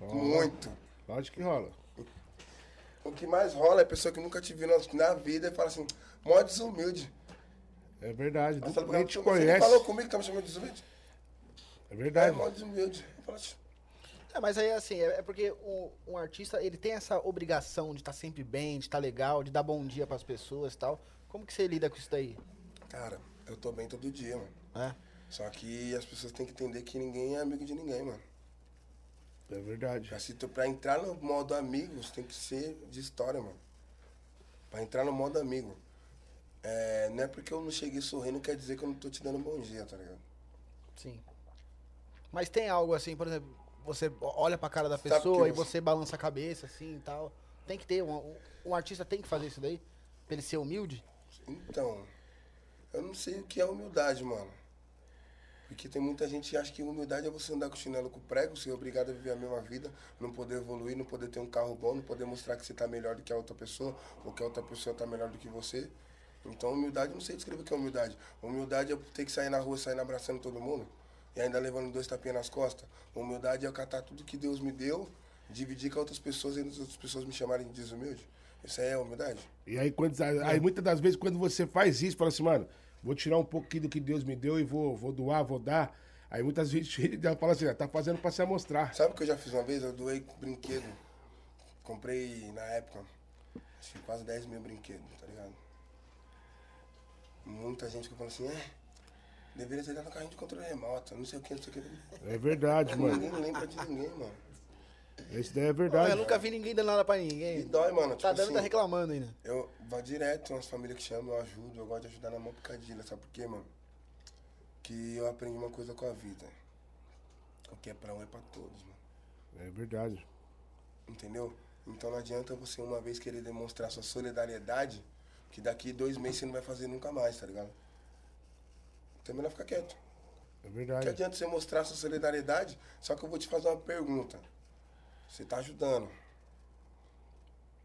Muito. Lógico que rola. O que mais rola é pessoa que nunca te viu na, na vida e fala assim, mó desumilde. É verdade. Fala, Nem te "Você conhece. falou comigo, tá me chamando de desumilde? É É, verdade. mó desumilde. Eu falo, "Tch, É, mas aí assim, é, é porque um, um artista, ele tem essa obrigação de estar sempre bem, de estar legal, de dar bom dia pras pessoas e tal. Como que você lida com isso daí? Cara, eu tô bem todo dia, mano. É? Só que as pessoas têm que entender que ninguém é amigo de ninguém, mano. É verdade. Pra, se tu, pra entrar no modo amigo, você tem que ser de história, mano. Pra entrar no modo amigo. É, não é porque eu não cheguei sorrindo, quer dizer que eu não tô te dando bom dia, tá ligado? Sim. Mas tem algo assim, por exemplo, você olha pra cara da Sabe pessoa e você- você balança a cabeça assim e tal. Tem que ter, um- um artista tem que fazer isso daí? Pra ele ser humilde? Então, eu não sei o que é humildade, mano. Porque tem muita gente que acha que humildade é você andar com chinelo com prego, ser obrigado a viver a mesma vida, não poder evoluir, não poder ter um carro bom, não poder mostrar que você tá melhor do que a outra pessoa, ou que a outra pessoa tá melhor do que você. Então, humildade, não sei descrever o que é humildade. Humildade é ter que sair na rua, saindo abraçando todo mundo, e ainda levando dois tapinhas nas costas. Humildade é catar tudo que Deus me deu, dividir com outras pessoas e as outras pessoas me chamarem de desumilde. Isso aí é humildade? E aí, quando, aí muitas das vezes, quando você faz isso, fala assim, mano, vou tirar um pouquinho do que Deus me deu e vou, vou doar, vou dar. Aí muitas vezes já fala assim, ah, tá fazendo pra se amostrar. Sabe o que eu já fiz uma vez? Eu doei brinquedo. Comprei na época, acho que quase 10 mil brinquedos, tá ligado? Muita gente que falou assim, é, deveria ter dado um carrinho de controle remoto, não sei o que, não sei o que. É verdade, mano. Ninguém lembra de ninguém, mano. Isso daí é Eu verdade. nunca vi ninguém dando nada pra E ninguém. dói, mano. Tipo Tá dando, assim, tá reclamando ainda. Eu vou direto, umas famílias que chamam, eu ajudo, eu gosto de ajudar na mão picadilha, sabe por quê, mano? Que eu aprendi uma coisa com a vida. O que é pra um é pra todos, mano. É verdade. Entendeu? Então não adianta você uma vez querer demonstrar sua solidariedade, que daqui dois meses você não vai fazer nunca mais, tá ligado? Então é melhor ficar quieto. É Que verdade. adianta você mostrar sua solidariedade, só que eu vou te fazer uma pergunta. Você tá ajudando.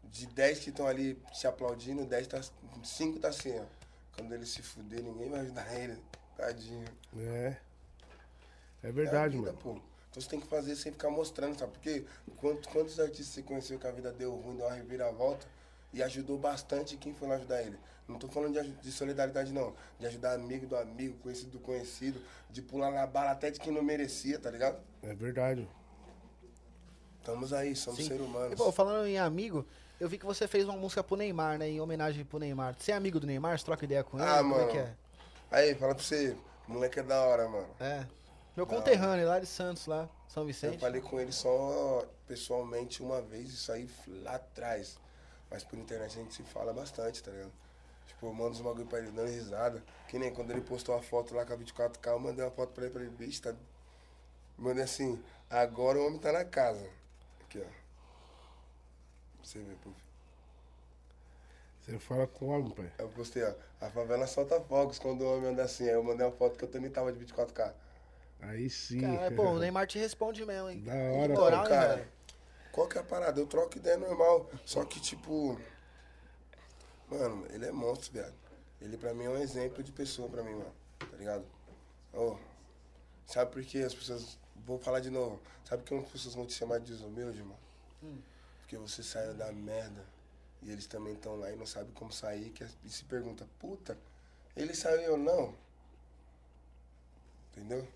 De 10 que estão ali te aplaudindo, 10 tá, 5 tá assim, ó. Quando ele se fuder, ninguém vai ajudar ele. Tadinho. É. É É verdade, a vida, mano. pô. Então você tem que fazer sem ficar mostrando, sabe? Porque quantos, quantos artistas você conheceu que a vida deu ruim, deu uma reviravolta e ajudou bastante quem foi lá ajudar ele? Não tô falando de, de solidariedade, não. De ajudar amigo do amigo, conhecido do conhecido, de pular na bala até de quem não merecia, tá ligado? É verdade. Estamos aí, somos Sim. seres humanos. E, pô, falando em amigo, eu vi que você fez uma música pro Neymar, né? Em homenagem pro Neymar. Você é amigo do Neymar? Você troca ideia com ele? Ah, Como mano. é que é? Aí, fala pra você, moleque é da hora, mano. É. Meu conterrâneo lá de Santos, lá, São Eu Vicente. falei com ele só pessoalmente uma vez, isso aí lá atrás. Mas por internet a gente se fala bastante, tá ligado? Tipo, eu mando uns bagulho pra ele dando risada. Que nem quando ele postou a foto lá com a 24K, eu mandei uma foto pra ele, pra ele, bicho, tá. Mandei assim, agora o homem tá na casa. Aqui, ó. Você ver, pô. Você fala como, pai? Eu postei, ó. A favela solta fogos quando o homem anda assim. Aí eu mandei uma foto que eu também tava de 24K. Aí sim. Cara, pô, o Neymar te responde mesmo, hein? Da hora, Moral, cara. velho? Qual que é a parada? Eu troco ideia normal. Só que, tipo. Mano, ele é monstro, viado. Ele pra mim é um exemplo de pessoa pra mim, mano. Tá ligado? Ô, sabe por que as pessoas. Vou falar de novo. Sabe que as pessoas vão te chamar de desumilde, mano? Porque você saiu da merda. E eles também estão lá e não sabem como sair. Que, e se pergunta, puta, ele saiu eu não? Entendeu?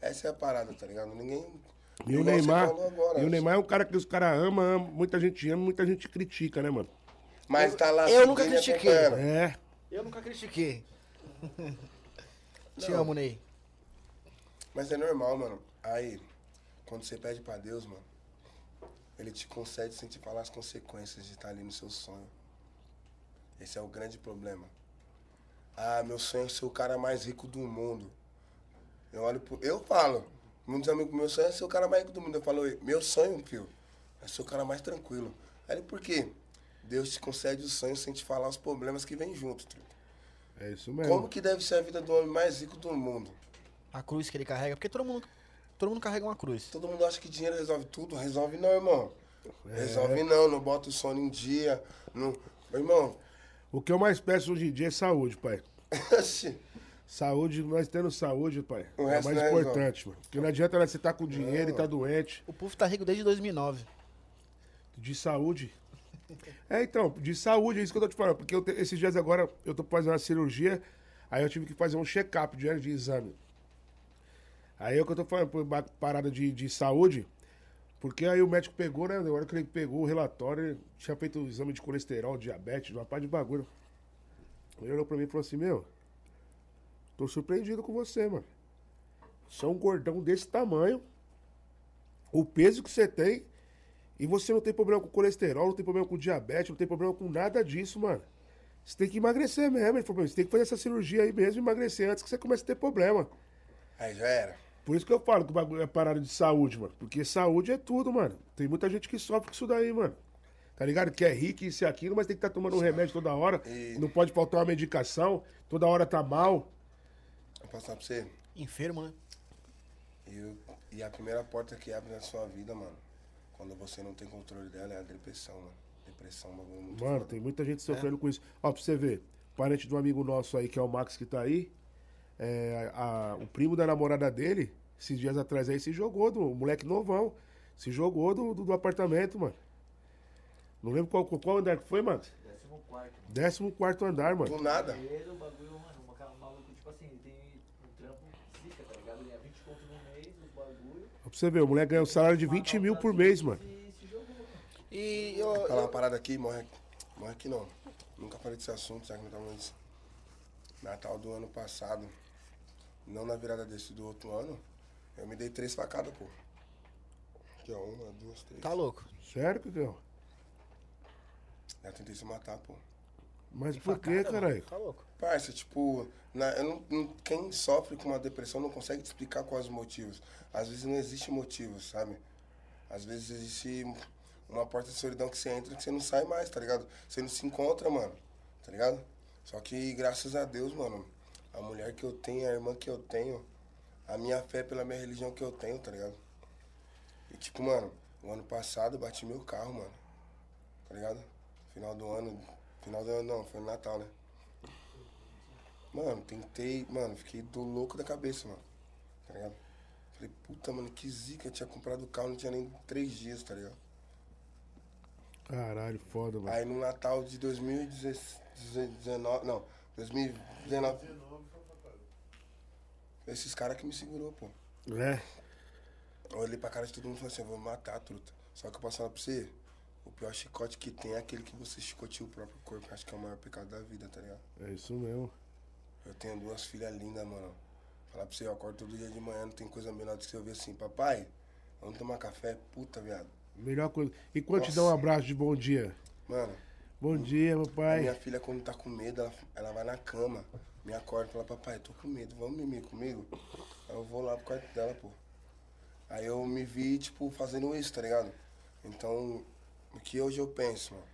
Essa é a parada, tá ligado? Ninguém. E o Neymar. agora, E o Neymar é um cara que os caras amam, amam, muita gente ama, muita gente critica, né, mano? Mas tá lá. Eu nunca critiquei. É. Eu nunca critiquei. Te amo, Ney. Mas é normal, mano. Aí, quando você pede pra Deus, mano, ele te concede sem te falar as consequências de estar ali no seu sonho. Esse é o grande problema. Ah, meu sonho é ser o cara mais rico do mundo. Eu olho pro... Eu falo, muitos amigos, meu sonho é ser o cara mais rico do mundo. Eu falo, meu sonho, filho, é ser o cara mais tranquilo. Aí ele, por quê? Deus te concede o sonho sem te falar os problemas que vêm junto. É isso mesmo. Como que deve ser a vida do homem mais rico do mundo? A cruz que ele carrega. Porque todo mundo, todo mundo carrega uma cruz. Todo mundo acha que dinheiro resolve tudo. Resolve não, irmão. É. Resolve não, não bota o sono em dia. Não... Irmão, O que eu mais peço hoje em dia é saúde, pai. Saúde, nós tendo saúde, pai. O é o mais não resolve. importante, mano. Porque não adianta você tá com dinheiro e tá doente. O Puff tá rico desde 2009. De saúde. É, então, de saúde, é isso que eu tô te falando. Porque eu te- esses dias agora eu tô fazendo uma cirurgia, aí eu tive que fazer um check-up de, de exame. Aí é o que eu tô falando, por parada de, de saúde, porque aí o médico pegou, né? Na hora que ele pegou o relatório, ele tinha feito o exame de colesterol, diabetes, uma parte de bagulho. Ele olhou pra mim e falou assim, meu, tô surpreendido com você, mano. Você é um gordão desse tamanho, o peso que você tem, e você não tem problema com colesterol, não tem problema com diabetes, não tem problema com nada disso, mano. Você tem que emagrecer mesmo. Ele falou, você tem que fazer essa cirurgia aí mesmo emagrecer antes que você comece a ter problema. aí já era. Por isso que eu falo que o bagulho é parada de saúde, mano. Porque saúde é tudo, mano. Tem muita gente que sofre com isso daí, mano. Tá ligado? Que é rico, isso e aquilo, mas tem que estar tomando um remédio toda hora. E- Não pode faltar uma medicação. Toda hora tá mal. Vou passar pra você. Enfermo, né? E, eu- e a primeira porta que abre na sua vida, mano, quando você não tem controle dela, é a depressão, mano. Depressão é um bagulho muito Mano, foda. tem muita gente sofrendo com isso. Ó, pra você ver, parente de um amigo nosso aí, que é o Max, que tá aí, é, a- o primo da namorada dele, esses dias atrás aí, se jogou, do, o moleque novão, se jogou do, do, do apartamento, mano. Não lembro qual, qual andar que foi, mano? Décimo quarto. Décimo quarto andar, mano. Do nada. Primeiro, o bagulho, mano, um cara maluco, tipo assim, ele tem um trampo zica, tá ligado? Ganha 20 conto no mês, os bagulho. Ó, Pra você ver, o moleque ganha um salário de 20 mil por mês, mano. E se jogou, mano. E eu, Falar uma parada aqui, morre aqui. Morre aqui não. Nunca falei desse assunto, sabe como tá isso? Natal do ano passado, não na virada desse do outro ano, eu me dei três facadas, pô. Aqui, ó, uma, duas, três. tá louco. Sério, Cacau? Eu tentei se matar, pô. Mas por que, caralho? Tá louco. Parça, tipo, na- eu não- não- quem sofre com uma depressão não consegue te explicar quais os motivos. Às vezes não existe motivo, sabe? Às vezes existe uma porta de solidão que você entra que você não sai mais, tá ligado? Você não se encontra, mano, tá ligado? Só que graças a Deus, mano, a mulher que eu tenho, a irmã que eu tenho, a minha fé pela minha religião que eu tenho, tá ligado? E tipo, mano, o ano passado eu bati meu carro, mano. Tá ligado? Final do ano. Final do ano não, foi no Natal, né? Mano, tentei, mano, fiquei do louco da cabeça, mano. Tá ligado? Falei, puta, mano, que zica. Eu tinha comprado o carro, não tinha nem três dias, tá ligado? Caralho, foda, mano. Aí no Natal de 2019, não, 2019. Esses caras que me segurou, pô. É. Eu olhei pra cara de todo mundo e falei assim, eu vou matar, truta. Só que eu posso falar pra você, o pior chicote que tem é aquele que você chicoteia o próprio corpo. Acho que é o maior pecado da vida, tá ligado? É isso mesmo. Eu tenho duas filhas lindas, mano. Falar pra você, eu acordo todo dia de manhã, não tem coisa melhor do que você ouvir assim, papai, vamos tomar café? Puta, viado. Melhor coisa. E quando te dá um Nossa. abraço de bom dia? Mano, Bom dia, meu a pai. minha filha quando tá com medo, ela, ela vai na cama, me acorda e fala, papai, tô com medo, vamos mimir comigo? Aí eu vou lá pro quarto dela, pô. Aí eu me vi, tipo, fazendo isso, tá ligado? Então, o que hoje eu penso, mano?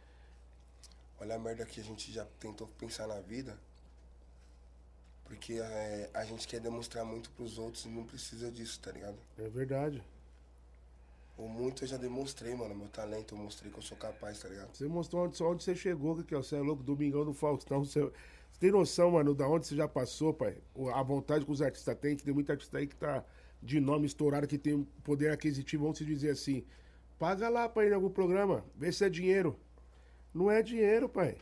olha a merda que a gente já tentou pensar na vida. Porque é, a gente quer demonstrar muito pros outros e não precisa disso, tá ligado? É verdade. O muito eu já demonstrei, mano, meu talento, eu mostrei que eu sou capaz, tá ligado? Você mostrou onde, onde você chegou, que você é louco, Domingão do Faustão. Você, você tem noção, mano, da onde você já passou, pai? A vontade que os artistas têm, que tem muita artista aí que tá de nome estourado, que tem um poder aquisitivo, vamos se dizer assim. Paga lá pra ir em algum programa, vê se é dinheiro. Não é dinheiro, pai.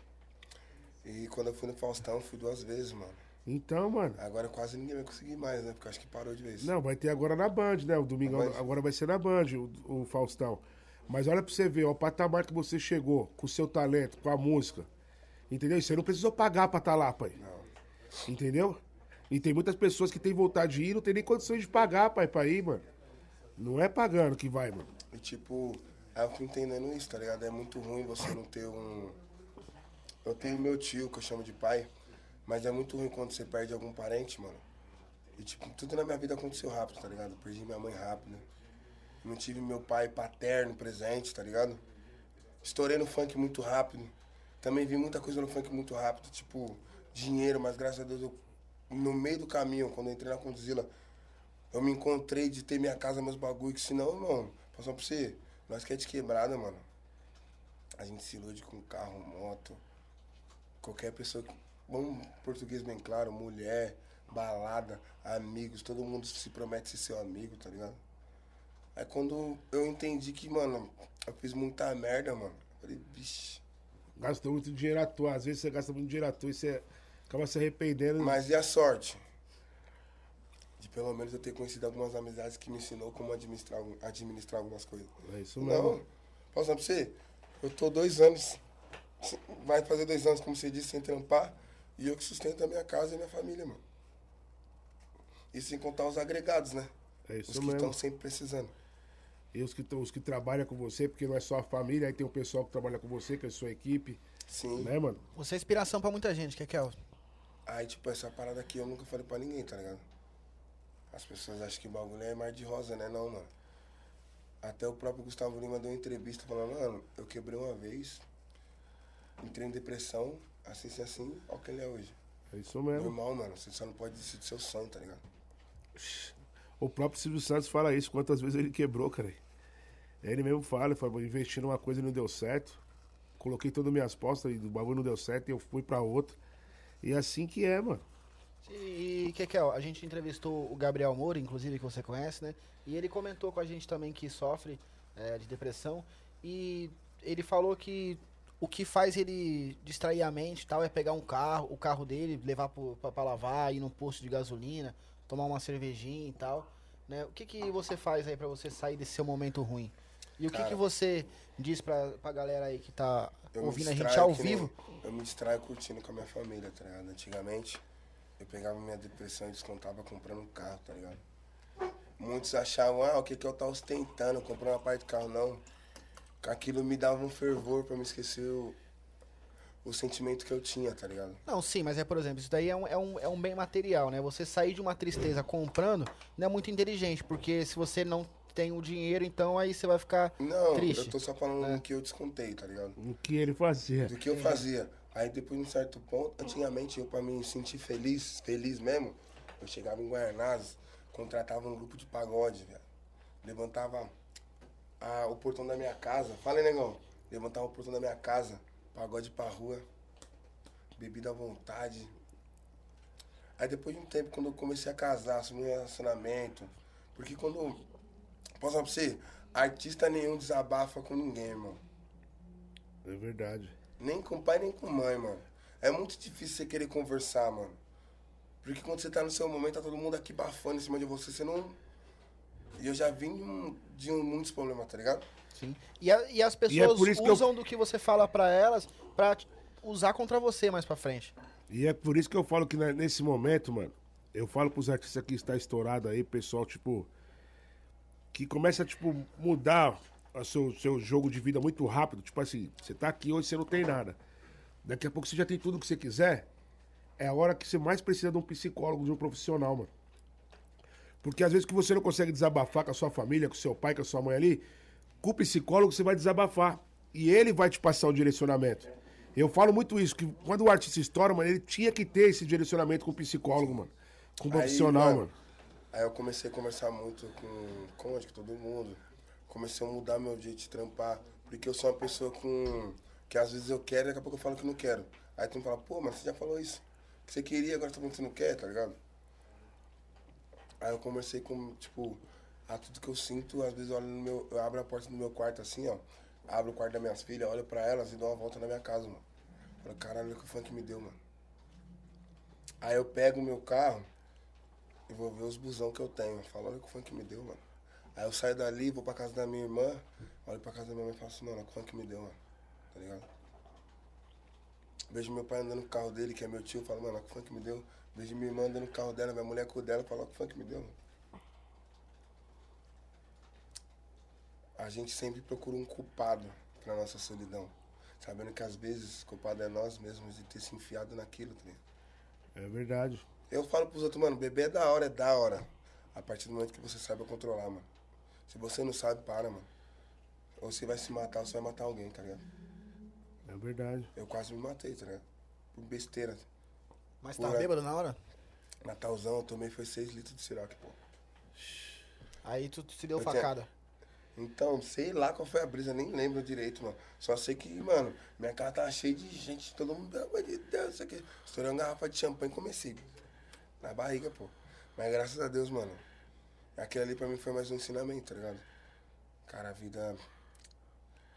E quando eu fui no Faustão, fui duas vezes, mano. Então, mano. Agora quase ninguém vai conseguir mais, né? Porque acho que parou de vez. Não, vai ter agora na Band, né? O Domingão Na Band. agora vai ser na Band, o, o Faustão. Mas olha pra você ver, ó, o patamar que você chegou, com o seu talento, com a música. Entendeu? Você não precisou pagar pra estar lá, pai. Não. Entendeu? E tem muitas pessoas que têm vontade de ir e não tem nem condições de pagar, pai, pra ir, mano. Não é pagando que vai, mano. E tipo, aí eu fui entendendo isso, tá ligado? É muito ruim você não ter um. Eu tenho meu tio, que eu chamo de pai, mas é muito ruim quando você perde algum parente, mano. E tipo, tudo na minha vida aconteceu rápido, tá ligado? Perdi minha mãe rápido. Não tive meu pai paterno presente, tá ligado? Estourei no funk muito rápido. Também vi muita coisa no funk muito rápido, tipo, dinheiro, mas graças a Deus eu, no meio do caminho, quando eu entrei na Condzilla, eu me encontrei de ter minha casa, meus bagulho, que senão, irmão, passar pra você, nós que é de quebrada, mano. A gente se ilude com carro, moto, qualquer pessoa, que- vamos português bem claro, mulher, balada, amigos, todo mundo se promete ser seu amigo, tá ligado? Aí quando eu entendi que, mano, eu fiz muita merda, mano, eu falei, vixe. Gastou muito dinheiro à toa. Às vezes você gasta muito dinheiro à toa e você acaba se arrependendo. Mas e a sorte? De pelo menos eu ter conhecido algumas amizades que me ensinou como administrar, administrar algumas coisas. É isso mesmo. Não, posso falar pra você? Eu tô dois anos, vai fazer dois anos, como você disse, sem trampar, e eu que sustento a minha casa e a minha família, mano. E sem contar os agregados, né? É isso Os que mesmo. estão sempre precisando. E os que, tão- os que trabalham com você, porque não é só a família, aí tem o pessoal que trabalha com você, que é a sua equipe, Sim. né, mano? Você é inspiração pra muita gente, que é Kel. Aí, tipo, essa parada aqui eu nunca falei pra ninguém, tá ligado? As pessoas acham que o bagulho é mar de rosa, né? Não, mano. Até o próprio Gustavo Lima deu uma entrevista falando, mano, eu quebrei uma vez, entrei em depressão, assim, assim, assim, olha o que ele é hoje. É isso mesmo. Normal, mano, você só não pode desistir do seu sonho, tá ligado? O próprio Silvio Santos fala isso, quantas vezes ele quebrou, cara. Ele mesmo fala, ele fala, investi numa coisa e não deu certo. Coloquei todas as minhas postas e o bagulho não deu certo e eu fui pra outra. E é assim que é, mano. E, Kekel, a gente entrevistou o Gabriel Moura, inclusive, que você conhece, né? E ele comentou com a gente também que sofre é, de depressão. E ele falou que o que faz ele distrair a mente tal é pegar um carro, o carro dele, levar pra lavar, ir num posto de gasolina, tomar uma cervejinha e tal. Né? O que, que você faz aí pra você sair desse seu momento ruim? E o que, Cara. que você diz pra, pra galera aí que tá ouvindo a gente ao que nem- vivo? Eu me distraio curtindo com a minha família, tá ligado? Antigamente, eu pegava minha depressão e descontava comprando um carro, tá ligado? Muitos achavam, ah, o que que eu tá ostentando, comprando uma parte de carro, não. Aquilo me dava um fervor pra me esquecer o, o sentimento que eu tinha, tá ligado? Não, sim, mas é, por exemplo, isso daí é um, é, um, é um bem material, né? Você sair de uma tristeza comprando não é muito inteligente, porque se você não tem o dinheiro, então aí você vai ficar Não, triste. eu tô só falando do que eu descontei, tá ligado? O que ele fazia. do que eu fazia. Aí depois de um certo ponto, antigamente eu pra me sentir feliz, feliz mesmo, eu chegava em Guaianazes, contratava um grupo de pagode, velho. Levantava a- o portão da minha casa. Fala aí, negão. Levantava o portão da minha casa, pagode pra rua, bebida à vontade. Aí depois de um tempo, quando eu comecei a casar, assumir um relacionamento, porque quando. Posso falar pra você? Artista nenhum desabafa com ninguém, irmão. É verdade. Nem com pai, nem com mãe, mano. É muito difícil você querer conversar, mano. Porque quando você tá no seu momento, tá todo mundo aqui bafando em cima de você, você não. E eu já vim de, um, de um- muitos problemas, tá ligado? Sim. E, a- e as E é pessoas por isso que eu- usam do que você fala pra elas pra t- usar contra você mais pra frente. E é por isso que eu falo que nesse momento, mano, eu falo pros artistas que está estourado aí, pessoal, tipo, que começa a, tipo, mudar o seu, seu jogo de vida muito rápido. Tipo assim, você tá aqui hoje, você não tem nada. Daqui a pouco você já tem tudo que você quiser. É a hora que você mais precisa de um psicólogo, de um profissional, mano. Porque às vezes que você não consegue desabafar com a sua família, com o seu pai, com a sua mãe ali, com o psicólogo você vai desabafar. E ele vai te passar o direcionamento. Eu falo muito isso, que quando o artista estoura, mano, ele tinha que ter esse direcionamento com o psicólogo, mano. Com o Aí, profissional, mano. Aí eu comecei a conversar muito com, com acho que todo mundo. Comecei a mudar meu jeito de trampar. Porque eu sou uma pessoa com. que às vezes eu quero e daqui a pouco eu falo que não quero. Aí tu me fala, pô, mas você já falou isso. Que você queria, agora tá falando que você não quer, tá ligado? Aí eu comecei com, tipo, a tudo que eu sinto, às vezes eu olho no meu. Eu abro a porta do meu quarto assim, ó. Abro o quarto das minhas filhas, olho pra elas e dou uma volta na minha casa, mano. Falo, caralho, olha o que o funk me deu, mano. Aí eu pego o meu carro e vou ver os busão que eu tenho. Falo, olha o que o funk me deu, mano. Aí eu saio dali, vou pra casa da minha irmã, olho pra casa da minha mãe e falo assim, mano, olha o que o funk me deu, mano. Tá ligado? Vejo meu pai andando no carro dele, que é meu tio, falo, mano, olha o que o funk me deu. Vejo minha irmã andando no carro dela, minha mulher com o dela, olha o que o funk me deu. A gente sempre procura um culpado pra nossa solidão. Sabendo que às vezes o culpado é nós mesmos de ter se enfiado naquilo, tá ligado? É verdade. Eu falo pros outros, mano, beber é da hora, é da hora. A partir do momento que você sabe controlar, mano. Se você não sabe, para, mano. Ou você vai se matar, ou você vai matar alguém, tá ligado? É verdade. Eu quase me matei, tá ligado? Por besteira. Mas tá Porra. bêbado na hora? Natalzão, eu tomei foi 6 litros de Ciroc, pô. Aí tu, tu se deu Eu tinha- facada. Então, sei lá qual foi a brisa, nem lembro direito, mano. Só sei que, mano, minha casa tava cheia de gente, todo mundo, pelo amor de Deus, isso aqui. Estourei uma garrafa de champanhe e comecei. Na barriga, pô. Mas graças a Deus, mano. Aquilo ali pra mim foi mais um ensinamento, tá ligado? Cara, a vida.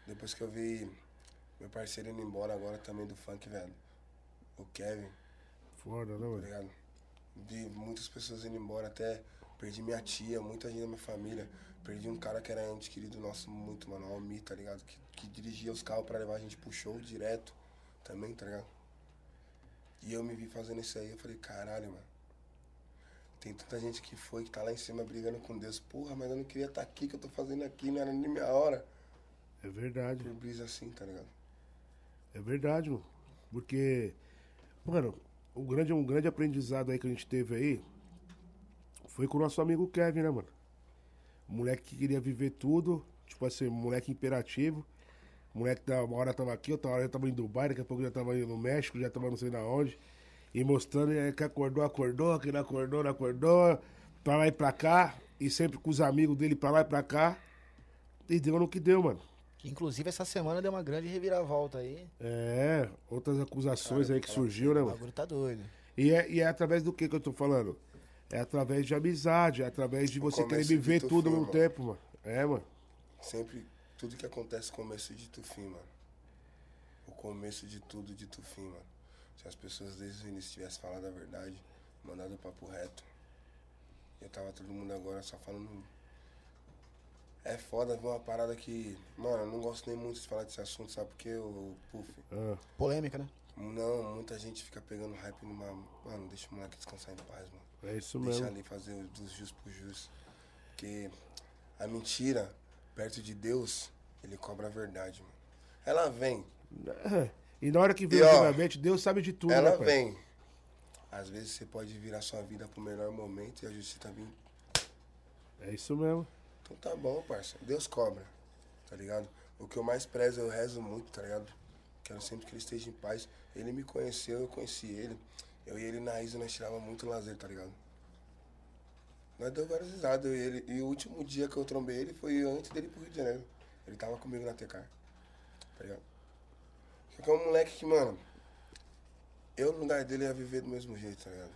Depois que eu vi meu parceiro indo embora agora também do funk, velho. O Kevin, Foda, né, tá mano? ligado? Vi muitas pessoas indo embora, até perdi minha tia, muita gente da minha família. Perdi um cara que era ente querido nosso muito, mano, o Almir, tá ligado? Que, que dirigia os carros pra levar a gente pro show direto também, tá ligado? E eu me vi fazendo isso aí, eu falei, caralho, mano. Tem tanta gente que foi, que tá lá em cima brigando com Deus. Porra, mas eu não queria estar aqui, que eu tô fazendo aqui, não era nem minha hora. É verdade. Por brisa assim, tá ligado? É verdade, mano. Porque, mano, um grande, um grande aprendizado aí que a gente teve aí foi com o nosso amigo Kevin, né, mano? Moleque que queria viver tudo, tipo assim, moleque imperativo. Moleque da uma hora tava aqui, outra hora já tava em Dubai, daqui a pouco já tava no México, já tava não sei na onde. E mostrando eh, que acordou, acordou, que não acordou, não acordou, pra lá e pra cá. E sempre com os amigos dele pra lá e pra cá. E deu no que deu, mano. Inclusive essa semana deu uma grande reviravolta aí. É, outras acusações aí que surgiu, né, O mano? bagulho tá doido. E é, e é através do que que eu tô falando? É através de amizade, é através de O você querer viver tu tudo no mano. tempo, mano. É, mano. Sempre, tudo que acontece começo de tu fim, mano. O começo de tudo de tu fim, mano. Se as pessoas desde o início tivessem falado a verdade, mandado o papo reto, eu tava todo mundo agora só falando. É foda ver uma parada que. Mano, eu não gosto nem muito de falar desse assunto, sabe por quê, o Puff? Ah, Polêmica, né? Não, muita gente fica pegando hype numa. Mano, deixa o moleque descansar em paz, mano. é isso Deixa mesmo. ali fazer dos jus por jus. Porque a mentira, perto de Deus, ele cobra a verdade, mano. Ela vem, É. E na hora que vem E, o ó, julgamento, Deus sabe de tudo, ela né, pai? vem. Às vezes você pode virar sua vida pro melhor momento e a justiça vir. É isso mesmo. Então tá bom, parça. Deus cobra, tá ligado? O que eu mais prezo, eu rezo muito, tá ligado? Quero sempre que ele esteja em paz. Ele me conheceu, eu conheci ele. Eu e ele na Isa, nós tirava muito lazer, tá ligado? Nós deu várias risadas, eu e ele. E o último dia que eu trombei ele foi antes dele ir pro Rio de Janeiro. Ele tava comigo na TK. Tá ligado? Só que é um moleque que, mano, eu no lugar dele ia viver do mesmo jeito, tá ligado?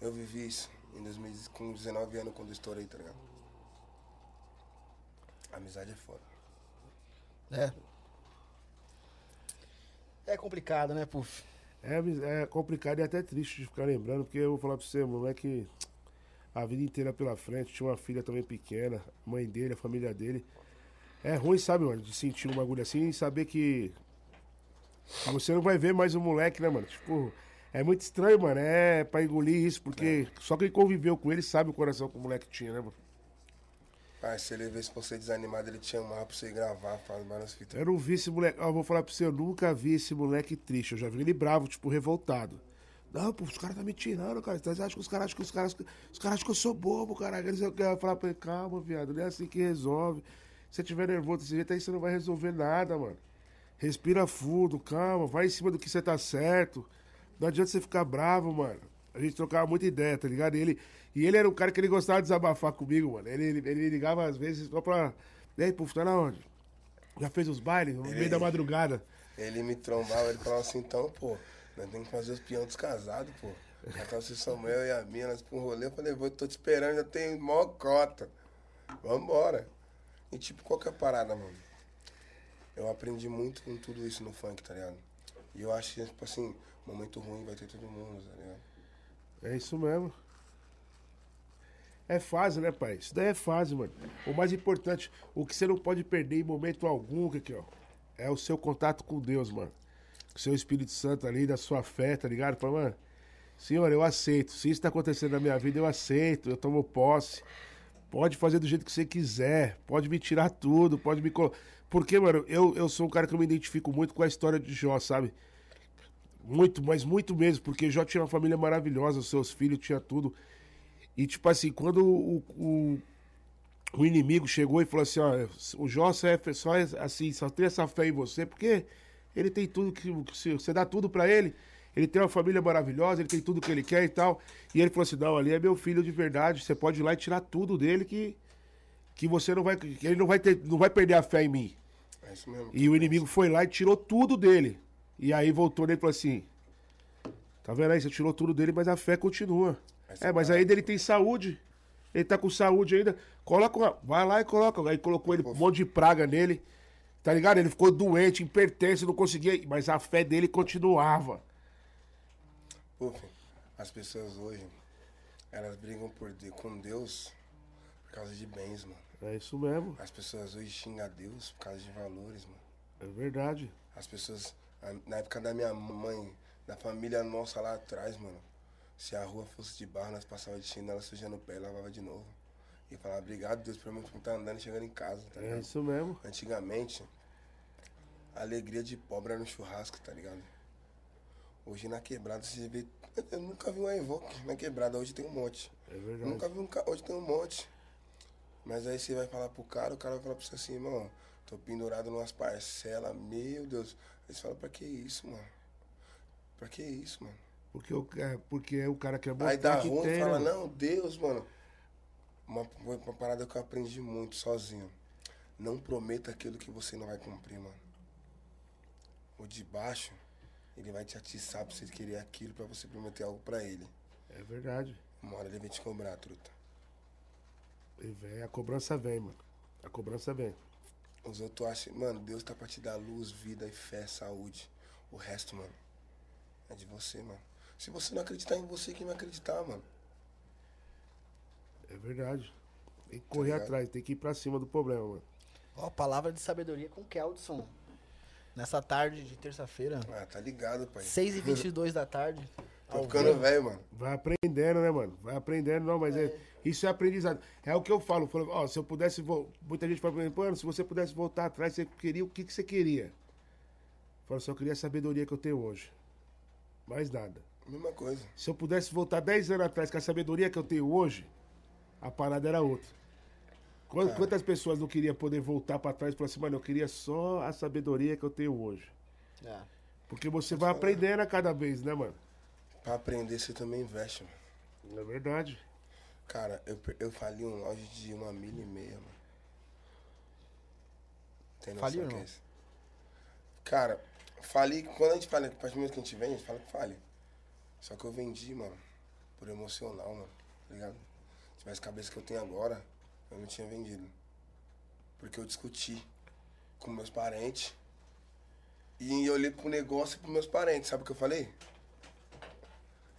Eu vivi isso em 2000, com 19 anos quando estourei, tá ligado? Amizade é foda. É. É complicado, né, Puff? É, é complicado e até triste de ficar lembrando, porque eu vou falar pra você, moleque, a vida inteira pela frente, tinha uma filha também pequena, mãe dele, a família dele. É ruim, sabe, mano, de sentir um bagulho assim e saber que você não vai ver mais o moleque, né, mano? Tipo, é muito estranho, mano, é pra engolir isso, porque só quem conviveu com ele sabe o coração que o moleque tinha, né, mano? Ah, se ele visse você desanimado, ele te chamava pra você gravar, faz várias fitas. Eu não vi esse moleque. Ó, vou falar pra você, eu nunca vi esse moleque triste. Eu já vi ele bravo, tipo, revoltado. Não, pô, os caras tá me tirando, cara. Vocês acham que os caras acham que os caras. Os caras acham que eu sou bobo, caralho. Eles quero falar pra ele, calma, viado, não é assim que resolve. Se você tiver nervoso desse jeito aí, você não vai resolver nada, mano. Respira fundo, calma, vai em cima do que você tá certo. Não adianta você ficar bravo, mano. A gente trocava muita ideia, tá ligado? E ele, e ele era um cara que ele gostava de desabafar comigo, mano. Ele, ele, ele ligava às vezes só pra. E aí, Puf, tá na onde? Já fez os bailes? No meio da madrugada. Ele me trombava, ele falava assim, então, pô, nós temos que fazer os peões dos casados, pô. Já tá o Samuel e a minha, nós pra um rolê, eu falei, vou, tô te esperando, já tem mó cota. Vambora. E tipo, qual que é parada, mano? Eu aprendi muito com tudo isso no funk, tá ligado? E eu acho que, tipo assim, momento ruim vai ter todo mundo, tá ligado? É isso mesmo. É fase, né, pai? Isso daí é fase, mano. O mais importante, o que você não pode perder em momento algum, aqui, ó, é o seu contato com Deus, mano. Com o seu Espírito Santo ali, da sua fé, tá ligado? Fala, mano, Senhor, eu aceito. Se isso tá acontecendo na minha vida, eu aceito, eu tomo posse. Pode fazer do jeito que você quiser, pode me tirar tudo, pode me. Porque, mano, eu, eu sou um cara que eu me identifico muito com a história de Jó, sabe? Muito, mas muito mesmo, porque Jó tinha uma família maravilhosa, os seus filhos, tinha tudo. E, tipo assim, quando o, o, o inimigo chegou e falou assim: ó, o Jó só, é, só é assim, só tem essa fé em você, porque ele tem tudo que. você dá tudo pra ele, ele tem uma família maravilhosa, ele tem tudo que ele quer e tal. E ele falou assim: não, ali é meu filho de verdade, você pode ir lá e tirar tudo dele que. Que você não vai. Que ele não vai, ter, não vai perder a fé em mim. É isso mesmo. E o inimigo foi lá e tirou tudo dele. E aí voltou nele e falou assim: Tá vendo aí? Você tirou tudo dele, mas a fé continua. É, mas ainda ele tem saúde. Ele tá com saúde ainda. Coloca uma... Vai lá e coloca. Aí colocou ele um monte de praga nele. Tá ligado? Ele ficou doente, hipertenso, não conseguia. Mas a fé dele continuava. Pô, as pessoas hoje, elas brigam por com Deus por causa de bens, mano. É isso mesmo. As pessoas hoje xingam a Deus por causa de valores, mano. É verdade. As pessoas, na época da minha mãe, da família nossa lá atrás, mano, se a rua fosse de barro, nós passava de chinela sujando o pé e lavava de novo. E falava, obrigado Deus por mim por estar andando e chegando em casa, tá É ligado? isso mesmo. Antigamente, a alegria de pobre era no churrasco, tá ligado? Hoje na quebrada você vê. Eu nunca vi um Evoque na quebrada, hoje tem um monte. É Eu verdade. nunca vi um hoje tem um monte. Mas aí você vai falar pro cara, o cara vai falar pra você assim, irmão, tô pendurado numas parcelas, meu Deus. Aí você fala, pra que isso, mano? Pra que isso, mano? Porque o, porque o cara quer mostrar Aí dá que ruim tem, fala, né? não, Deus, mano. Uma, uma parada que eu aprendi muito sozinho. Não prometa aquilo que você não vai cumprir, mano. O de baixo, ele vai te atiçar pra você querer aquilo, pra você prometer algo pra ele. É verdade. Uma hora ele vai te cobrar, truta. E vem, a cobrança vem, mano. A cobrança vem. Os outros acham, mano, Deus tá pra te dar luz, vida e fé, saúde. O resto, mano, é de você, mano. Se você não acreditar em você, quem vai acreditar, mano? É verdade. Tem que correr ligado? atrás, tem que ir pra cima do problema, mano. Ó, palavra de sabedoria com Keldson. Nessa tarde de terça-feira, Ah, tá ligado, pai. 6h22 da tarde. Tô ao ficando vivo. velho, mano. Vai aprendendo, né, mano? Vai aprendendo, não, mas é. isso é aprendizado. É o que eu falo. falo, ó, se eu pudesse. vo- Muita gente fala pra mim, mano, se você pudesse voltar atrás, você queria o que, que você queria? Eu falo, só queria a sabedoria que eu tenho hoje. Mais nada. Mesma coisa. Se eu pudesse voltar 10 anos atrás com a sabedoria que eu tenho hoje, a parada era outra. Quan- É. Quantas pessoas não queriam poder voltar pra trás e falar assim, mano, eu queria só a sabedoria que eu tenho hoje? É. Porque você vai aprendendo a cada vez, né, mano? Pra aprender, você também investe, mano. É verdade. Cara, eu, eu fali um loja de uma milha e meia, mano. Tem noção Faliu, que é irmão? isso? Cara, fali, quando a gente fala, a partir do momento que a gente vende, a gente fala que fale. Só que eu vendi, mano, por emocional, mano, tá ligado? Se tivesse cabeça que eu tenho agora, eu não tinha vendido. Porque eu discuti com meus parentes e eu olhei pro negócio e pros meus parentes, sabe o que eu falei?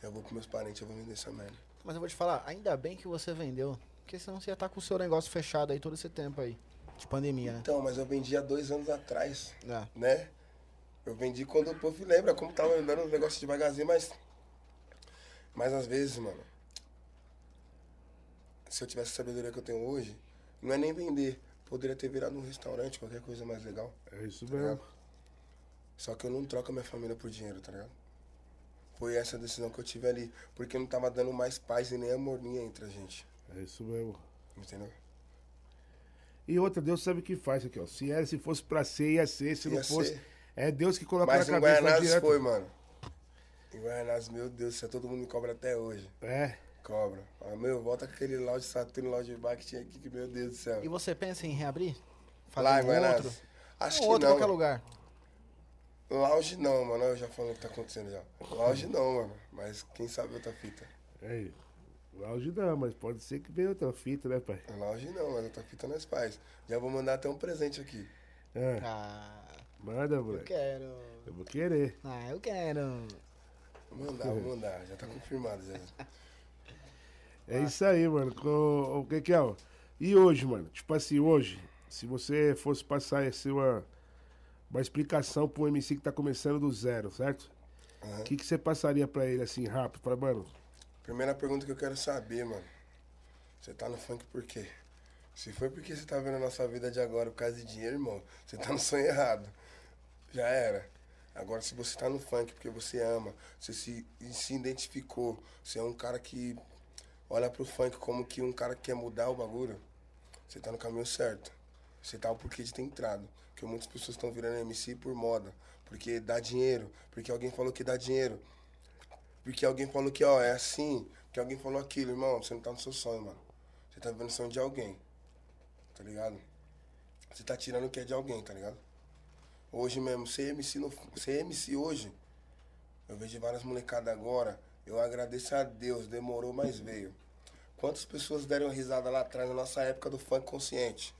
Eu vou pros meus parentes, eu vou vender essa merda. Mas eu vou te falar, ainda bem que você vendeu. Porque senão você ia estar com o seu negócio fechado aí todo esse tempo aí. De pandemia, né? Então, mas eu vendi há dois anos atrás, É. né? Eu vendi quando o povo lembra como tava andando os negócios devagarzinho, mas. Mas às vezes, mano. Se eu tivesse a sabedoria que eu tenho hoje, não é nem vender. Poderia ter virado um restaurante, qualquer coisa mais legal. É isso tá mesmo. ligado? Só que eu não troco a minha família por dinheiro, tá ligado? Foi essa decisão que eu tive ali. Porque não tava dando mais paz e nem amorninha entre a gente. É isso mesmo. Entendeu? E outra, Deus sabe o que faz aqui, ó. Se, era, se fosse pra ser, ia ser. Se não Ia fosse, ser. É Deus que coloca Mas na em cabeça não Guaianazes adianta. foi, mano. Em Guaianazes, meu Deus do céu, todo mundo me cobra até hoje. É. Cobra. Fala, meu, volta com aquele lounge Saturno, lounge bar que tinha aqui, que meu Deus do céu. E você pensa em reabrir? Lá em um Guaianazes? outro? Acho um que outro, não. qualquer lugar. Lounge não, mano. Eu já falando o que tá acontecendo já. Lounge não, mano. Mas quem sabe outra fita. Aí. Lounge não, mas pode ser que venha outra fita, né, pai? Lounge não, mas outra fita nós faz. Já vou mandar até um presente aqui. É. Ah, Manda, eu moleque. quero. Eu vou querer. Ah, eu quero. Vou mandar, vou mandar. Já tá confirmado, já. É isso aí, mano. Co- O que que é? ó? E hoje, mano? Tipo assim, hoje, se você fosse passar assim, uma, uma explicação pro MC que tá começando do zero, certo? O Aham. que, que você passaria pra ele assim, rápido? Fala, mano, Primeira pergunta que eu quero saber, mano. Você tá no funk por quê? Se foi porque você tá vendo a nossa vida de agora por causa de dinheiro, irmão, você tá no sonho errado. Já era. Agora, se você tá no funk porque você ama, você se, se identificou, você é um cara que olha pro funk como que um cara que quer mudar o bagulho, você tá no caminho certo. Você tá o porquê de ter entrado. Porque muitas pessoas estão virando MC por moda. Porque dá dinheiro. Porque alguém falou que dá dinheiro. Porque alguém falou que, ó, é assim. Porque alguém falou aquilo, irmão. Você não tá no seu sonho, mano. Você tá vivendo o sonho de alguém. Tá ligado? Você tá tirando o que é de alguém, tá ligado? Hoje mesmo, ser MC, no, ser MC hoje, eu vejo várias molecadas agora. Eu agradeço a Deus, demorou, mas veio. Quantas pessoas deram risada lá atrás, na nossa época do funk consciente?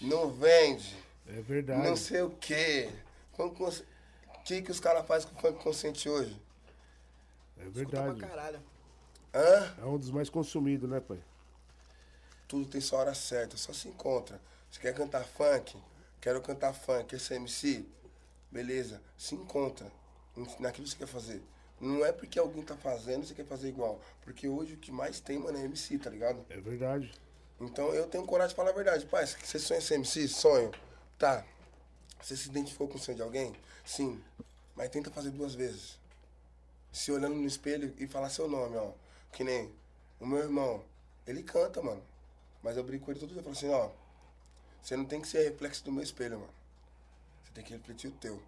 Não vende. É verdade. Não sei o quê. O que, que os caras fazem com o funk consciente hoje? É Escuta pra verdade. caralho. Hã? É um dos mais consumidos, né, pai? Tudo tem sua hora certa, só se encontra. Você quer cantar funk? Quero cantar funk, esse é MC? Beleza, se encontra naquilo que você quer fazer. Não é porque alguém tá fazendo, você quer fazer igual. Porque hoje o que mais tem, mano, é MC, tá ligado? É verdade. Então eu tenho coragem de falar a verdade. Pai, você sonha ser MC? Sonho. Tá. Você se identificou com o sonho de alguém? Sim. Mas tenta fazer duas vezes. Se olhando no espelho e falar seu nome, ó. Que nem o meu irmão. Ele canta, mano. Mas eu brinco com ele todo dia. Eu falo assim, ó. Você não tem que ser reflexo do meu espelho, mano. Você tem que refletir o teu.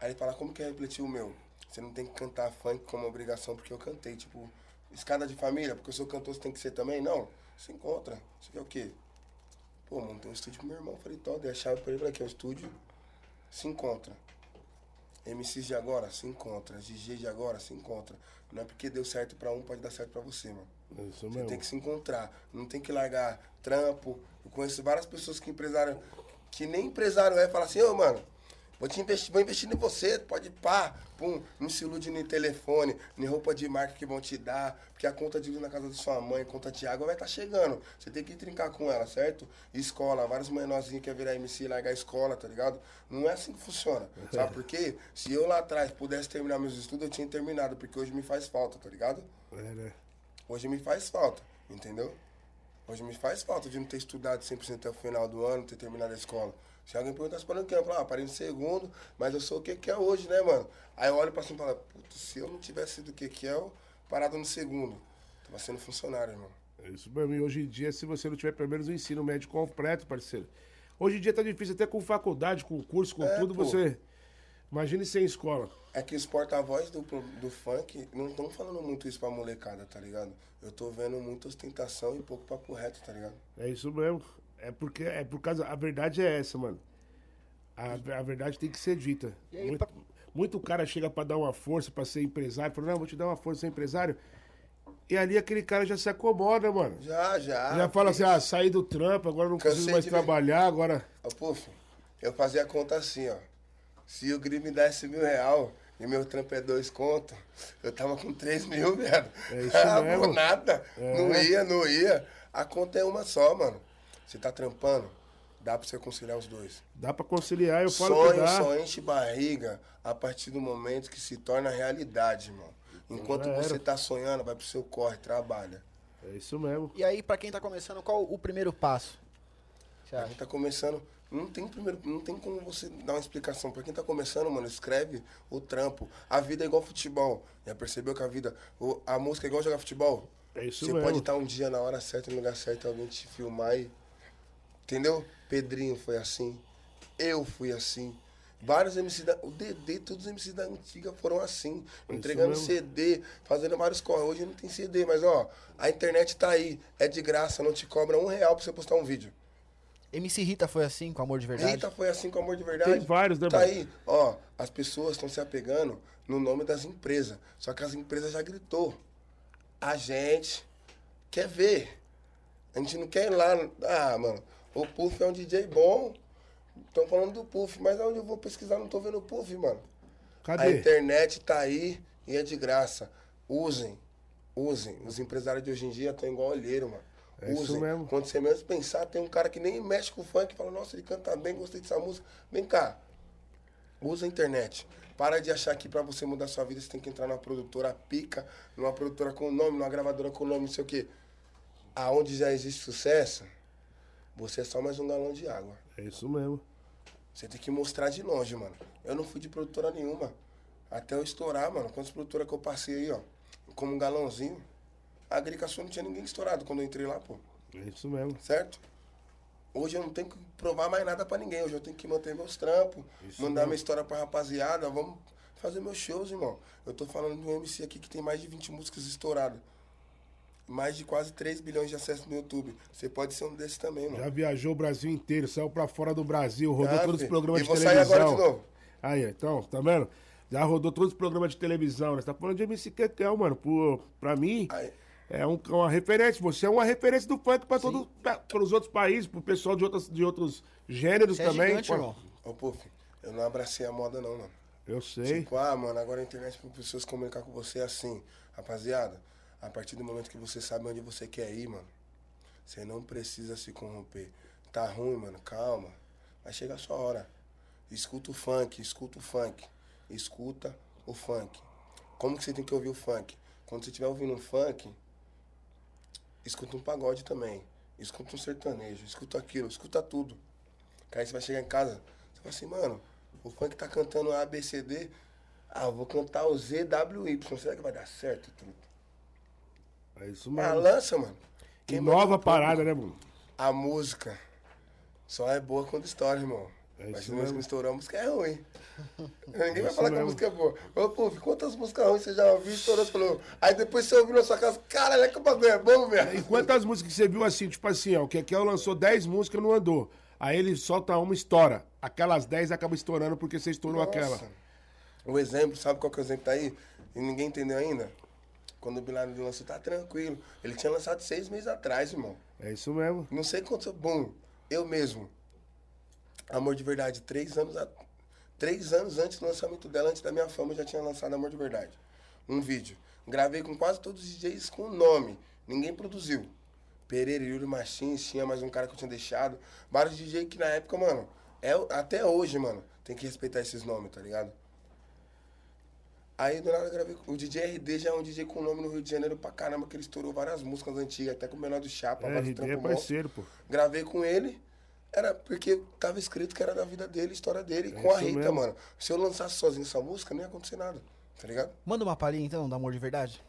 Aí ele fala, como que é refletir o meu? Você não tem que cantar funk como obrigação porque eu cantei. Tipo, escada de família, porque eu sou cantor, você tem que ser também? Não. Se encontra. Você quer o quê? Pô, mano, tem um estúdio pro meu irmão. Falei, tó, dei a chave pra ele, falei, aqui é o estúdio. Se encontra. MCs de agora, se encontra. DJ de agora, se encontra. Não é porque deu certo pra um, pode dar certo pra você, mano. É isso Você mesmo. tem que se encontrar. Não tem que largar trampo. Eu conheço várias pessoas que empresário, que nem empresário é, fala assim, ô mano, vou te investir, vou investir em você, pode pá, pum, não se ilude nem telefone, nem roupa de marca que vão te dar, porque a conta de luz na casa da sua mãe, conta de água vai estar chegando. Você tem que trincar com ela, certo? Escola, vários menorzinhos querem virar MC e largar a escola, tá ligado? Não é assim que funciona. Sabe por quê? Se eu lá atrás pudesse terminar meus estudos, eu tinha terminado, porque hoje me faz falta, tá ligado? É, né? Hoje me faz falta, entendeu? Hoje me faz falta de não ter estudado 100% até o final do ano, ter terminado a escola. Se alguém perguntasse para o que, eu falo, ah, parei no segundo, mas eu sou o que que é hoje, né, mano? Aí eu olho pra cima e falo, puta, se eu não tivesse sido o que que é, eu parado no segundo. Tava sendo funcionário, irmão. É isso mesmo. E hoje em dia, se você não tiver pelo menos o ensino médio completo, parceiro. Hoje em dia tá difícil até com faculdade, com curso, com É, tudo, pô. você. Imagine sem escola. É que os porta-voz do, do funk não estão falando muito isso pra molecada, tá ligado? Eu tô vendo muita ostentação e pouco papo reto, tá ligado? É isso mesmo. É porque é por causa. A verdade é essa, mano. A, a verdade tem que ser dita. Aí, muito, pra- muito cara chega pra dar uma força, pra ser empresário, fala, não, vou te dar uma força, ser empresário. E ali aquele cara já se acomoda, mano. Já, já. já fala assim, ah, saí do trampo, agora não Cansei preciso mais de ver. trabalhar, agora. Ó, Puf, eu fazia a conta assim, ó. Se o Gri me desse mil real e meu trampo é dois conto, eu tava com três mil, velho. É isso ah, mesmo. nada. É. Não ia, não ia. A conta é uma só, mano. Você tá trampando, dá pra você conciliar os dois. Dá pra conciliar, eu falo que Sonho dá. só enche barriga a partir do momento que se torna realidade, irmão. Enquanto Já era. você tá sonhando, vai pro seu corre, trabalha. É isso mesmo. E aí, pra quem tá começando, qual o primeiro passo? Você Pra acha? quem tá começando, não tem primeiro, não tem como você dar uma explicação. Pra quem tá começando, mano, escreve o trampo. A vida é igual futebol. Já percebeu que a vida, o- a música é igual jogar futebol? É isso Você mesmo. pode estar um dia na hora certa, no lugar certo, alguém te filmar e. Entendeu? Pedrinho foi assim. Eu fui assim. Vários MC da. O DD, todos os MC da antiga foram assim. Entregando mesmo. CD, fazendo vários corre. Hoje não tem CD, mas ó, a internet tá aí. É de graça, não te cobra um real pra você postar um vídeo. MC Rita foi assim, com amor de verdade. Rita foi assim com amor de verdade. Tem vários, né, Tá mano? aí, ó, as pessoas estão se apegando no nome das empresas. Só que as empresas já gritou. A gente quer ver. A gente não quer ir lá. Ah, mano, o Puff é um DJ bom. Estão falando do Puff, mas onde eu vou pesquisar não tô vendo o Puff, mano. A Cadê? internet tá aí e é de graça. Usem. Usem. Os empresários de hoje em dia estão igual olheiro, mano. É isso Usem. mesmo. Quando você menos pensar, tem um cara que nem mexe com o funk e fala, nossa, ele canta bem, gostei dessa música. Vem cá. Usa a internet. Para de achar que pra você mudar sua vida, você tem que entrar numa produtora pica, numa produtora com nome, numa gravadora com nome, não sei o quê. Aonde já existe sucesso, você é só mais um galão de água. É isso mesmo. Você tem que mostrar de longe, mano. Eu não fui de produtora nenhuma. Até eu estourar, mano. Quantas produtoras que eu passei aí, ó. Como um galãozinho. A Agricação não tinha ninguém estourado quando eu entrei lá, pô. É isso mesmo. Certo? Hoje eu não tenho que provar mais nada pra ninguém. Hoje eu tenho que manter meus trampos, mandar minha história pra rapaziada. Vamos fazer meus shows, irmão. Eu tô falando de um MC aqui que tem mais de 20 músicas estouradas. Mais de quase 3 bilhões de acessos no YouTube. Você pode ser um desses também, mano. Já viajou o Brasil inteiro, saiu pra fora do Brasil, rodou Ah, todos os filho. programas E de vou sair televisão. agora de novo. Aí, então, tá vendo? Já rodou todos os programas de televisão, né? Você tá falando de MC Kekel, mano. Por, pra mim, Aí. é um- uma referência. Você é uma referência do funk pra todos os outros países, pro pessoal de, outras, de outros gêneros Você é também. gigante, pô. irmão. Ô, Puff, eu não abracei a moda, não, mano. Eu sei. Tipo, ah, mano, agora a internet para pessoas comunicar com você é assim. Rapaziada, a partir do momento que você sabe onde você quer ir, mano, você não precisa se corromper. Tá ruim, mano, calma. Vai chegar a sua hora. Escuta o funk, escuta o funk. Escuta o funk. Como que você tem que ouvir o funk? Quando você estiver ouvindo um funk, escuta um pagode também. Escuta um sertanejo, escuta aquilo, escuta tudo. Que aí você vai chegar em casa, você fala assim, mano, o funk tá cantando A, B, C, D. Ah, eu vou cantar o Z, W, Y. Será que vai dar certo, truto? É isso Ah, mesmo. lança, mano. Que nova parada, né, mano? A música só é boa quando estoura, irmão. É Mas se música mesmo. estourou, a música é ruim. Ninguém vai falar que a mesmo. música é boa. Ô, pô, quantas músicas ruins você já ouviu, estourou, você falou. Aí depois você ouviu na sua casa, caralho, é que o bagulho é bom, E velho. quantas músicas que você viu assim, tipo assim, ó, o Kekel lançou 10 músicas não andou. Aí ele solta uma estoura. Aquelas 10 acabam estourando porque você estourou aquela. Nossa. O exemplo, sabe qual que é o exemplo que tá aí? E ninguém entendeu ainda? Quando o Bin Laden lançou, tá tranquilo. Ele tinha lançado seis meses atrás, irmão. É isso mesmo. Não sei quanto. Bom, eu mesmo. Amor de Verdade, três anos, a- três anos antes do lançamento dela, antes da minha fama, eu já tinha lançado Amor de Verdade. Um vídeo. Gravei com quase todos os DJs com nome. Ninguém produziu. Pereira, Yuri Machins, tinha mais um cara que eu tinha deixado. Vários DJs que na época, mano, é, até hoje, mano, tem que respeitar esses nomes, tá ligado? Aí do nada eu gravei. com- O DJ RD já é um DJ com nome no Rio de Janeiro pra caramba, que ele estourou várias músicas antigas, até com o menor do Chapa, É, vários RD é parceiro, pô. Gravei com ele, era porque tava escrito que era da vida dele, história dele, É com a Rita, mesmo. mano. Se eu lançasse sozinho essa música, não ia acontecer nada, tá ligado? Manda uma palhinha então, do amor de verdade.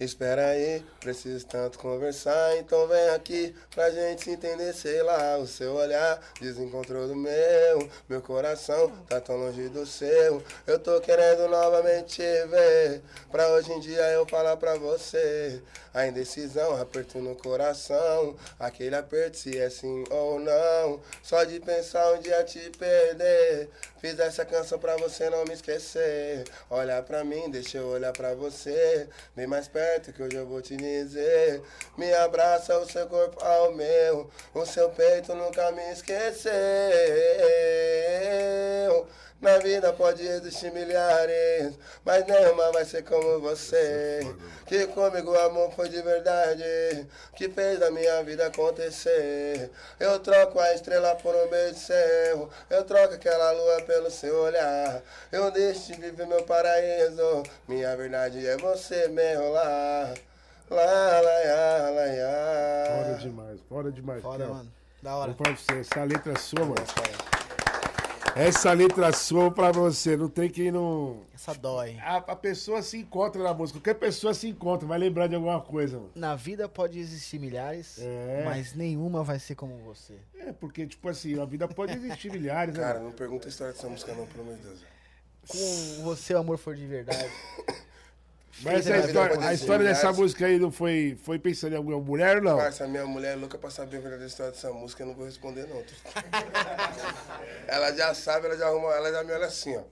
Espera aí, preciso tanto conversar, então vem aqui pra gente se entender, sei lá, o seu olhar desencontrou do meu, meu coração tá tão longe do seu, eu tô querendo novamente te ver, pra hoje em dia eu falar pra você, a indecisão, aperto no coração, aquele aperto se é sim ou não, só de pensar um dia te perder, fiz essa canção pra você não me esquecer, olha pra mim, deixa eu olhar pra você, vem mais perto que hoje eu vou te dizer, me abraça o seu corpo ao meu, o seu peito nunca me esqueceu. Na vida pode existir milhares, mas nenhuma vai ser como você. Que comigo o amor foi de verdade, que fez a minha vida acontecer. Eu troco a estrela por um beijo seu, eu troco aquela lua pelo seu olhar. Eu deixo de viver meu paraíso, minha verdade é você, meu lá. Lá, lá, lá, lá, lá. Foda demais, foda demais. Kekel. mano. Da hora. Vou pra você, essa letra é sua, mano. Essa letra sua pra você, não tem quem não. Essa dói. A, a pessoa se encontra na música, qualquer pessoa se encontra, vai lembrar de alguma coisa, mano. Na vida pode existir milhares, É. mas nenhuma vai ser como você. É, porque, tipo assim, a vida pode existir milhares, né? Cara, não pergunta a história dessa música não, pelo amor de Deus. Com você, o amor for de verdade. Mas Vida a pode história, a história dessa música aí não foi, foi pensando em alguma mulher ou não? Parça, a minha mulher é louca pra saber a verdadeira história dessa música, eu não vou responder não. ela já sabe, ela já arruma, ela já me olha assim, ó.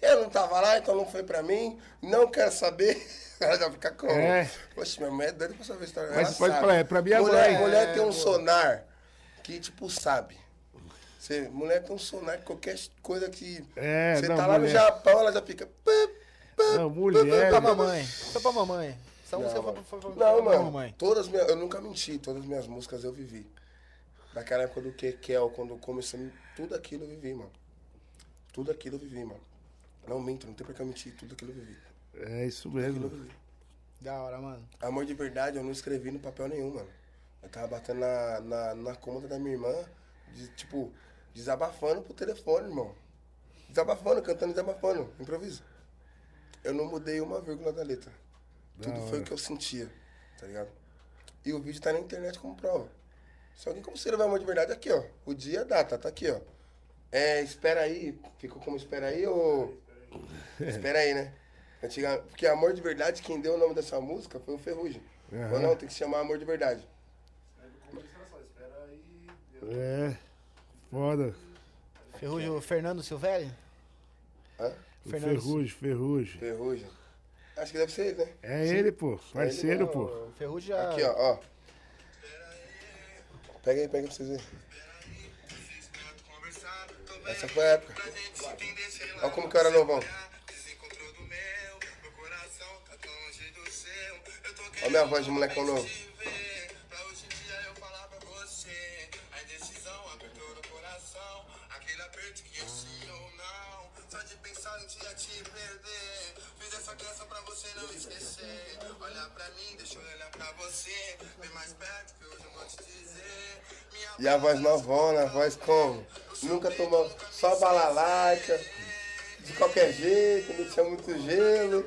Eu não tava lá, então não foi pra mim, não quero saber. Ela já fica como? É. Poxa, minha mulher é doida pra saber a história. Mas ela pode sabe. falar, é pra minha mulher, mãe. Mulher tem um É, sonar que, tipo, sabe. Você, mulher tem um sonar que qualquer coisa que... É, Você não, tá lá no mulher. Japão, ela já fica... Não, mulher. Pra mamãe. Foi pra mamãe. Essa música foi, foi, Não, foi pra mano. mamãe. Todas minhas, eu nunca menti, todas as minhas músicas eu vivi. Daquela época do Kekel, quando começou, tudo aquilo eu vivi, mano. Tudo aquilo eu vivi, mano. Não minto, não tem por que eu mentir, tudo aquilo eu vivi. É isso Aquilo eu mesmo. vivi. Da hora, mano. Amor de verdade, eu não escrevi no papel nenhum, mano. Eu tava batendo na, na, na cômoda da minha irmã, de- tipo, desabafando pro telefone, irmão. Desabafando, cantando, desabafando, improviso. Eu não mudei uma vírgula da letra. Tudo foi o que eu sentia, tá ligado? E o vídeo tá na internet como prova. Se alguém como ver amor de verdade, aqui, ó. O dia a data, tá aqui, ó. É, espera aí. Ficou como espera aí ou. espera aí, né? Antiga... Porque amor de verdade, quem deu o nome dessa música foi o Ferrugem. Aham. Ou não, tem que se chamar amor de verdade. É. Foda. Ferrugem, o Fernando Silvelli? Hã? O Ferrugem, Ferrugem. Ferrugem. Acho que deve ser ele, né? É ele, pô. Parceiro, Ele, pô. Ferrugem já... Aqui, ó, ó. Pega aí, pega pra vocês verem. Essa foi a época. Olha como que eu era novão. Olha minha voz de molecão novo. Pra mim, deixa eu olhar pra você Vem mais perto que hoje eu vou te dizer Minha E a voz novona, a voz como? Nunca tomou só balalaica. De qualquer jeito, não tinha muito gelo.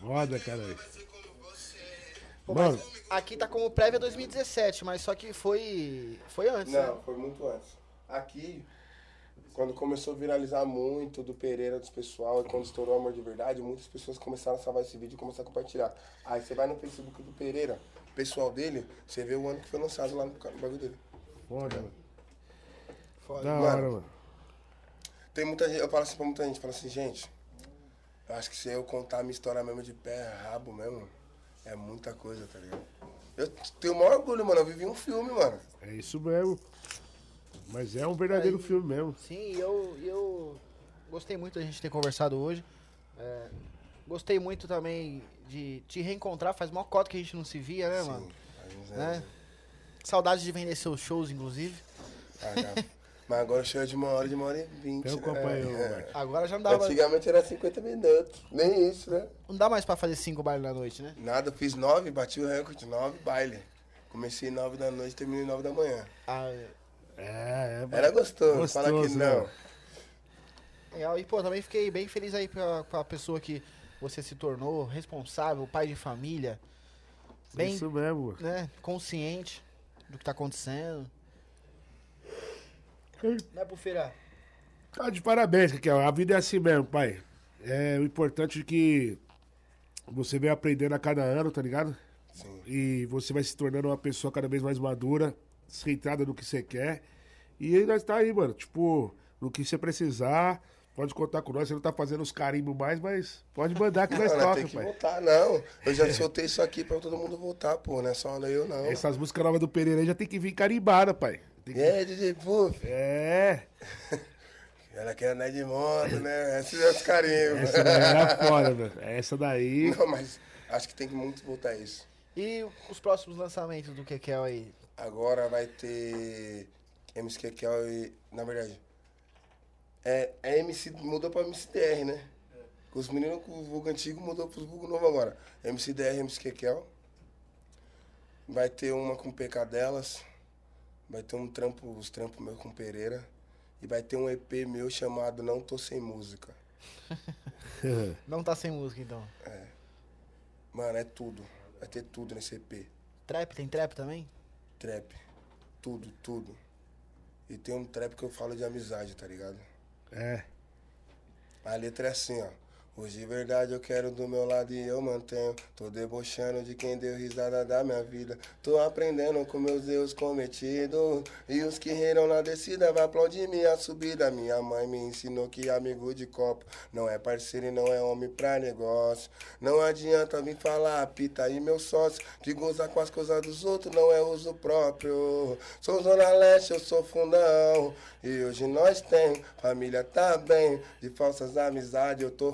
Foda, cara. Pô, Mano, aqui tá como prévia 2017, mas só que foi... Foi antes, né? Não, foi muito antes. Aqui, quando começou a viralizar muito do Pereira, dos pessoal, e quando estourou Amor de Verdade, muitas pessoas começaram a salvar esse vídeo e começaram a compartilhar. Aí você vai no Facebook do Pereira, pessoal dele, você vê o ano que foi lançado lá no bagulho dele. foda, mano. Foda. Da hora, mano. Tem muita gente, eu falo assim pra muita gente, falo assim, gente, eu acho que se eu contar a minha história mesmo de pé, rabo mesmo, é muita coisa, tá ligado? Eu tenho o maior orgulho, mano, eu vivi um filme, mano. É isso mesmo. Mas é um verdadeiro Aí- filme mesmo. Sim, e eu, eu gostei muito da gente ter conversado hoje. É, gostei muito também de te reencontrar. Faz mó cota que a gente não se via, né, mano? A gente, Né? Saudade de vender seus shows, inclusive. Ah. Mas agora chega de uma hora, de uma hora e vinte. Então né? acompanhou, É. Agora já não dá, mais, Antigamente era 50 minutos. Nem isso, né? não dá mais pra fazer cinco bailes na noite, né? Nada, eu fiz nove, bati o recorde, nove baile. Comecei nove da noite, terminei nove da manhã. Ah, É, é. Era gostoso, Gostoso, fala que não. né? legal. E, pô, também fiquei bem feliz aí pra, pra pessoa que você se tornou, responsável, pai de família. Bem, Isso mesmo. né, consciente do que tá acontecendo. Não é pro feira. Tá de parabéns, Raquel. A vida é assim mesmo, pai. É o importante é que você vem aprendendo a cada ano, tá ligado? Sim. E você vai se tornando uma pessoa cada vez mais madura, centrada no que você quer. E aí nós tá aí, mano. Tipo, no que você precisar, pode contar com nós. Você não tá fazendo os carimbos mais, mas pode mandar que nós toca, pai. voltar, não. Eu já soltei isso aqui pra todo mundo voltar, pô. Não é só eu, não. Essas músicas novas do Pereira aí já tem que vir carimbada, pai. Tem que- É, DJ Puff. É. Ela quer andar de moto, né? Esses é os carinhos. Essa daí era foda, velho. Essa daí. Não, mas acho que tem que muito voltar isso. E os próximos lançamentos do Kekel aí? Agora vai ter MC Kekel e. Na verdade. É, é MC. Mudou pra MCDR, né? Os meninos com o vulgo antigo mudou pros vulgo novo agora. MCDR, MC Kekel. Vai ter uma com PK delas. Vai ter um trampo, os trampos meus com Pereira. E vai ter um EP meu chamado Não Tô Sem Música. Não tá sem música, então. Mano, é tudo. Vai ter tudo nesse EP. Trap, tem trap também? Trap. Tudo, tudo. E tem um trap que eu falo de amizade, tá ligado? É. A letra é assim, ó. Hoje de verdade eu quero do meu lado e eu mantenho. Tô debochando de quem deu risada da minha vida. Tô aprendendo com meus erros cometidos. E os que riram na descida vai aplaudir minha subida. Minha mãe me ensinou que amigo de copo não é parceiro e não é homem pra negócio. Não adianta vir falar, pita aí meu sócio. Que goza com as coisas dos outros não é uso próprio. Sou Zona Leste, eu sou fundão. E hoje nós tem, família tá bem. De falsas amizades eu tô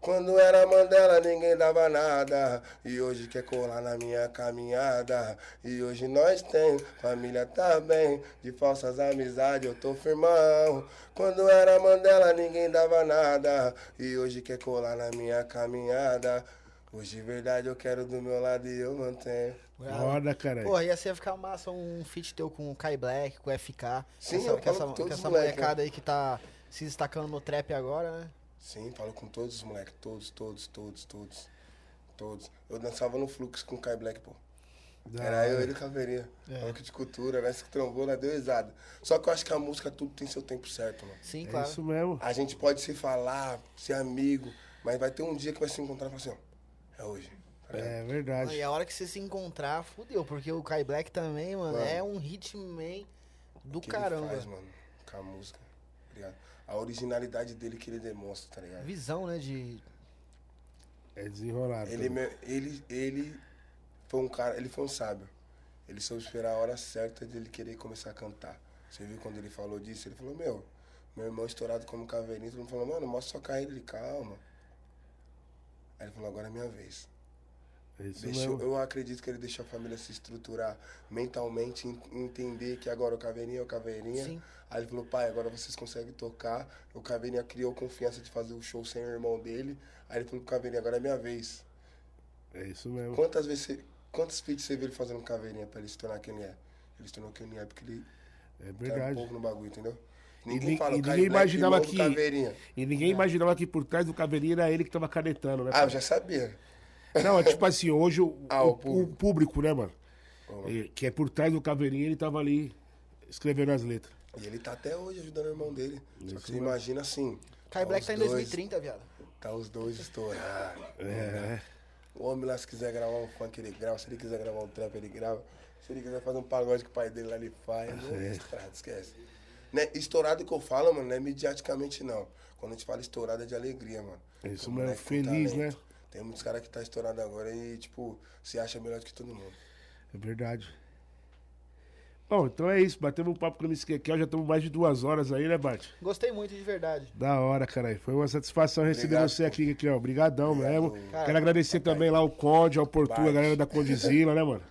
Quando era Mandela ninguém dava nada. E hoje quer colar na minha caminhada. E hoje nós tem, família tá bem. De falsas amizades eu tô firmão. Quando era Mandela ninguém dava nada. E hoje quer colar na minha caminhada. Hoje de verdade eu quero do meu lado e eu mantenho. Foda, caralho. Porra, ia ser ficar massa um feat teu com o Kai Black, com o FK. Sim, essa, eu com falo essa, com essa moleque, molecada aí que tá se destacando no trap agora, né? Sim, falo com todos os moleques, todos, todos, todos, todos. Todos. Eu dançava no fluxo com o Kai Black, pô. Da Era eu, ele e o Caveirinha. É. Que de cultura, nós se trombou, nós deu risada. Só que eu acho que a música tudo tem seu tempo certo, mano. Sim, É claro. isso mesmo. A gente pode se falar, ser amigo, mas vai ter um dia que vai se encontrar e falar assim, ó, é hoje. tá? É verdade. E a hora que você se encontrar, fudeu, porque o Kai Black também, mano, Mano. é um hitman do que caramba. ele faz, mano, com a música, tá ligado? A originalidade dele que ele demonstra, tá ligado? Visão, né, de... É desenrolado. Ele, ele, ele foi um cara, ele foi um sábio. Ele soube esperar a hora certa de ele querer começar a cantar. Você viu quando ele falou disso? Ele falou, meu, meu irmão estourado como caveirinha, todo mundo falou, mano, mostra sua carreira, ele, calma. Aí ele falou, agora é minha vez. É isso Deixou, mesmo. eu acredito que ele deixou a família se estruturar mentalmente, en- entender que agora o Caveirinha é o Caveirinha. Sim. Aí ele falou, pai, agora vocês conseguem tocar. O Caveirinha criou confiança de fazer o show sem o irmão dele. Aí ele falou pro Caveirinha, agora é minha vez. É isso mesmo. Quantas vezes você, quantos feats você viu ele fazendo Caveirinha pra ele se tornar quem ele é? Ele se tornou quem ele é porque ele É um verdade. pouco no bagulho, entendeu? E Ninguém ni- fala, e ninguém Black, imaginava que- Caveirinha. E ninguém imaginava que por trás do caveirinha era ele que tava canetando, né? Ah, eu já sabia. Não, é tipo assim, hoje o, Ah, o- o público. o público, né, mano? E- Que é por trás do caveirinha, ele tava ali escrevendo as letras. E ele tá até hoje ajudando o irmão dele. Só Isso que você imagina assim. Kai Black os tá em dois- 2030, viado. Tá os dois estourados. É. O homem lá, se quiser gravar um funk, ele grava. Se ele quiser gravar um trap, ele grava. Se ele quiser fazer um pagode que o pai dele lá, ele faz. É. Estourado, esquece. Né? Estourado que eu falo, mano, não é mediaticamente, não. Quando a gente fala estourado, é de alegria, mano. É isso O mesmo, moleque tem feliz, né? Tem muitos caras que tá estourado agora e, tipo, se acha melhor do que todo mundo. É verdade. Bom, então é isso. Batemos um papo com o Kekel, já estamos mais de duas horas aí, né, Bart? Gostei muito, de verdade. Da hora, caralho. Foi uma satisfação receber Obrigado, você pô. aqui, Kekel. Obrigadão mesmo. Cara, Quero agradecer também lá o Conde, ao Portu, a galera da Condizila, né, mano?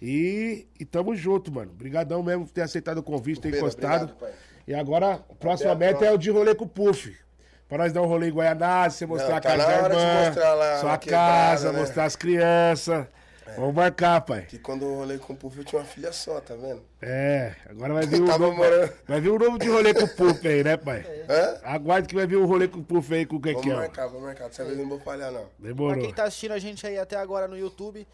E, e tamo junto, mano. Obrigadão mesmo por ter aceitado o convite, ter encostado. obrigado, pai. E agora, a próxima a meta é o de rolê com o Puff. Pra nós dar um rolê em Guaianazes, você mostrar Não, a tá casa na da hora de irmã, mostrar lá sua quebrada, casa, né? mostrar as crianças. Vamos marcar, pai. Que quando eu rolei com o Puff, eu tinha uma filha só, tá vendo? É, agora vai vir Tava novo, morando- vai vir um novo de rolê com o Puff aí, né, pai? Hã? Aguarde que vai vir um rolê com o Puff aí com o Vamos Kekel. marcar, vamos marcar. Dessa vez eu não vou falhar, não. Pra Demorou. quem tá assistindo a gente aí até agora no YouTube,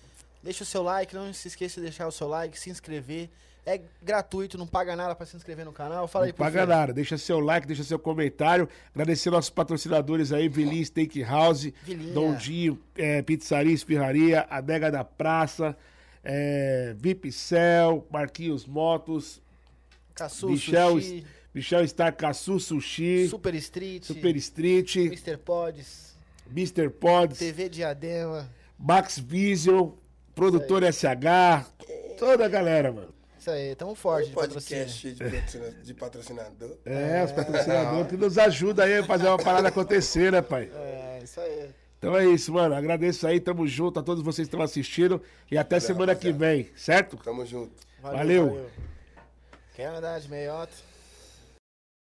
deixa o seu like, não se esqueça de deixar o seu like, se inscrever. É gratuito, não paga nada pra se inscrever no canal. Fala aí, Não paga nada, deixa seu like, deixa seu comentário. Agradecer nossos patrocinadores aí, Vili Steakhouse, Vilinha. Dom Dinho, é, Pizzaria Espirraria, Adega da Praça, é, VIP Cell, Marquinhos Motos, Caçu, Michel, Sushi, Michel Star Caçu Sushi, Super Street, Super Street, Mr. Pods, Mr. Pods, TV Diadema. Max Vision, Produtor SH, toda a galera, mano. Isso aí, tamo forte de patrocínio. podcast de patrocina- de patrocinador. É, os patrocinadores que nos ajudam aí a fazer uma parada acontecer, né, pai? É, isso aí. Então é isso, mano. Agradeço aí, tamo junto a todos vocês que estão assistindo. E até semana que vem, certo? Tamo junto. Valeu. Quer andar de meiota?